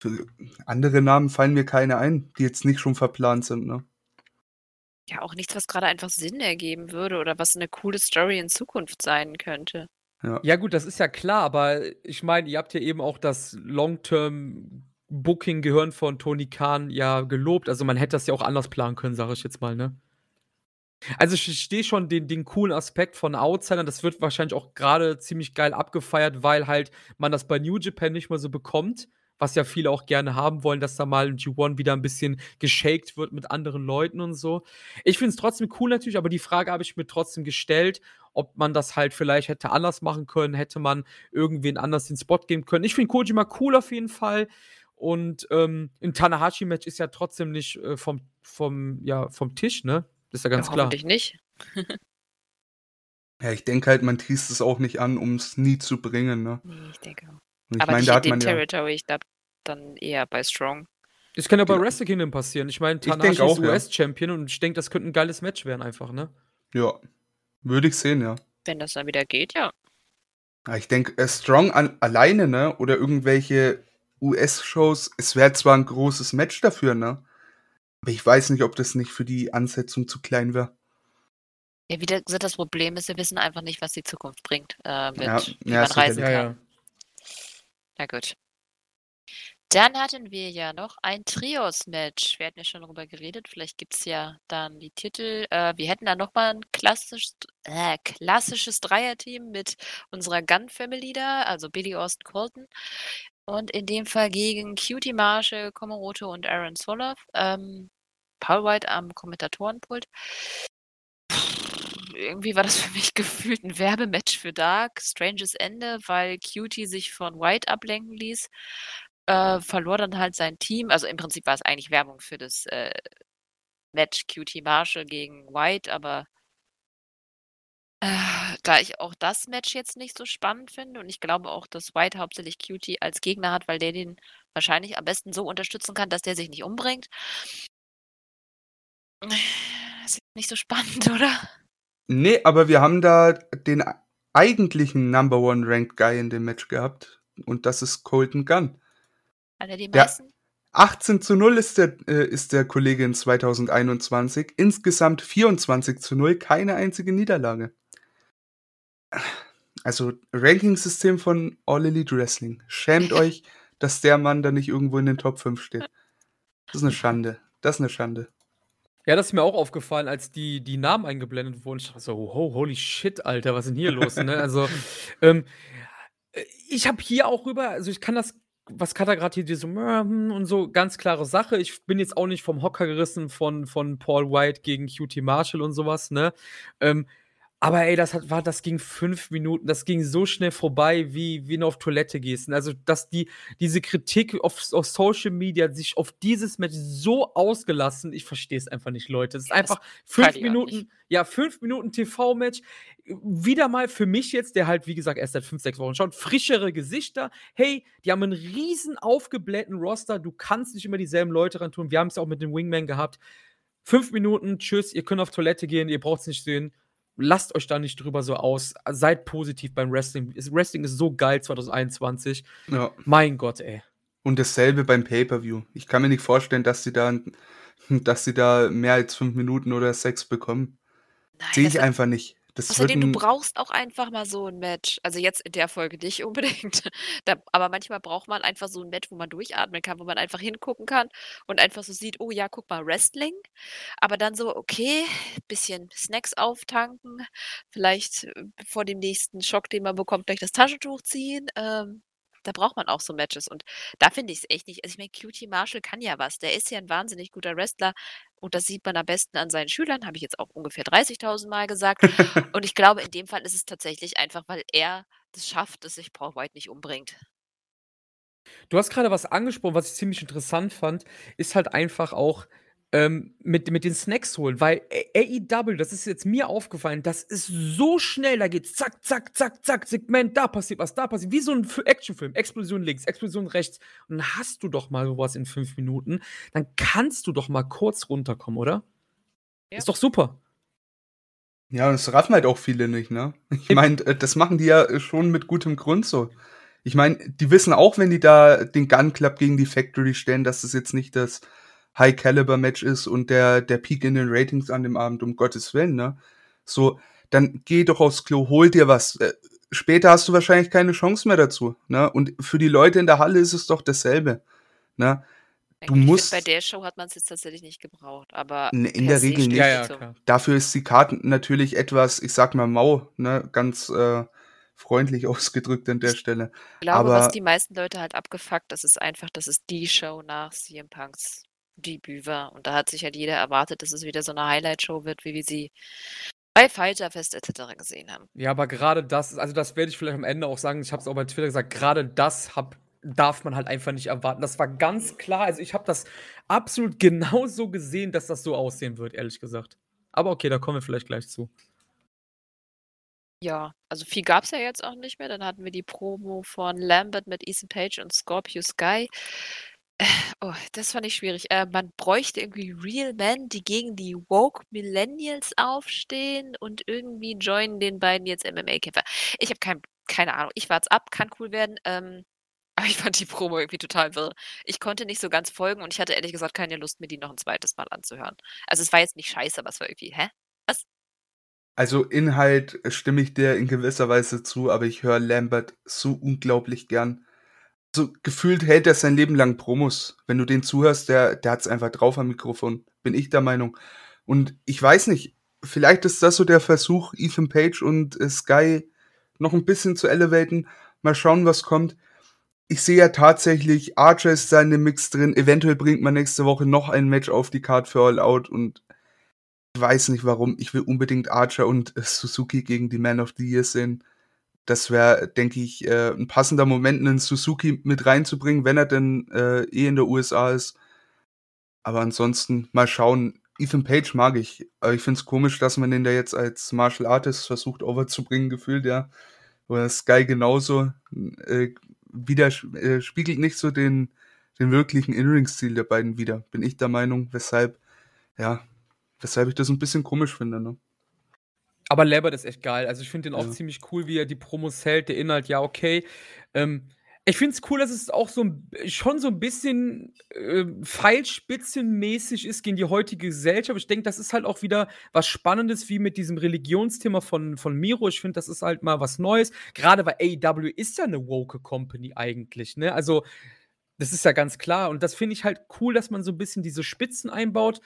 Für andere Namen fallen mir keine ein, die jetzt nicht schon verplant sind, ne? Ja, auch nichts, was gerade einfach Sinn ergeben würde oder was eine coole Story in Zukunft sein könnte. Ja. Ja, gut, das ist ja klar, aber ich meine, ihr habt ja eben auch das Long-Term-Booking-Gehirn von Tony Khan ja gelobt. Also man hätte das ja auch anders planen können, sage ich jetzt mal, ne? Also ich verstehe schon den, den coolen Aspekt von Outsidern. Das wird wahrscheinlich auch gerade ziemlich geil abgefeiert, weil halt man das bei New Japan nicht mehr so bekommt was ja viele auch gerne haben wollen, dass da mal G1 wieder ein bisschen geshaked wird mit anderen Leuten und so. Ich finde es trotzdem cool natürlich, aber die Frage habe ich mir trotzdem gestellt, ob man das halt vielleicht hätte anders machen können, hätte man irgendwen anders den Spot geben können. Ich finde Kojima cool auf jeden Fall. Und ähm, ein Tanahashi-Match ist ja trotzdem nicht äh, vom, vom, ja, vom Tisch, ne? Das ist ja ganz ja, klar. Hoffentlich nicht. ja, ich denke halt, man teast es auch nicht an, um es nie zu bringen, ne? Nee, ich denke auch. Ich aber mein, nicht in den Territory, ja ich glaube dann eher bei Strong. Das kann ja bei Wrestle Kingdom passieren. Ich meine, Tanahashi ist US-Champion ja. und ich denke, das könnte ein geiles Match werden einfach, ne? Ja, würde ich sehen, ja. Wenn das dann wieder geht, ja. ja ich denke, äh, Strong an, alleine, ne, oder irgendwelche US-Shows, es wäre zwar ein großes Match dafür, ne, aber ich weiß nicht, ob das nicht für die Ansetzung zu klein wäre. Ja, wieder gesagt, das Problem ist, wir wissen einfach nicht, was die Zukunft bringt, äh, mit ja, wie ja, man reisen kann. Ja, ja. Na gut. Dann hatten wir ja noch ein Trios-Match. Wir hatten ja schon darüber geredet. Vielleicht gibt es ja dann die Titel. Äh, wir hätten da nochmal ein klassisches, äh, klassisches Dreierteam mit unserer Gun-Family da, also Billy Austin Colton. Und in dem Fall gegen Cutie Marshall, Komoroto und Aaron Soloff. Ähm, Paul White am Kommentatorenpult irgendwie war das <laughs> für mich gefühlt ein Werbematch für Dark. Stranges Ende, weil Cutie sich von White ablenken ließ. Äh, verlor dann halt sein Team. Also im Prinzip war es eigentlich Werbung für das äh, Match QT Marshall gegen White, aber äh, da ich auch das Match jetzt nicht so spannend finde und ich glaube auch, dass White hauptsächlich QT als Gegner hat, weil der den wahrscheinlich am besten so unterstützen kann, dass der sich nicht umbringt. Das ist nicht so spannend, <laughs> oder? Nee, aber wir haben da den eigentlichen Number One Ranked Guy in dem Match gehabt. Und das ist Colton Gunn. Hat er die meisten? Ja, 18 zu 0 ist der, äh, ist der Kollege in 2021. Insgesamt 24 zu 0, keine einzige Niederlage. Also, Ranking-System von All Elite Wrestling. Schämt <laughs> euch, dass der Mann da nicht irgendwo in den Top 5 steht. Das ist eine Schande. Das ist eine Schande. Ja, das ist mir auch aufgefallen, als die, die Namen eingeblendet wurden. Ich dachte so, oh, holy shit, Alter, was ist denn hier los? Ne? Also, <laughs> ähm, ich habe hier auch rüber, also ich kann das, was Kata gerade hier so hm, und so, ganz klare Sache. Ich bin jetzt auch nicht vom Hocker gerissen von, von Paul White gegen QT Marshall und sowas, ne? Ähm, aber ey, das hat, war, das ging fünf Minuten, das ging so schnell vorbei, wie, wie du auf Toilette gehst. Also, dass die, diese Kritik auf, auf Social Media sich auf dieses Match so ausgelassen, ich verstehe es einfach nicht, Leute. Es ist ja, einfach fünf Minuten, ja, fünf Minuten TV-Match. Wieder mal für mich jetzt, der halt, wie gesagt, erst seit fünf, sechs Wochen schaut, frischere Gesichter. Hey, die haben einen riesen aufgeblähten Roster. Du kannst nicht immer dieselben Leute ran tun. Wir haben es auch mit dem Wingman gehabt. Fünf Minuten, tschüss, ihr könnt auf Toilette gehen, ihr braucht es nicht sehen lasst euch da nicht drüber so aus. Seid positiv beim Wrestling. Wrestling ist so geil 2021. Ja. Mein Gott, ey. Und dasselbe beim Pay-Per-View. Ich kann mir nicht vorstellen, dass sie da, <laughs> dass sie da mehr als fünf Minuten oder sechs bekommen. Sehe ich einfach nicht. Das Außerdem, du brauchst auch einfach mal so ein Match. Also jetzt in der Folge nicht <laughs> unbedingt. Da, aber manchmal braucht man einfach so ein Match, wo man durchatmen kann, wo man einfach hingucken kann und einfach so sieht, oh ja, guck mal, Wrestling. Aber dann so, okay, bisschen Snacks auftanken, vielleicht äh, vor dem nächsten Schock, den man bekommt, gleich das Taschentuch ziehen. Ähm, da braucht man auch so Matches. Und da finde ich es echt nicht. Also ich meine, Cutie Marshall kann ja was. Der ist ja ein wahnsinnig guter Wrestler. Und das sieht man am besten an seinen Schülern, habe ich jetzt auch ungefähr 30.000 Mal gesagt. <laughs> und ich glaube, in dem Fall ist es tatsächlich einfach, weil er das schafft, dass sich Paul White nicht umbringt. Du hast gerade was angesprochen, was ich ziemlich interessant fand, ist halt einfach auch, ähm, mit, mit den Snacks holen, weil AEW, das ist jetzt mir aufgefallen, das ist so schnell, da geht's zack, zack, zack, zack, Segment, da passiert was, da passiert, wie so ein Actionfilm, Explosion links, Explosion rechts. Und dann hast du doch mal sowas in fünf Minuten, dann kannst du doch mal kurz runterkommen, oder? Ja. Ist doch super. Ja, das raffen halt auch viele nicht, ne? Ich meine, äh, das machen die ja schon mit gutem Grund so. Ich meine, die wissen auch, wenn die da den Gun Club gegen die Factory stellen, dass das jetzt nicht das High-Caliber-Match ist und der, der Peak in den Ratings an dem Abend, um Gottes Willen, ne? So, dann geh doch aufs Klo, hol dir was. Äh, später hast du wahrscheinlich keine Chance mehr dazu, ne? Und für die Leute in der Halle ist es doch dasselbe, ne? Du ich musst. Find, bei der Show hat man es jetzt tatsächlich nicht gebraucht, aber. Ne, in der Regel nicht. Ja, ja, Dafür ist die Karte natürlich etwas, ich sag mal, mau, ne? Ganz äh, freundlich <laughs> ausgedrückt an der Stelle. Ich glaube, aber, was die meisten Leute halt abgefuckt, das ist einfach, das ist die Show nach CM Punks Debüt war. Und da hat sich halt jeder erwartet, dass es wieder so eine Highlight-Show wird, wie wir sie bei Fighter Fest etc. gesehen haben. Ja, aber gerade das, also das werde ich vielleicht am Ende auch sagen, ich habe es auch bei Twitter gesagt, gerade das hab, darf man halt einfach nicht erwarten. Das war ganz klar, also ich habe das absolut genau so gesehen, dass das so aussehen wird, ehrlich gesagt. Aber okay, da kommen wir vielleicht gleich zu. Ja, also viel gab es ja jetzt auch nicht mehr. Dann hatten wir die Promo von Lambert mit Ethan Page und Scorpio Sky. Oh, das fand ich schwierig. Äh, man bräuchte irgendwie Real Men, die gegen die Woke Millennials aufstehen und irgendwie joinen den beiden jetzt MMA-Kämpfer. Ich habe kein, keine Ahnung. Ich warte ab, kann cool werden. Ähm, <laughs> aber ich fand die Promo irgendwie total wirr. Ich konnte nicht so ganz folgen und ich hatte ehrlich gesagt keine Lust, mir die noch ein zweites Mal anzuhören. Also es war jetzt nicht scheiße, aber es war irgendwie, hä? Was? Also Inhalt stimme ich dir in gewisser Weise zu, aber ich höre Lambert so unglaublich gern so gefühlt hält er sein Leben lang Promos. Wenn du den zuhörst, der, der hat's einfach drauf am Mikrofon, bin ich der Meinung. Und ich weiß nicht, vielleicht ist das so der Versuch, Ethan Page und äh, Sky noch ein bisschen zu elevaten. Mal schauen, was kommt. Ich sehe ja tatsächlich, Archer ist da in dem Mix drin. Eventuell bringt man nächste Woche noch ein Match auf die Card für All Out und ich weiß nicht warum. Ich will unbedingt Archer und äh, Suzuki gegen die Man of the Year sehen das wäre, denke ich, äh, ein passender Moment, einen Suzuki mit reinzubringen, wenn er denn äh, eh in der USA ist. Aber ansonsten mal schauen. Ethan Page mag ich. Aber ich finde es komisch, dass man den da jetzt als Martial Artist versucht overzubringen, gefühlt, ja. Oder Sky genauso. Äh, wieder äh, spiegelt nicht so den, den wirklichen In-Ring-Stil der beiden wieder, bin ich der Meinung, weshalb, ja, weshalb ich das ein bisschen komisch finde, ne? Aber Lambert ist echt geil. Also ich finde den auch ziemlich cool, wie er die Promos hält. Der Inhalt, ja, okay. Ähm, ich finde es cool, dass es auch so schon so ein bisschen äh, Pfeilspitzenmäßig ist gegen die heutige Gesellschaft. Ich denke, das ist halt auch wieder was Spannendes, wie mit diesem Religionsthema von, von Miro. Ich finde, das ist halt mal was Neues. Gerade weil AEW ist ja eine woke Company eigentlich, ne? Also, das ist ja ganz klar. Und das finde ich halt cool, dass man so ein bisschen diese Spitzen einbaut.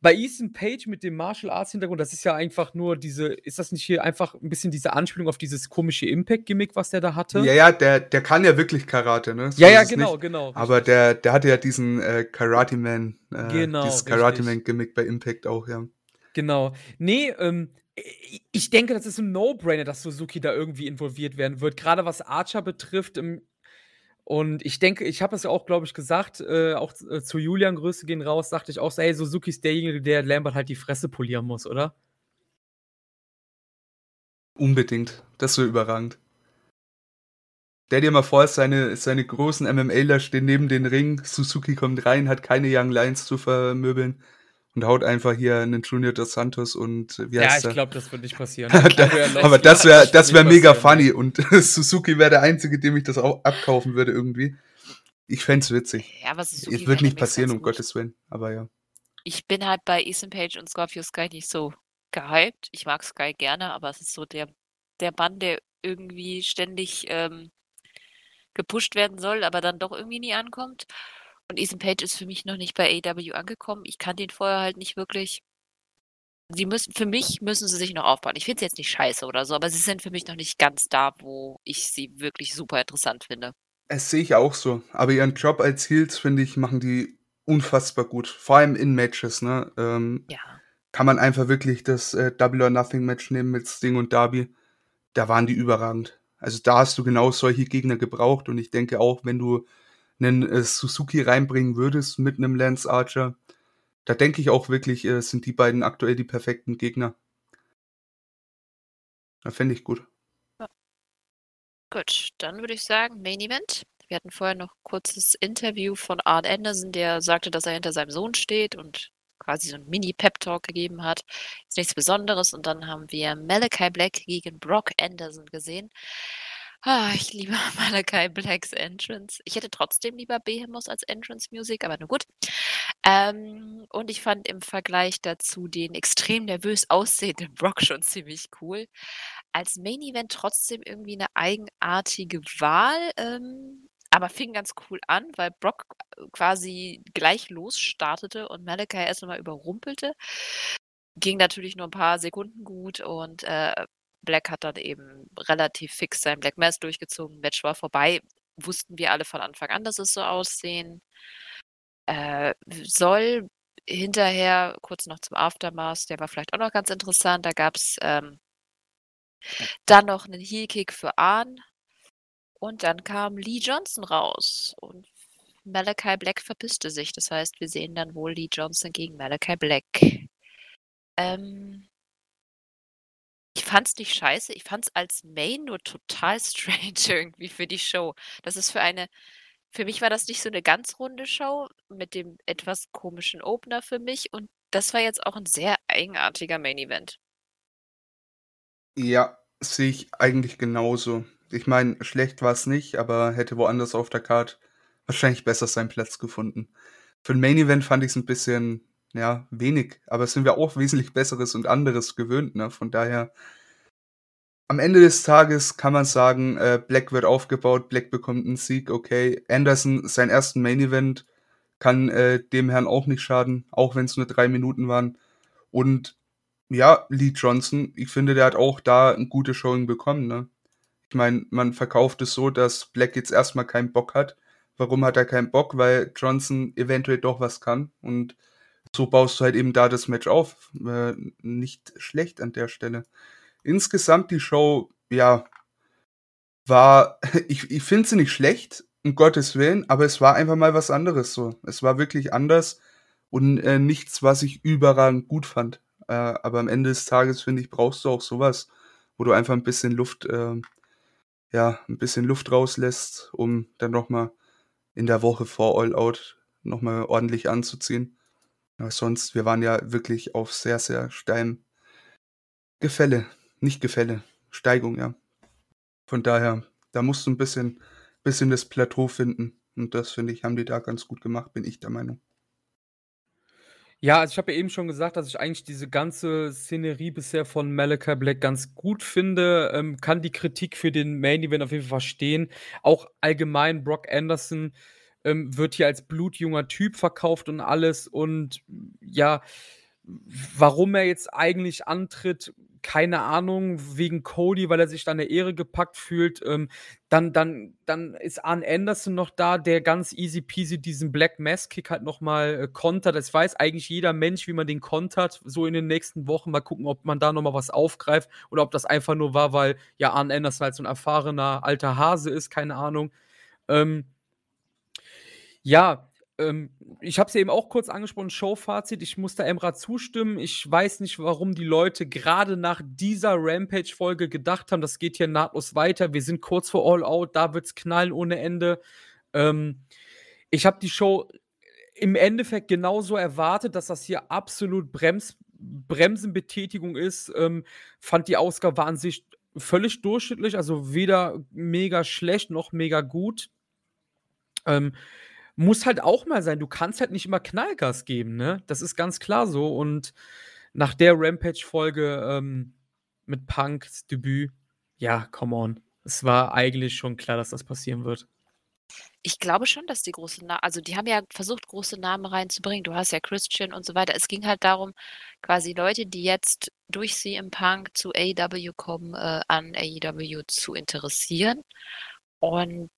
Bei Ethan Page mit dem Martial Arts Hintergrund, das ist ja einfach nur diese, ist das nicht hier einfach ein bisschen diese Anspielung auf dieses komische Impact-Gimmick, was der da hatte? Ja, ja, der, der kann ja wirklich Karate, ne? So ja, ja, genau, nicht. genau. Aber der, der hatte ja diesen äh, Karate Man, äh, genau, dieses Karate Man-Gimmick bei Impact auch, ja. Genau. Nee, ähm, ich denke, das ist ein No-Brainer, dass Suzuki da irgendwie involviert werden wird. Gerade was Archer betrifft, im und ich denke, ich habe das ja auch, glaube ich, gesagt, äh, auch äh, zu Julian, Grüße gehen raus, sagte ich auch so, hey, Suzuki ist derjenige, der Lambert halt die Fresse polieren muss, oder? Unbedingt. Das so überragend. Stell dir mal vor, seine, seine großen MMAler stehen neben den Ring, Suzuki kommt rein, hat keine Young Lions zu vermöbeln und haut einfach hier einen Junior dos Santos und wie heißt Ja, ich glaube, das wird nicht passieren. <laughs> <laughs> aber das wäre das wäre mega funny und <laughs> Suzuki wäre der einzige, dem ich das auch abkaufen würde irgendwie. Ich fände es witzig. Ja, aber Suzuki es wird nicht passieren, um Gottes Willen, aber ja. Ich bin halt bei Ethan Page und Scorpio Sky nicht so gehypt. Ich mag Sky gerne, aber es ist so der der Mann, der irgendwie ständig, ähm gepusht werden soll, aber dann doch irgendwie nie ankommt. Und Ethan Page ist für mich noch nicht bei AEW angekommen. Ich kannte ihn vorher halt nicht wirklich. Sie müssen für mich müssen sie sich noch aufbauen. Ich finde sie jetzt nicht scheiße oder so, aber sie sind für mich noch nicht ganz da, wo ich sie wirklich super interessant finde. Es sehe ich auch so. Aber ihren Job als Heels, finde ich, machen die unfassbar gut. Vor allem in Matches, ne? Ähm, Ja. kann man einfach wirklich das äh, Double or Nothing Match nehmen mit Sting und Darby. Da waren die überragend. Also da hast du genau solche Gegner gebraucht und ich denke auch, wenn du einen äh, Suzuki reinbringen würdest mit einem Lance Archer, da denke ich auch wirklich, äh, sind die beiden aktuell die perfekten Gegner. Da fände ich gut. Gut, dann würde ich sagen, Main Event. Wir hatten vorher noch ein kurzes Interview von Art Anderson, der sagte, dass er hinter seinem Sohn steht und quasi so ein Mini-Pep-Talk gegeben hat. Ist nichts Besonderes. Und dann haben wir Malachi Black gegen Brock Anderson gesehen. Ah, ich liebe <laughs> Malachi Blacks Entrance. Ich hätte trotzdem lieber Behemoth als Entrance-Musik, aber nur gut. Ähm, und ich fand im Vergleich dazu den extrem nervös aussehenden <laughs> Brock schon ziemlich cool. Als Main-Event trotzdem irgendwie eine eigenartige Wahl, ähm, aber fing ganz cool an, weil Brock quasi gleich losstartete und Malachi erst einmal überrumpelte. Ging natürlich nur ein paar Sekunden gut und äh, Black hat dann eben relativ fix sein Black Mass durchgezogen. Match war vorbei. Wussten wir alle von Anfang an, dass es so aussehen äh, soll. Hinterher, kurz noch zum Aftermath, der war vielleicht auch noch ganz interessant. Da gab es ähm, dann noch einen Heel-Kick für Ahn. Und dann kam Lee Johnson raus. Und Malachi Black verpisste sich. Das heißt, wir sehen dann wohl Lee Johnson gegen Malachi Black. Ähm, fand's nicht scheiße. Ich fand's als Main nur total <laughs> strange irgendwie für die Show. Das ist für eine für mich war das nicht so eine ganz runde Show mit dem etwas komischen Opener für mich und das war jetzt auch ein sehr eigenartiger Main Event. Ja, sehe ich eigentlich genauso. Ich meine, schlecht war es nicht, aber hätte woanders auf der Card wahrscheinlich besser seinen Platz gefunden. Für ein Main Event fand ich es ein bisschen, ja, wenig, aber es sind wir auch wesentlich Besseres und anderes gewöhnt, ne? Von daher am Ende des Tages kann man sagen, äh, Black wird aufgebaut, Black bekommt einen Sieg, okay. Anderson, sein ersten Main Event, kann äh, dem Herrn auch nicht schaden, auch wenn es nur drei Minuten waren. Und ja, Lee Johnson, ich finde, der hat auch da ein gutes Showing bekommen. Ne? Ich meine, man verkauft es so, dass Black jetzt erstmal keinen Bock hat. Warum hat er keinen Bock? Weil Johnson eventuell doch was kann. Und so baust du halt eben da das Match auf. Äh, nicht schlecht an der Stelle insgesamt die Show, ja, war, <laughs> ich, ich finde sie nicht schlecht, um Gottes Willen, aber es war einfach mal was anderes so. Es war wirklich anders und äh, nichts, was ich überragend gut fand. Äh, aber am Ende des Tages, finde ich, brauchst du auch sowas, wo du einfach ein bisschen Luft, äh, ja, ein bisschen Luft rauslässt, um dann nochmal in der Woche vor All Out nochmal ordentlich anzuziehen. Aber sonst, wir waren ja wirklich auf sehr, sehr steilem Gefälle. Nicht Gefälle, Steigung, ja. Von daher, da musst du ein bisschen, bisschen das Plateau finden. Und das, finde ich, haben die da ganz gut gemacht, bin ich der Meinung. Ja, also ich habe ja eben schon gesagt, dass ich eigentlich diese ganze Szenerie bisher von Malachi Black ganz gut finde. Ähm, kann die Kritik für den Main Event auf jeden Fall verstehen. Auch allgemein Brock Anderson ähm, wird hier als blutjunger Typ verkauft und alles. Und ja, warum er jetzt eigentlich antritt, keine Ahnung, wegen Cody, weil er sich da in der Ehre gepackt fühlt. Ähm, dann, dann, dann ist Arn Anderson noch da, der ganz easy peasy diesen Black Mass Kick halt nochmal äh, kontert. Das weiß eigentlich jeder Mensch, wie man den kontert, so in den nächsten Wochen. Mal gucken, ob man da nochmal was aufgreift oder ob das einfach nur war, weil ja Arn Anderson halt so ein erfahrener alter Hase ist, keine Ahnung. Ähm, ja, ähm, ich habe es eben auch kurz angesprochen, Showfazit. Ich muss da Emra zustimmen. Ich weiß nicht, warum die Leute gerade nach dieser Rampage-Folge gedacht haben, das geht hier nahtlos weiter. Wir sind kurz vor All Out, da wird es knallen ohne Ende. Ähm, ich habe die Show im Endeffekt genauso erwartet, dass das hier absolut Brems Bremsenbetätigung ist. Ähm, fand die Ausgabe an sich völlig durchschnittlich, also weder mega schlecht noch mega gut. Ähm, muss halt auch mal sein. Du kannst halt nicht immer Knallgas geben, ne? Das ist ganz klar so. Und nach der Rampage-Folge ähm, mit Punks Debüt, ja, come on. Es war eigentlich schon klar, dass das passieren wird. Ich glaube schon, dass die große Na also, die haben ja versucht, große Namen reinzubringen. Du hast ja Christian und so weiter. Es ging halt darum, quasi Leute, die jetzt durch CM Punk zu AEW kommen, äh, an AEW zu interessieren. Und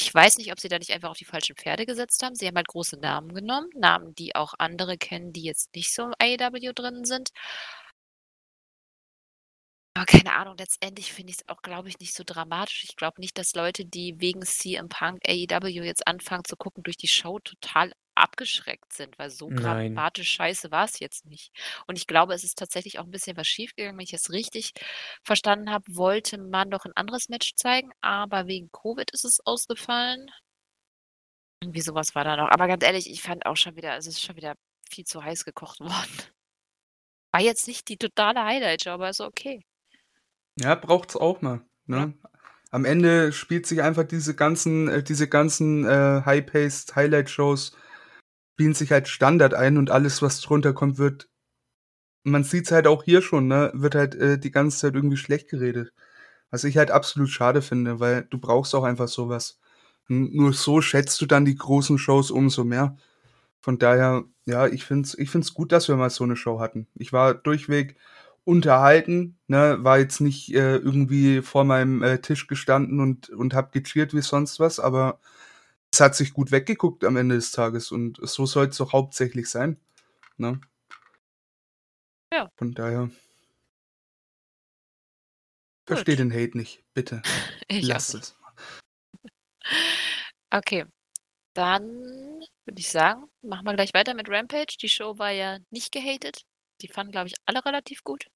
ich weiß nicht, ob sie da nicht einfach auf die falschen Pferde gesetzt haben. Sie haben halt große Namen genommen, Namen, die auch andere kennen, die jetzt nicht so im AEW drin sind. Aber keine Ahnung, letztendlich finde ich es auch, glaube ich, nicht so dramatisch. Ich glaube nicht, dass Leute, die wegen CM Punk AEW jetzt anfangen zu gucken, durch die Show total abgeschreckt sind, weil so Nein. dramatisch scheiße war es jetzt nicht. Und ich glaube, es ist tatsächlich auch ein bisschen was schiefgegangen. Wenn ich es richtig verstanden habe, wollte man doch ein anderes Match zeigen, aber wegen Covid ist es ausgefallen. Irgendwie sowas war da noch. Aber ganz ehrlich, ich fand auch schon wieder, es ist schon wieder viel zu heiß gekocht <laughs> worden. War jetzt nicht die totale Highlight-Show, aber ist okay. Ja, braucht's auch mal, ne? Am Ende spielt sich einfach diese ganzen äh, diese ganzen, äh, High-Paced Highlight-Shows spielen sich halt Standard ein und alles, was drunter kommt, wird man sieht's halt auch hier schon, ne, wird halt, äh, die ganze Zeit irgendwie schlecht geredet. Was ich halt absolut schade finde, weil du brauchst auch einfach so was. nur so schätzt du dann die großen Shows umso mehr. Von daher, ja, ich finde es ich find's gut, dass wir mal so 'ne Show hatten. Ich war durchweg unterhalten, ne, war jetzt nicht äh, irgendwie vor meinem äh, Tisch gestanden und, und hab gecheert wie sonst was, aber es hat sich gut weggeguckt am Ende des Tages und so soll es doch hauptsächlich sein. Ne? Ja. Von daher. Verstehe den Hate nicht, bitte. <laughs> ich Lass es. <laughs> Okay. Dann würde ich sagen, machen wir gleich weiter mit Rampage. Die Show war ja nicht gehatet. Die fanden, glaube ich, alle relativ gut.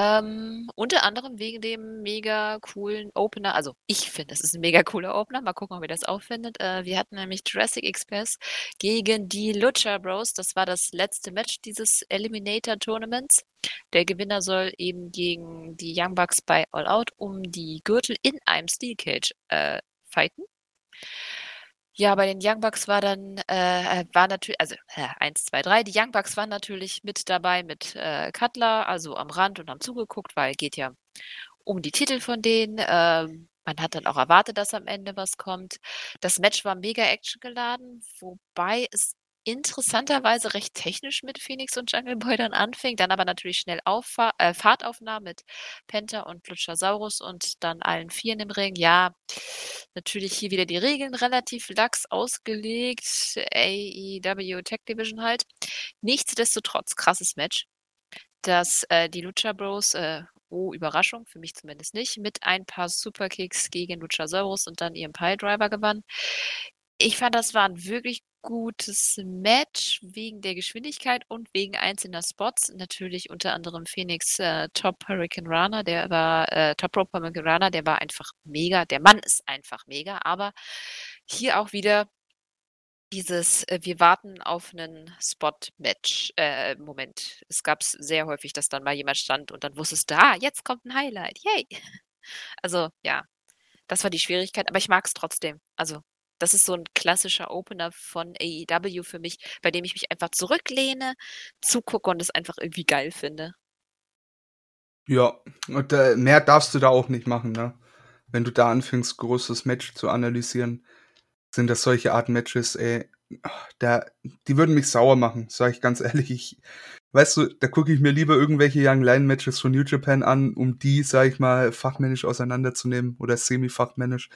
Ähm, unter anderem wegen dem mega coolen Opener. Also, ich finde, es ist ein mega cooler Opener. Mal gucken, ob ihr das auch findet. Äh, wir hatten nämlich Jurassic Express gegen die Lucha Bros. Das war das letzte Match dieses Eliminator Tournaments. Der Gewinner soll eben gegen die Young Bucks bei All Out um die Gürtel in einem Steel Cage äh, fighten. Ja, bei den Young Bucks war dann, äh, war natürlich, also äh, 1, 2, 3. Die Young Bucks waren natürlich mit dabei mit äh, Cutler, also am Rand und haben zugeguckt, weil geht ja um die Titel von denen. Ähm, man hat dann auch erwartet, dass am Ende was kommt. Das Match war mega actiongeladen, wobei es interessanterweise recht technisch mit Phoenix und Jungle Boy dann anfing, dann aber natürlich schnell Auffa äh, Fahrt aufnahm mit Penta und Luchasaurus und dann allen Vieren im Ring. Ja, natürlich hier wieder die Regeln relativ lax ausgelegt. AEW Tech Division halt. Nichtsdestotrotz, krasses Match. Dass äh, die Lucha Bros, äh, oh, Überraschung, für mich zumindest nicht, mit ein paar Superkicks gegen Luchasaurus und dann ihrem Piledriver gewann. Ich fand, das war ein wirklich gutes Match wegen der Geschwindigkeit und wegen einzelner Spots. Natürlich unter anderem Phoenix äh, Top Hurricane Runner, der war äh, Top Rope Hurricane Runner, der war einfach mega. Der Mann ist einfach mega, aber hier auch wieder dieses, äh, wir warten auf einen Spot-Match, äh, Moment. Es gab es sehr häufig, dass dann mal jemand stand und dann wusstest du, ah, jetzt kommt ein Highlight, yay. <laughs> Also ja, das war die Schwierigkeit, aber ich mag es trotzdem. Also das ist so ein klassischer Opener von AEW für mich, bei dem ich mich einfach zurücklehne, zugucke und es einfach irgendwie geil finde. Ja, und äh, mehr darfst du da auch nicht machen, ne? Wenn du da anfängst, großes Match zu analysieren, sind das solche Art Matches, ey, da, die würden mich sauer machen, sag ich ganz <laughs> ehrlich. Ich, weißt du, da gucke ich mir lieber irgendwelche Young Line Matches von New Japan an, um die, sag ich mal, fachmännisch auseinanderzunehmen oder semi-fachmännisch.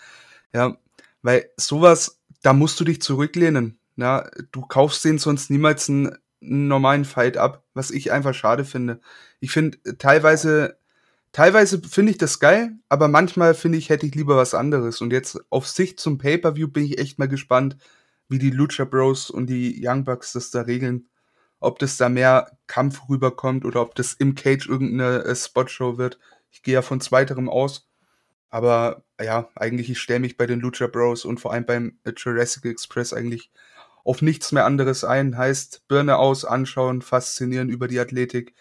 Ja, weil sowas, da musst du dich zurücklehnen. Ja, du kaufst den sonst niemals einen, einen normalen Fight ab, was ich einfach schade finde. Ich finde teilweise, teilweise finde ich das geil, aber manchmal finde ich, hätte ich lieber was anderes. Und jetzt auf Sicht zum Pay-Per-View bin ich echt mal gespannt, wie die Lucha Bros und die Young Bucks das da regeln. Ob das da mehr Kampf rüberkommt oder ob das im Cage irgendeine äh, Spotshow wird. Ich gehe ja von zweiterem aus. Aber ja, eigentlich, ich stelle mich bei den Lucha Bros und vor allem beim Jurassic Express eigentlich auf nichts mehr anderes ein. Heißt, Birne aus, anschauen, faszinieren über die Athletik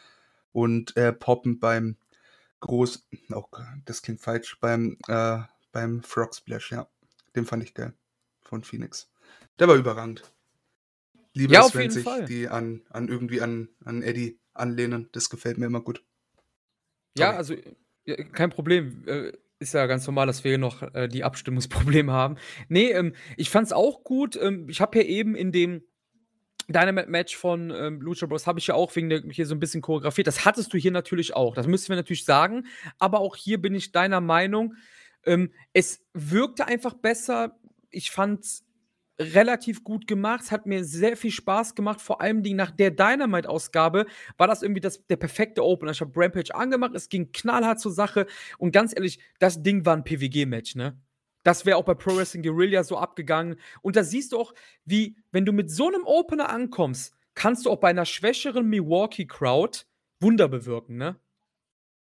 und äh, poppen beim Groß... Oh, das klingt falsch. Beim, äh, beim Frog Splash, ja. Den fand ich geil. Von Phoenix. Der war überragend. Lieber ja, wenn sich Fall. die an, an irgendwie an, an Eddie anlehnen. Das gefällt mir immer gut. Ja, also ja, kein Problem. Ist ja ganz normal, dass wir noch äh, die Abstimmungsprobleme haben. Nee, ähm, ich fand's auch gut. Ähm, ich habe ja eben in dem Dynamite-Match von ähm, Lucha Bros. habe ich ja auch wegen der hier so ein bisschen choreografiert. Das hattest du hier natürlich auch. Das müssen wir natürlich sagen. Aber auch hier bin ich deiner Meinung. Ähm, es wirkte einfach besser. Ich fand's relativ gut gemacht. Es hat mir sehr viel Spaß gemacht. Vor allem nach der Dynamite-Ausgabe war das irgendwie das, der perfekte Opener. Ich habe Rampage angemacht, es ging knallhart zur Sache. Und ganz ehrlich, das Ding war ein PWG-Match, ne? Das wäre auch bei Pro Wrestling Guerrilla so abgegangen. Und da siehst du auch, wie, wenn du mit so einem Opener ankommst, kannst du auch bei einer schwächeren Milwaukee-Crowd Wunder bewirken, ne?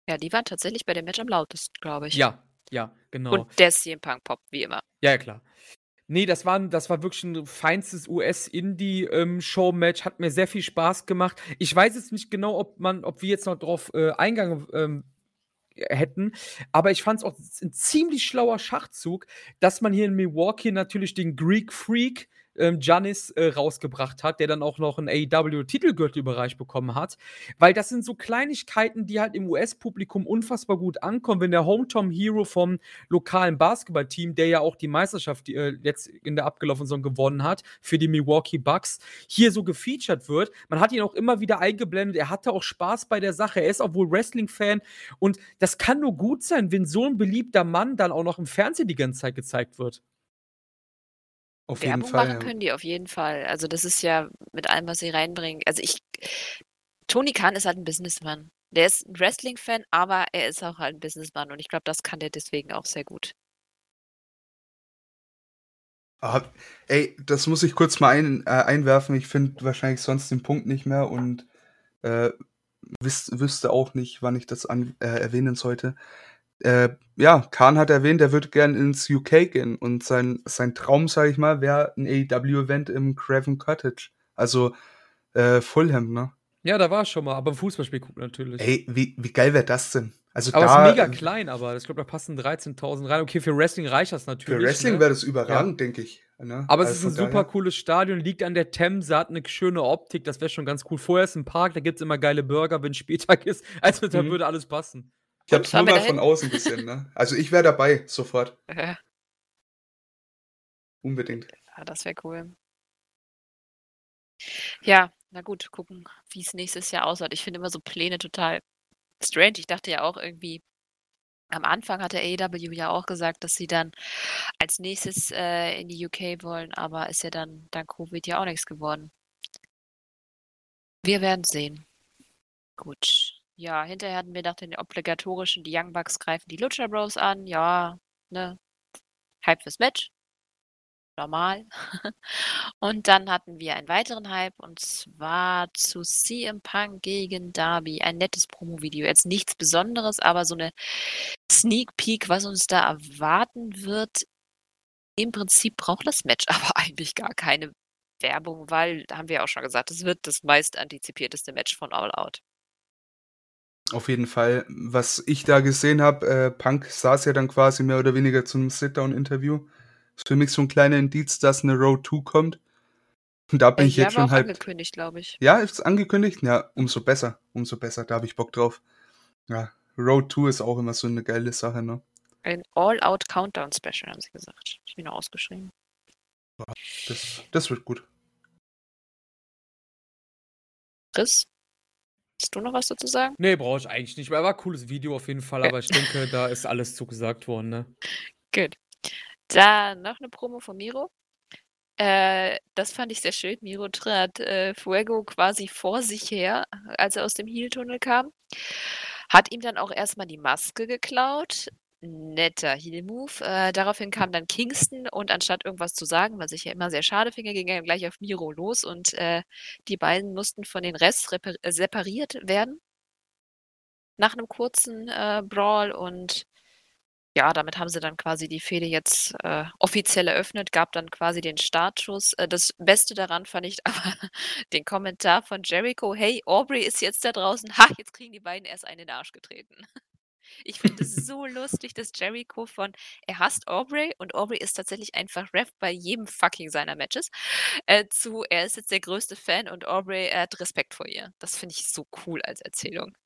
Ja, die waren tatsächlich bei dem Match am lautesten, glaube ich. Ja, ja, genau. Und der CM Punk Pop, wie immer. Ja, ja, klar. Nee, das war, das war wirklich ein feinstes US-Indie-Show-Match. Ähm, Hat mir sehr viel Spaß gemacht. Ich weiß jetzt nicht genau, ob man, ob wir jetzt noch drauf äh, Eingang ähm, hätten. Aber ich fand es auch ein ziemlich schlauer Schachzug, dass man hier in Milwaukee natürlich den Greek Freak ähm, äh, rausgebracht hat, der dann auch noch einen AEW-Titelgürtelbereich bekommen hat. Weil das sind so Kleinigkeiten, die halt im US-Publikum unfassbar gut ankommen, wenn der Hometown Hero vom lokalen Basketballteam, der ja auch die Meisterschaft äh, jetzt in der abgelaufenen Saison gewonnen hat, für die Milwaukee Bucks, hier so gefeatured wird. Man hat ihn auch immer wieder eingeblendet. Er hatte auch Spaß bei der Sache. Er ist auch wohl Wrestling-Fan. Und das kann nur gut sein, wenn so ein beliebter Mann dann auch noch im Fernsehen die ganze Zeit gezeigt wird. Auf Werbung jeden Fall, machen ja. können die auf jeden Fall. Also das ist ja mit allem, was sie reinbringen. Also ich, Tony Khan ist halt ein Businessman. Der ist ein Wrestling-Fan, aber er ist auch halt ein Businessman und ich glaube, das kann der deswegen auch sehr gut. Ah, ey, das muss ich kurz mal ein, äh, einwerfen. Ich finde wahrscheinlich sonst den Punkt nicht mehr und äh, wüs wüsste auch nicht, wann ich das an, äh, erwähnen sollte äh, ja, Khan hat erwähnt, er würde gern ins UK gehen und sein, sein Traum, sage ich mal, wäre ein AEW-Event im Craven Cottage. Also äh, Fulham, ne? Ja, da war es schon mal, aber Fußballspiel gucken natürlich. Ey, wie, wie geil wäre das denn? Also aber da, es ist mega klein, aber ich glaube, da passen 13.000 rein. Okay, für Wrestling reicht das natürlich. Für Wrestling ne? wäre das überragend, ja. denke ich. Ne? Aber also es ist ein super daher. cooles Stadion, liegt an der Themse, hat eine schöne Optik, das wäre schon ganz cool. Vorher ist ein Park, da gibt es immer geile Burger, wenn Spieltag ist. <laughs> Also da mhm. würde alles passen. Ich habe es nur mal von außen gesehen, ne? Also ich wäre dabei, sofort. Ja. <laughs> Unbedingt. Ja, das wäre cool. Ja, na gut, gucken, wie es nächstes Jahr aussieht. Ich finde immer so Pläne total strange. Ich dachte ja auch irgendwie, am Anfang hatte AEW ja auch gesagt, dass sie dann als nächstes äh, in die UK wollen, aber ist ja dann dank Covid ja auch nichts geworden. Wir werden sehen. Gut. Ja, hinterher hatten wir nach den obligatorischen, die Young Bucks greifen die Lucha Bros an. Ja, ne? Hype fürs Match. Normal. <laughs> und dann hatten wir einen weiteren Hype und zwar zu CM Punk gegen Darby. Ein nettes Promo-Video. Jetzt nichts Besonderes, aber so eine Sneak Peek, was uns da erwarten wird. Im Prinzip braucht das Match <laughs> aber eigentlich gar keine Werbung, weil, haben wir auch schon gesagt, es wird das meist antizipierteste Match von All Out. Auf jeden Fall. Was ich da gesehen habe, äh, Punk saß ja dann quasi mehr oder weniger zum Sit-Down-Interview. Ist für mich so ein kleiner Indiz, dass eine Road 2 kommt. Und da bin äh, ich jetzt schon halt. angekündigt, glaube ich. Ja, ist angekündigt? Ja, umso besser. Umso besser. Da habe ich Bock drauf. Ja, Road 2 ist auch immer so eine geile Sache, ne? Ein All-Out-Countdown-Special, haben sie gesagt. Ich bin nur ausgeschrieben. Das, das wird gut. Chris? Hast du noch was dazu sagen? Nee, brauche ich eigentlich nicht. War ein cooles Video auf jeden Fall, aber ich denke, da ist alles zugesagt worden, ne? <laughs> Gut. Dann noch eine Promo von Miro. Äh, das fand ich sehr schön. Miro trat äh, Fuego quasi vor sich her, als er aus dem Heel-Tunnel kam. Hat ihm dann auch erstmal die Maske geklaut, Netter Heel-Move. Äh, daraufhin kam dann Kingston und anstatt irgendwas zu sagen, was ich ja immer sehr schade finde, ging er gleich auf Miro los und äh, die beiden mussten von den Rest äh, separiert werden. Nach einem kurzen äh, Brawl und ja, damit haben sie dann quasi die Fehde jetzt äh, offiziell eröffnet, gab dann quasi den Startschuss. Äh, das Beste daran fand ich <laughs> aber den Kommentar von Jericho: Hey, Aubrey ist jetzt da draußen. Ha, jetzt kriegen die beiden erst einen in den Arsch getreten. Ich finde es <laughs> so lustig, dass Jericho von er hasst Aubrey und Aubrey ist tatsächlich einfach Ref bei jedem fucking seiner Matches, äh, zu er ist jetzt der größte Fan und Aubrey er hat Respekt vor ihr. Das finde ich so cool als Erzählung.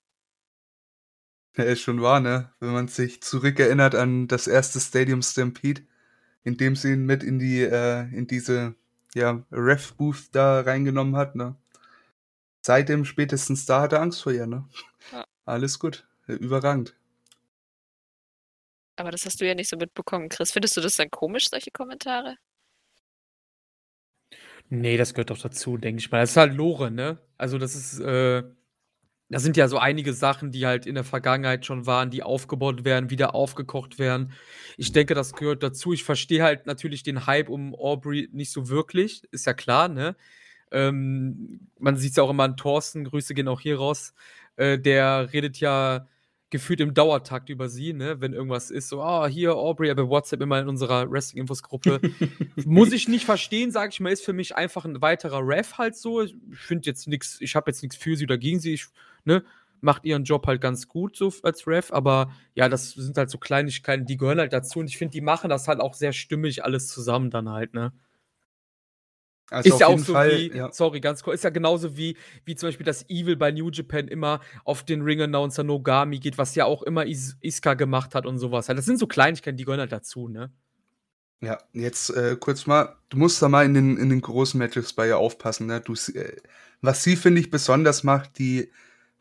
Ja, ist schon wahr, ne? Wenn man sich zurückerinnert an das erste Stadium Stampede, in dem sie ihn mit in die, äh, in diese, ja, Ref-Booth da reingenommen hat, ne? Seitdem spätestens da hat er Angst vor ihr, ne? Ja. Alles gut. Überragend. Aber das hast du ja nicht so mitbekommen, Chris. Findest du das dann komisch, solche Kommentare? Nee, das gehört doch dazu, denke ich mal. Das ist halt Lore, ne? Also, das ist, äh da sind ja so einige Sachen, die halt in der Vergangenheit schon waren, die aufgebaut werden, wieder aufgekocht werden. Ich denke, das gehört dazu. Ich verstehe halt natürlich den Hype um Aubrey nicht so wirklich, ist ja klar, ne? Ähm, man sieht es ja auch immer an Thorsten, Grüße gehen auch hier raus. Äh, der redet ja gefühlt im Dauertakt über sie, ne? Wenn irgendwas ist, so, ah, oh, hier Aubrey, aber WhatsApp immer in unserer Wrestling-Infos-Gruppe. <laughs> Muss ich nicht verstehen, sage ich mal, ist für mich einfach ein weiterer Ref halt so. Ich finde jetzt nichts, ich habe jetzt nichts für sie oder gegen sie. Ich, ne? Macht ihren Job halt ganz gut so als Ref, aber ja, das sind halt so Kleinigkeiten, die gehören halt dazu und ich finde, die machen das halt auch sehr stimmig alles zusammen dann halt, ne? Also ist ja auch so Fall, wie, ja. sorry, ganz kurz, ist ja genauso wie, wie zum Beispiel das Evil bei New Japan immer auf den Ring-Announcer Nogami geht, was ja auch immer Is Iska gemacht hat und sowas. Das sind so Kleinigkeiten, die gehören halt dazu, ne? Ja, jetzt äh, kurz mal, du musst da mal in den, in den großen Matches bei ihr aufpassen, ne? Du, äh, was sie, finde ich, besonders macht, die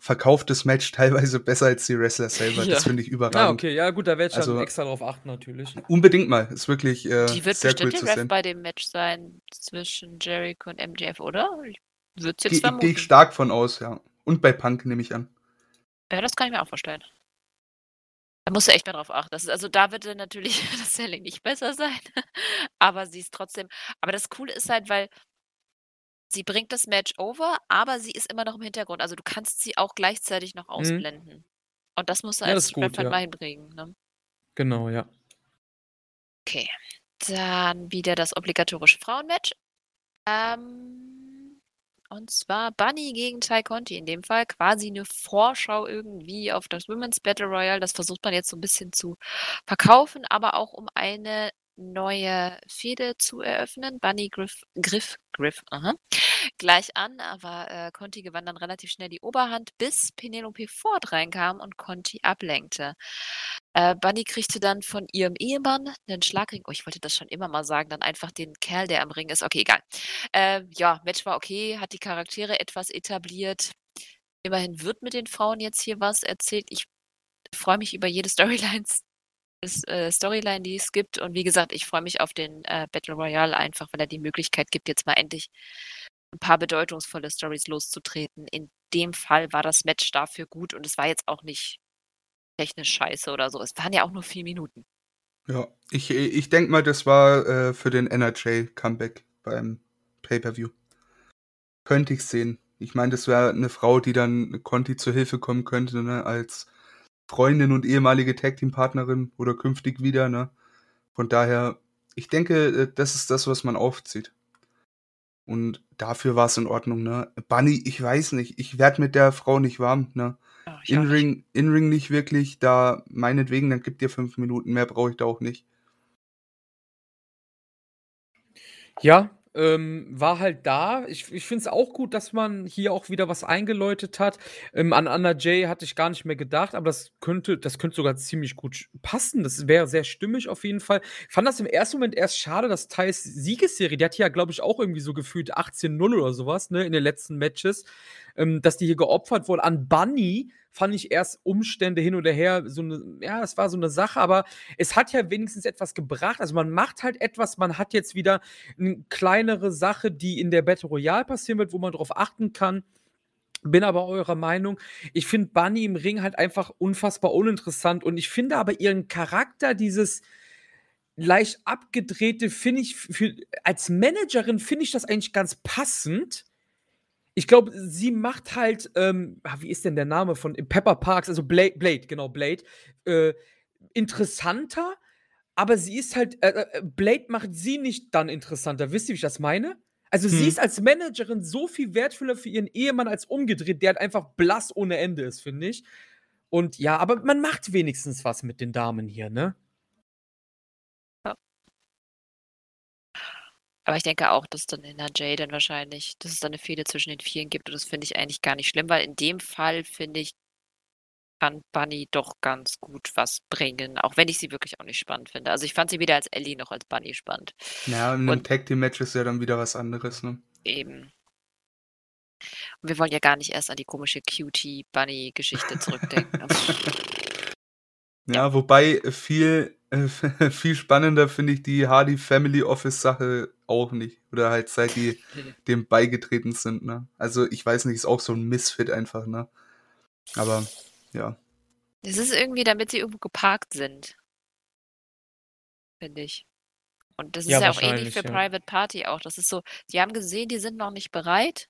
verkauft das Match teilweise besser als die Wrestler selber. Ja. Das finde ich überragend. Ja, okay, ja gut, da werde ich also, dann extra drauf achten natürlich. Unbedingt mal, ist wirklich äh, Die wird sehr bestimmt cool der Ref bei dem Match sein zwischen Jericho und MJF, oder? Wird's jetzt Ge Gehe ich stark von aus, ja. Und bei Punk nehme ich an. Ja, das kann ich mir auch vorstellen. Da musst du echt mal drauf achten. Das ist, also da wird natürlich <laughs> das Selling nicht besser sein, <laughs> aber sie ist trotzdem. Aber das Coole ist halt, weil Sie bringt das Match over, aber sie ist immer noch im Hintergrund. Also, du kannst sie auch gleichzeitig noch Mhm. ausblenden. Und das musst du Ja, als halt ja. mal hinbringen, ne? Genau, ja. Okay. Dann wieder das obligatorische Frauenmatch. Ähm, und zwar Bunny gegen Ty Conti. In dem Fall quasi eine Vorschau irgendwie auf das Women's Battle Royale. Das versucht man jetzt so ein bisschen zu verkaufen, aber auch um eine neue Fehde zu eröffnen. Bunny griff, griff, griff aha, gleich an, aber äh, Conti gewann dann relativ schnell die Oberhand, bis Penelope Ford reinkam und Conti ablenkte. Äh, Bunny kriegte dann von ihrem Ehemann einen Schlagring. Oh, ich wollte das schon immer mal sagen, dann einfach den Kerl, der am Ring ist. Okay, egal. Äh, ja, Match war okay, hat die Charaktere etwas etabliert. Immerhin wird mit den Frauen jetzt hier was erzählt. Ich freue mich über jede <laughs> Storyline, Storyline, die es gibt. Und wie gesagt, ich freue mich auf den äh, Battle Royale einfach, weil er die Möglichkeit gibt, jetzt mal endlich ein paar bedeutungsvolle Stories loszutreten. In dem Fall war das Match dafür gut und es war jetzt auch nicht technisch scheiße oder so. Es waren ja auch nur vier Minuten. Ja, ich, ich denke mal, das war äh, für den NRJ-Comeback beim Pay-Per-View. Könnte ich sehen. Ich meine, das wäre eine Frau, die dann Conti zur Hilfe kommen könnte, ne, als Freundin und ehemalige Tag Team Partnerin oder künftig wieder, ne? Von daher, ich denke, äh, das ist das, was man aufzieht. Und dafür war es in Ordnung, ne? Bunny, ich weiß nicht, ich werde mit der Frau nicht warm, ne? Oh, In-Ring in -Ring nicht wirklich, da meinetwegen, dann gibt ihr fünf Minuten, mehr brauche ich da auch nicht. Ja, ähm, war halt da. Ich, ich finde es auch gut, dass man hier auch wieder was eingeläutet hat. Ähm, an Anna Jay hatte ich gar nicht mehr gedacht, aber das könnte, das könnte sogar ziemlich gut passen. Das wäre sehr stimmig auf jeden Fall. Ich fand das im ersten Moment erst schade, dass Thais Siegesserie, die hat ja, glaube ich, auch irgendwie so gefühlt 18-0 oder sowas, ne, in den letzten Matches, ähm, dass die hier geopfert wurde an Bunny fand ich erst Umstände hin oder her so eine, ja, es war so eine Sache, aber es hat ja wenigstens etwas gebracht. Also man macht halt etwas, man hat jetzt wieder eine kleinere Sache, die in der Battle Royale passieren wird, wo man darauf achten kann. Bin aber eurer Meinung. Ich finde Bunny im Ring halt einfach unfassbar uninteressant und ich finde aber ihren Charakter, dieses leicht abgedrehte, finde ich, für, als Managerin finde ich das eigentlich ganz passend ich glaube, sie macht halt, ähm, ah, wie ist denn der Name von Pepper Parks, also Blade, Blade genau, Blade, äh, interessanter, aber sie ist halt, äh, äh, Blade macht sie nicht dann interessanter. Wisst ihr, wie ich das meine? Also hm. sie ist als Managerin so viel wertvoller für ihren Ehemann als umgedreht, der halt einfach blass ohne Ende ist, finde ich. Und ja, aber man macht wenigstens was mit den Damen hier, ne? Aber ich denke auch, dass dann in der Jay dann wahrscheinlich, dass es dann eine Fehde zwischen den Vieren gibt und das finde ich eigentlich gar nicht schlimm, weil in dem Fall finde ich, kann Bunny doch ganz gut was bringen, auch wenn ich sie wirklich auch nicht spannend finde. Also ich fand sie weder als Ellie noch als Bunny spannend. Ja, in einem Tag Team Match ist ja dann wieder was anderes, ne? Eben. Und wir wollen ja gar nicht erst an die komische Cutie Bunny Geschichte zurückdenken. <laughs> <laughs> ja, ja, wobei viel äh, <laughs> viel spannender finde ich die Hardy Family Office Sache auch nicht oder halt seit die <laughs> dem beigetreten sind, ne? Also ich weiß nicht, ist auch so ein Misfit einfach, ne? Aber ja. Es ist irgendwie, damit sie irgendwo geparkt sind. Finde ich. Und das ist ja, ja auch ähnlich für ja. Private Party auch. Das ist so, die haben gesehen, die sind noch nicht bereit.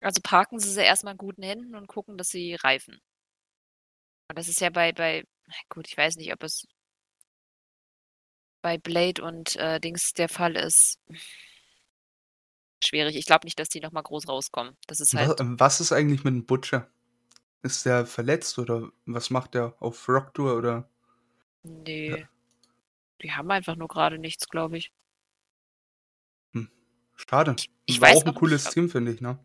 Also parken sie sie erstmal in guten Händen und gucken, dass sie reifen. Und das ist ja bei, bei, gut, ich weiß nicht, ob es bei Blade und äh, Dings der Fall ist. Schwierig. Ich glaube nicht, dass die nochmal groß rauskommen. Das ist halt. Was, was ist eigentlich mit dem Butcher? Ist der verletzt oder was macht der auf Rocktour oder? Nee. Ja. Die haben einfach nur gerade nichts, glaube ich. Hm. Schade. Ich, ich War weiß auch ein cooles nicht, Team, finde ich, ne?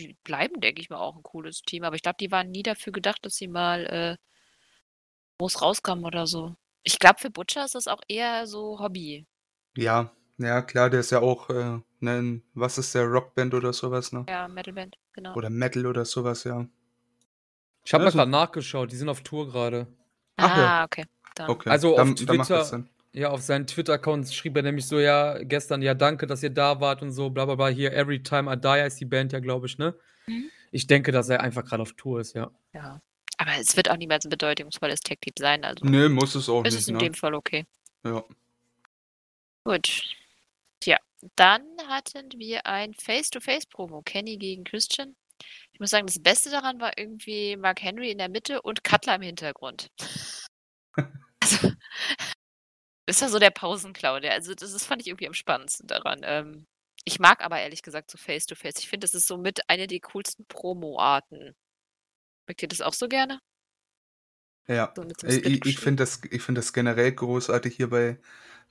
Die bleiben, denke ich mal, auch ein cooles Team, aber ich glaube, die waren nie dafür gedacht, dass sie mal äh, groß rauskommen oder so. Ich glaube, für Butcher ist das auch eher so Hobby. Ja, ja, klar, der ist ja auch, äh, ne, was ist der, Rockband oder sowas, ne? Ja, Metalband, genau. Oder Metal oder sowas, ja. Ich habe also, mal gerade nachgeschaut, die sind auf Tour gerade. Ah, ja. okay. Dann. okay. Also auf dann, Twitter, dann ja, auf seinen Twitter-Account schrieb er nämlich so, ja, gestern, ja, danke, dass ihr da wart und so, bla bla bla. Hier, Every Time I Die ist die Band ja, glaube ich, ne? Mhm. Ich denke, dass er einfach gerade auf Tour ist, ja. Ja. Aber es wird auch niemals ein bedeutungsvolles Tech-Team sein, also. Nee, muss es auch ist nicht. Ist in ne? dem Fall okay. Ja. Gut. Tja, dann hatten wir ein Face-to-Face-Promo. Kenny gegen Christian. Ich muss sagen, das Beste daran war irgendwie Mark Henry in der Mitte und Cutler im Hintergrund. <laughs> also, ist ja so der Pausenclown. Der, also, das, das fand ich irgendwie am spannendsten daran. Ähm, ich mag aber ehrlich gesagt so Face-to-Face. -face. Ich finde, das ist so mit einer der coolsten Promo-Arten. Mögt ihr das auch so gerne? Ja, so ich, ich finde das, find das generell großartig hier bei,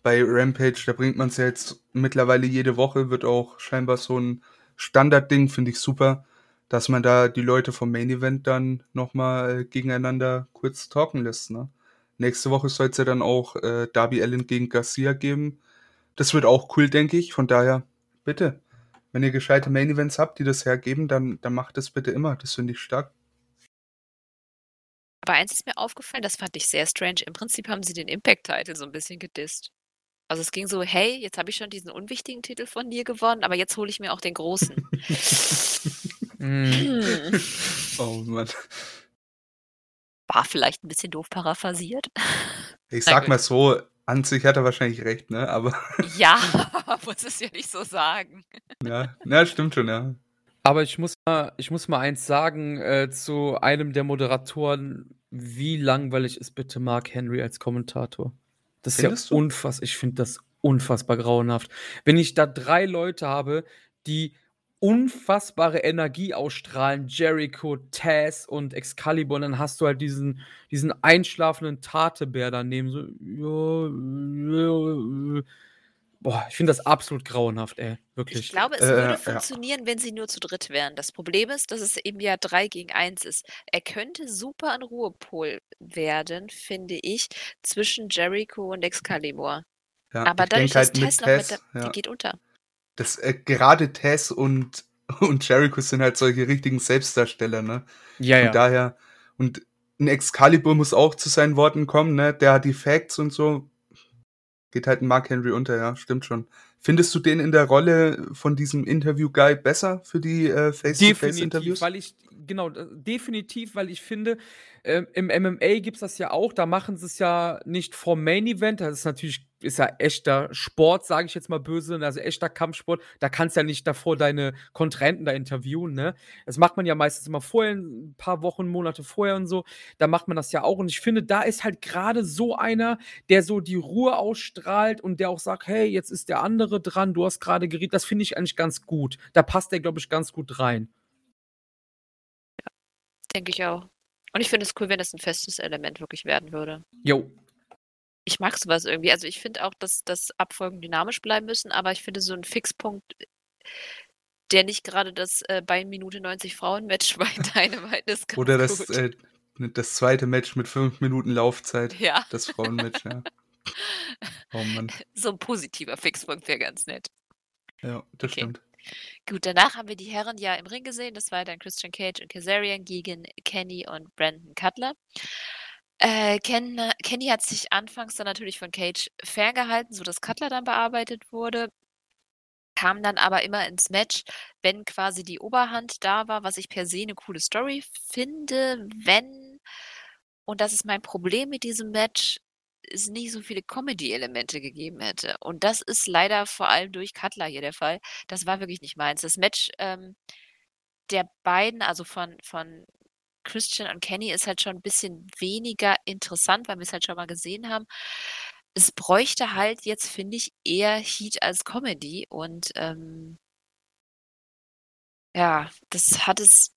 bei Rampage. Da bringt man es ja jetzt mittlerweile jede Woche, wird auch scheinbar so ein Standardding, finde ich super dass man da die Leute vom Main Event dann nochmal gegeneinander kurz talken lässt. Ne? Nächste Woche soll es ja dann auch äh, Darby Allen gegen Garcia geben. Das wird auch cool, denke ich. Von daher, bitte, wenn ihr gescheite Main Events habt, die das hergeben, dann, dann macht das bitte immer. Das finde ich stark. Aber eins ist mir aufgefallen, das fand ich sehr strange. Im Prinzip haben sie den Impact-Title so ein bisschen gedisst. Also es ging so, hey, jetzt habe ich schon diesen unwichtigen Titel von dir gewonnen, aber jetzt hole ich mir auch den großen. <laughs> Hm. <laughs> oh Mann. War vielleicht ein bisschen doof paraphrasiert. Ich sag mal so, an sich hat er wahrscheinlich recht, ne? Aber. ja, <laughs> muss es ja nicht so sagen. Ja, ja stimmt schon, ja. Aber ich muss mal, ich muss mal eins sagen äh, zu einem der Moderatoren. Wie langweilig ist bitte Mark Henry als Kommentator? Das Findest ist ja unfassbar. Ich finde das unfassbar grauenhaft. Wenn ich da drei Leute habe, die unfassbare Energie ausstrahlen, Jericho, Taz und Excalibur, und dann hast du halt diesen, diesen einschlafenden Tatebär daneben. So, ja, ja, boah, ich finde das absolut grauenhaft, ey. Wirklich. Ich glaube, es äh, würde funktionieren, ja. wenn sie nur zu dritt wären. Das Problem ist, dass es eben ja drei gegen eins ist. Er könnte super ein Ruhepol werden, finde ich, zwischen Jericho und Excalibur. Ja, Aber dadurch, dass halt Tess noch mit der, ja. die geht unter das äh, gerade Tess und, <laughs> und Jericho sind halt solche richtigen Selbstdarsteller, ne? Ja, Von ja. daher, und ein Excalibur muss auch zu seinen Worten kommen, ne? Der hat die Facts und so. Geht halt ein Mark Henry unter, ja, stimmt schon. Findest du den in der Rolle von diesem Interview-Guy besser für die äh, Face-to-Face-Interviews? Weil ich, genau, definitiv, weil ich finde, äh, im MMA gibt es das ja auch, da machen sie es ja nicht vom Main-Event, das ist natürlich ist ja echter Sport, sage ich jetzt mal böse, also echter Kampfsport. Da kannst du ja nicht davor deine Kontrahenten da interviewen, ne? Das macht man ja meistens immer vorher, ein paar Wochen, Monate vorher und so. Da macht man das ja auch. Und ich finde, da ist halt gerade so einer, der so die Ruhe ausstrahlt und der auch sagt, hey, jetzt ist der andere dran, du hast gerade geriet. Das finde ich eigentlich ganz gut. Da passt der, glaube ich, ganz gut rein. Ja, denke ich auch. Und ich finde es cool, wenn es ein festes Element wirklich werden würde. Jo. Ich mag sowas irgendwie. Also, ich finde auch, dass dass Abfolgen dynamisch bleiben müssen, aber ich finde so ein Fixpunkt, der nicht gerade das, äh, bei Minute 90 Frauen-Match <laughs> bei Dynamite ist ganz Oder das, äh, das zweite Match mit fünf Minuten Laufzeit. Ja. Das Frauenmatch, ja. Oh Mann. <laughs> So ein positiver Fixpunkt wäre ganz nett. Ja, das Okay. stimmt. Gut, danach haben wir die Herren ja im Ring gesehen. Das war dann Christian Cage und Kazarian gegen Kenny und Brandon Cutler. Äh, Ken, Kenny hat sich anfangs dann natürlich von Cage ferngehalten, sodass Cutler dann bearbeitet wurde. Kam dann aber immer ins Match, wenn quasi die Oberhand da war, was ich per se eine coole Story finde, wenn, und das ist mein Problem mit diesem Match, es nicht so viele Comedy-Elemente gegeben hätte. Und das ist leider vor allem durch Cutler hier der Fall. Das war wirklich nicht meins. Das Match ähm, der beiden, also von, von Christian und Kenny, ist halt schon ein bisschen weniger interessant, weil wir es halt schon mal gesehen haben. Es bräuchte halt jetzt, finde ich, eher Heat als Comedy. Und ähm, ja, das hat es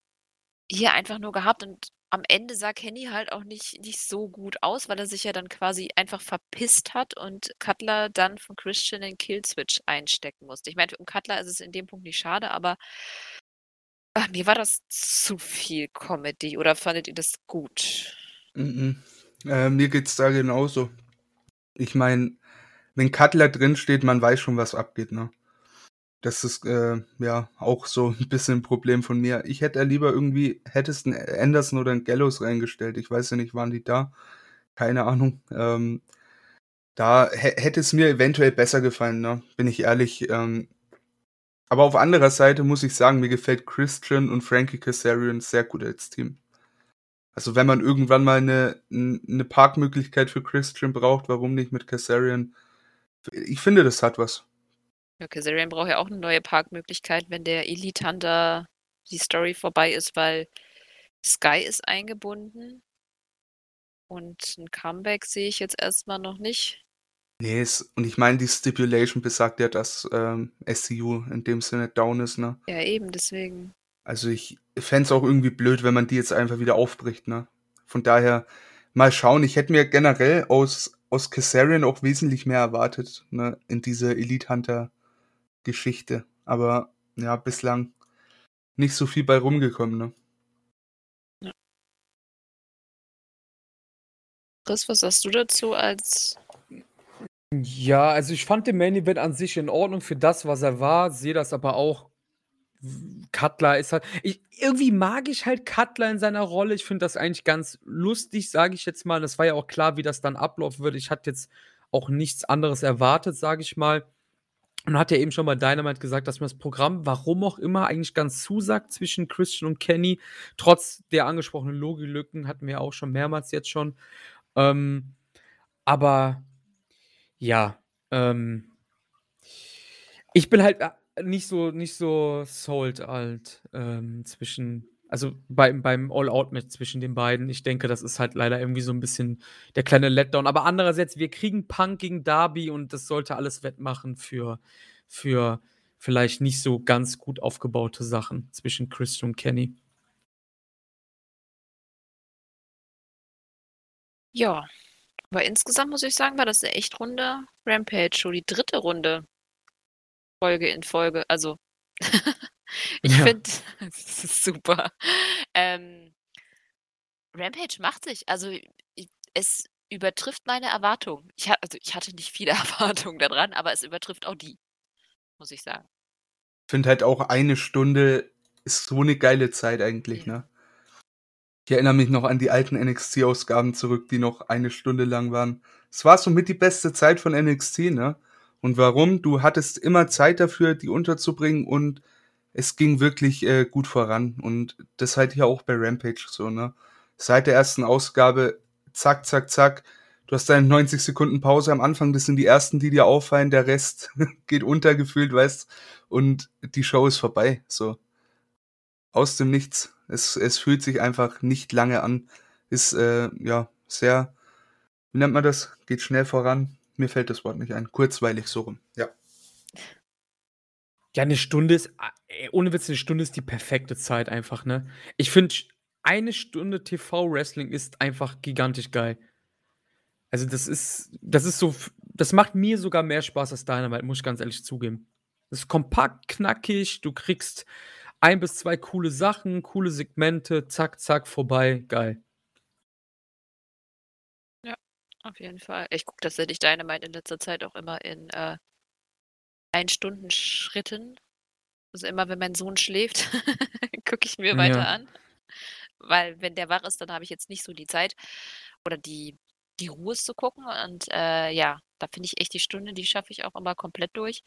hier einfach nur gehabt. Und am Ende sah Kenny halt auch nicht nicht so gut aus, weil er sich ja dann quasi einfach verpisst hat und Cutler dann von Christian den Killswitch einstecken musste. Ich meine, um Cutler ist es in dem Punkt nicht schade, aber ach, mir war das zu viel Comedy oder fandet ihr das gut? Mm -mm. Äh, mir geht's da genauso. Ich meine, wenn Cutler drinsteht, man weiß schon, was abgeht, ne? Das ist äh, ja auch so ein bisschen ein Problem von mir. Ich hätte lieber irgendwie, hättest einen Anderson oder einen Gallows reingestellt. Ich weiß ja nicht, waren die da? Keine Ahnung. Ähm, da hätte es mir eventuell besser gefallen, ne? bin ich ehrlich. Ähm, aber auf anderer Seite muss ich sagen, mir gefällt Christian und Frankie Kazarian sehr gut als Team. Also wenn man irgendwann mal eine, eine Parkmöglichkeit für Christian braucht, warum nicht mit Kazarian? Ich finde, das hat was. Ja, Kazarian braucht ja auch eine neue Parkmöglichkeit, wenn der Elite Hunter die Story vorbei ist, weil Sky ist eingebunden. Und ein Comeback sehe ich jetzt erstmal noch nicht. Nee, es, und ich meine, die Stipulation besagt ja, dass ähm, SCU in dem Sinne down ist, ne? Ja, eben, deswegen. Also ich fände es auch irgendwie blöd, wenn man die jetzt einfach wieder aufbricht, ne? Von daher, mal schauen. Ich hätte mir generell aus, aus Kazarian auch wesentlich mehr erwartet, ne? In diese Elite Hunter Geschichte. Aber ja, bislang nicht so viel bei rumgekommen, ne? Ja. Chris, was sagst du dazu als Ja, also ich fand den Main Event an sich in Ordnung für das, was er war, sehe das aber auch Cutler ist halt ich irgendwie mag ich halt Cutler in seiner Rolle. Ich finde das eigentlich ganz lustig, sage ich jetzt mal. Das war ja auch klar, wie das dann ablaufen würde. Ich hatte jetzt auch nichts anderes erwartet, sage ich mal. Und hat ja eben schon bei Dynamite gesagt, dass mir das Programm, warum auch immer, eigentlich ganz zusagt zwischen Christian und Kenny. Trotz der angesprochenen Logilücken hatten wir auch schon mehrmals jetzt schon. Ähm, aber ja, ähm, ich bin halt äh, nicht so, nicht so sold alt ähm, zwischen also beim, beim All-Out-Match zwischen den beiden. Ich denke, das ist halt leider irgendwie so ein bisschen der kleine Letdown. Aber andererseits, wir kriegen Punk gegen Darby und das sollte alles wettmachen für, für vielleicht nicht so ganz gut aufgebaute Sachen zwischen Chris und Kenny. Ja, aber insgesamt muss ich sagen, war das eine echt runde Rampage, schon die dritte Runde Folge in Folge. Also <laughs> Ich Ja. finde, <laughs> das ist super. Ähm, Rampage macht sich. Also, es übertrifft meine Erwartungen. Ich also, ich hatte nicht viele <laughs> Erwartungen daran, aber es übertrifft auch die, muss ich sagen. Ich finde halt auch eine Stunde ist so eine geile Zeit eigentlich, Ja. ne? Ich erinnere mich noch an die alten NXT-Ausgaben zurück, die noch eine Stunde lang waren. Es war somit die beste Zeit von NXT, ne? Und warum? Du hattest immer Zeit dafür, die unterzubringen und es ging wirklich äh, gut voran. Und das halte ich auch bei Rampage so, ne? Seit der ersten Ausgabe, zack, zack, zack. Du hast deine 90 Sekunden Pause am Anfang, das sind die ersten, die dir auffallen, der Rest <laughs> geht untergefühlt, weißt und die Show ist vorbei, so. Aus dem Nichts. Es, es fühlt sich einfach nicht lange an. Ist, äh, ja, sehr, wie nennt man das? Geht schnell voran. Mir fällt das Wort nicht ein. Kurzweilig so rum, ja. Ja, eine Stunde ist, äh, ohne Witz, eine Stunde ist die perfekte Zeit einfach, ne? Ich finde, eine Stunde TV-Wrestling ist einfach gigantisch geil. Also, das ist das ist so das macht mir sogar mehr Spaß als Dynamite, muss ich ganz ehrlich zugeben. Das ist kompakt, knackig, du kriegst ein bis zwei coole Sachen, coole Segmente, zack, zack, vorbei, geil. Ja, auf jeden Fall. Ich gucke tatsächlich Dynamite in letzter Zeit auch immer in äh, Ein-Stunden-Schritten. Also immer, wenn mein Sohn schläft, <laughs> gucke ich mir weiter Ja. an. Weil wenn der wach ist, dann habe ich jetzt nicht so die Zeit oder die, die Ruhe zu gucken. Und äh, ja, da finde ich echt die Stunde, die schaffe ich auch immer komplett durch.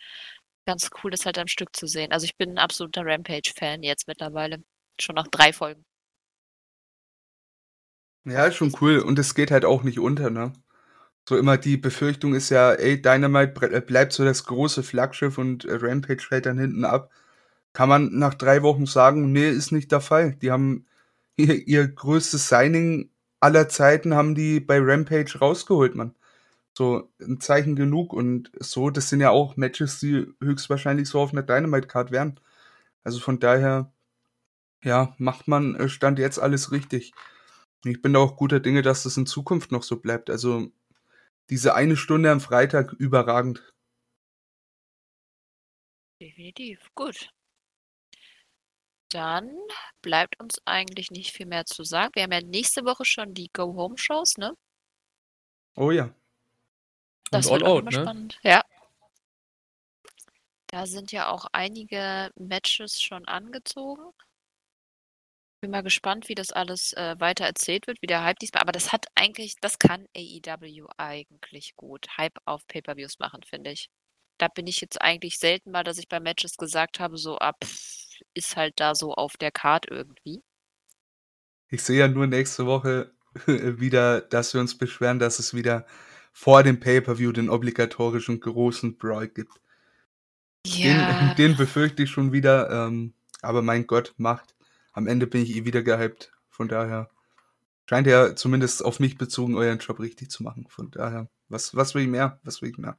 Ganz cool, das halt am Stück zu sehen. Also ich bin ein absoluter Rampage-Fan jetzt mittlerweile. Schon nach drei Folgen. Ja, ist schon cool. Und es geht halt auch nicht unter, ne? So immer die Befürchtung ist ja, ey, Dynamite äh, bleibt so das große Flaggschiff und äh, Rampage fällt dann hinten ab. Kann man nach drei Wochen sagen, nee, ist nicht der Fall. Die haben <laughs> ihr, ihr größtes Signing aller Zeiten haben die bei Rampage rausgeholt, man. So ein Zeichen genug und so, das sind ja auch Matches, die höchstwahrscheinlich so auf einer Dynamite-Card wären. Also von daher, ja, macht man äh, Stand jetzt alles richtig. Ich bin da auch guter Dinge, dass das in Zukunft noch so bleibt. Also diese eine Stunde am Freitag überragend. Definitiv, gut. Dann bleibt uns eigentlich nicht viel mehr zu sagen. Wir haben ja nächste Woche schon die Go-Home-Shows, ne? Oh ja. Das Und wird auch out, immer ne? spannend. Ja. Da sind ja auch einige Matches schon angezogen. Bin mal gespannt, wie das alles äh, weiter erzählt wird, wie der Hype diesmal. Aber das hat eigentlich, das kann AEW eigentlich gut. Hype auf Pay-per-Views machen, finde ich. Da bin ich jetzt eigentlich selten mal, dass ich bei Matches gesagt habe, so ab ah, ist halt da so auf der Card irgendwie. Ich sehe ja nur nächste Woche <laughs> wieder, dass wir uns beschweren, dass es wieder vor dem Pay-Per-View den obligatorischen großen Brawl gibt. Ja. Den, <laughs> den befürchte ich schon wieder, ähm, aber mein Gott, macht. Am Ende bin ich eh wieder gehypt. Von daher scheint ja zumindest auf mich bezogen euren Job richtig zu machen. Von daher, was, was will ich mehr? Was will ich mehr?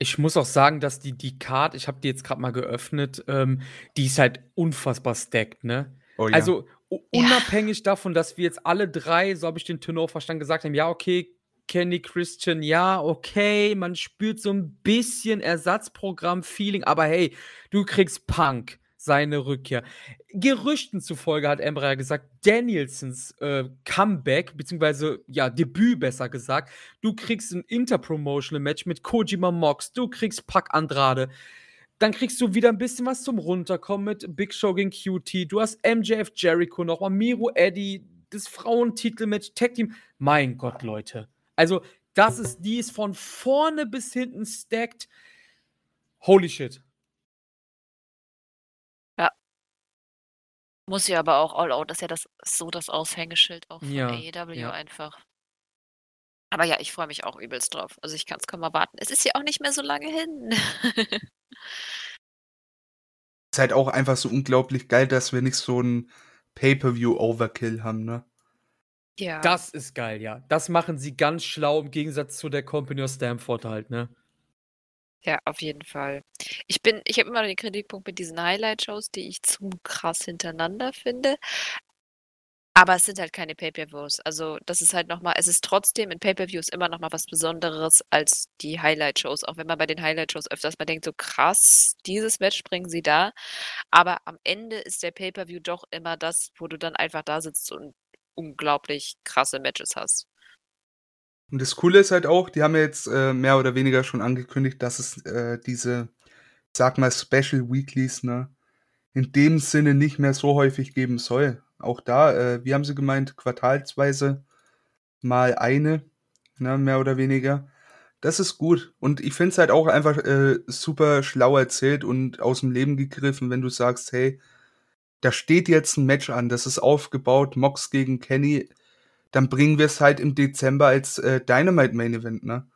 Ich muss auch sagen, dass die, die Card, ich habe die jetzt gerade mal geöffnet, ähm, die ist halt unfassbar stacked, ne? Oh, ja. Also unabhängig ja. davon, dass wir jetzt alle drei, so habe ich den Tenor verstanden, gesagt haben, ja, okay, Kenny Christian, ja, okay, man spürt so ein bisschen Ersatzprogramm-Feeling, aber hey, du kriegst Punk, seine Rückkehr. Gerüchten zufolge hat Embraer gesagt, Danielsons äh, Comeback, beziehungsweise ja, Debüt besser gesagt, du kriegst ein Interpromotional Match mit Kojima Mox, du kriegst Pack Andrade. Dann kriegst du wieder ein bisschen was zum Runterkommen mit Big Show gegen QT. Du hast MJF Jericho nochmal, Miro Eddie, das Frauentitelmatch, Tag Team. Mein Gott, Leute. Also, das ist, die ist von vorne bis hinten stacked. Holy shit. Ja. Muss ja aber auch All Out, das ist ja das, so das Aushängeschild auch von ja, AEW ja. einfach. Aber ja, ich freue mich auch übelst drauf. Also ich kann es kaum erwarten. Es ist ja auch nicht mehr so lange hin. <laughs> ist halt auch einfach so unglaublich geil, dass wir nicht so ein Pay-Per-View-Overkill haben, ne? Ja. Das ist geil, ja. Das machen sie ganz schlau im Gegensatz zu der Company of Stamford halt, ne? Ja, auf jeden Fall. Ich bin ich habe immer den Kritikpunkt mit diesen Highlight-Shows, die ich zu krass hintereinander finde. Aber es sind halt keine Pay-per-Views. Also, das ist halt noch mal es ist trotzdem in Pay-per-Views immer noch mal was Besonderes als die Highlight-Shows, auch wenn man bei den Highlight-Shows öfters mal denkt, so krass, dieses Match bringen sie da. Aber am Ende ist der Pay-per-View doch immer das, wo du dann einfach da sitzt und unglaublich krasse Matches hast. Und das Coole ist halt auch, die haben ja jetzt äh, mehr oder weniger schon angekündigt, dass es äh, diese, sag mal, Special Weeklies, ne, in dem Sinne nicht mehr so häufig geben soll. Auch da, äh, wie haben sie gemeint, quartalsweise mal eine, ne, mehr oder weniger. Das ist gut. Und ich finde es halt auch einfach äh, super schlau erzählt und aus dem Leben gegriffen, wenn du sagst, hey, da steht jetzt ein Match an, das ist aufgebaut, Mox gegen Kenny, dann bringen wir es halt im Dezember als äh, Dynamite Main Event, ne?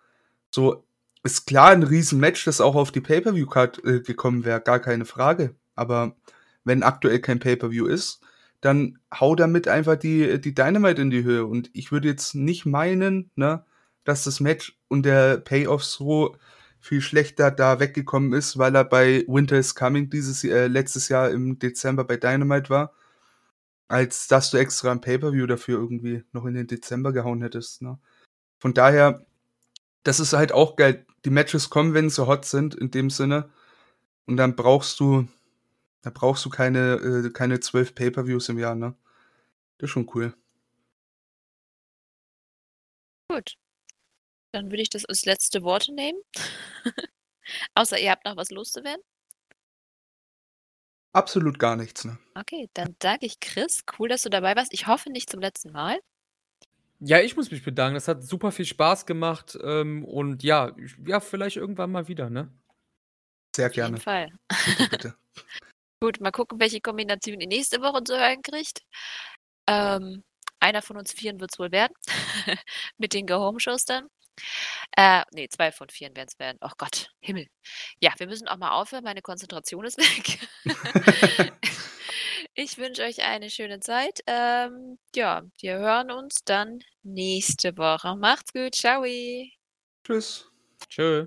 So, ist klar ein Riesenmatch, das auch auf die Pay-Per-View-Card äh, gekommen wäre, gar keine Frage. Aber wenn aktuell kein Pay-Per-View ist, dann hau damit einfach die, die Dynamite in die Höhe. Und ich würde jetzt nicht meinen, ne, dass das Match und der Payoff so viel schlechter da weggekommen ist, weil er bei Winter is Coming dieses äh, letztes Jahr im Dezember bei Dynamite war. als dass du extra ein Pay-Per-View dafür irgendwie noch in den Dezember gehauen hättest. Ne? Von daher, das ist halt auch geil. Die Matches kommen, wenn sie hot sind, in dem Sinne. Und dann brauchst du, da brauchst du keine, äh, keine zwölf Pay-Per-Views im Jahr, ne? Das ist schon cool. Gut. Dann würde ich das als letzte Worte nehmen. <laughs> Außer ihr habt noch was loszuwerden. Absolut gar nichts, ne? Okay, dann danke ich Chris. Cool, dass du dabei warst. Ich hoffe nicht zum letzten Mal. Ja, ich muss mich bedanken. Das hat super viel Spaß gemacht. Ähm, und ja, ja, vielleicht irgendwann mal wieder, ne? Sehr gerne. Auf jeden Fall. Bitte, bitte. <laughs> Gut, mal gucken, welche Kombination ihr nächste Woche zu hören kriegt. Ähm, einer von uns Vieren wird es wohl werden. <laughs> Mit den Go-Home-Shows dann. Äh, nee, zwei von vier werden es werden. Oh Gott, Himmel. Ja, wir müssen auch mal aufhören. Meine Konzentration ist <laughs> weg. ich wünsche euch eine schöne Zeit. Ähm, ja, wir hören uns dann nächste Woche. Macht's gut. Ciao. Tschüss. Tschö.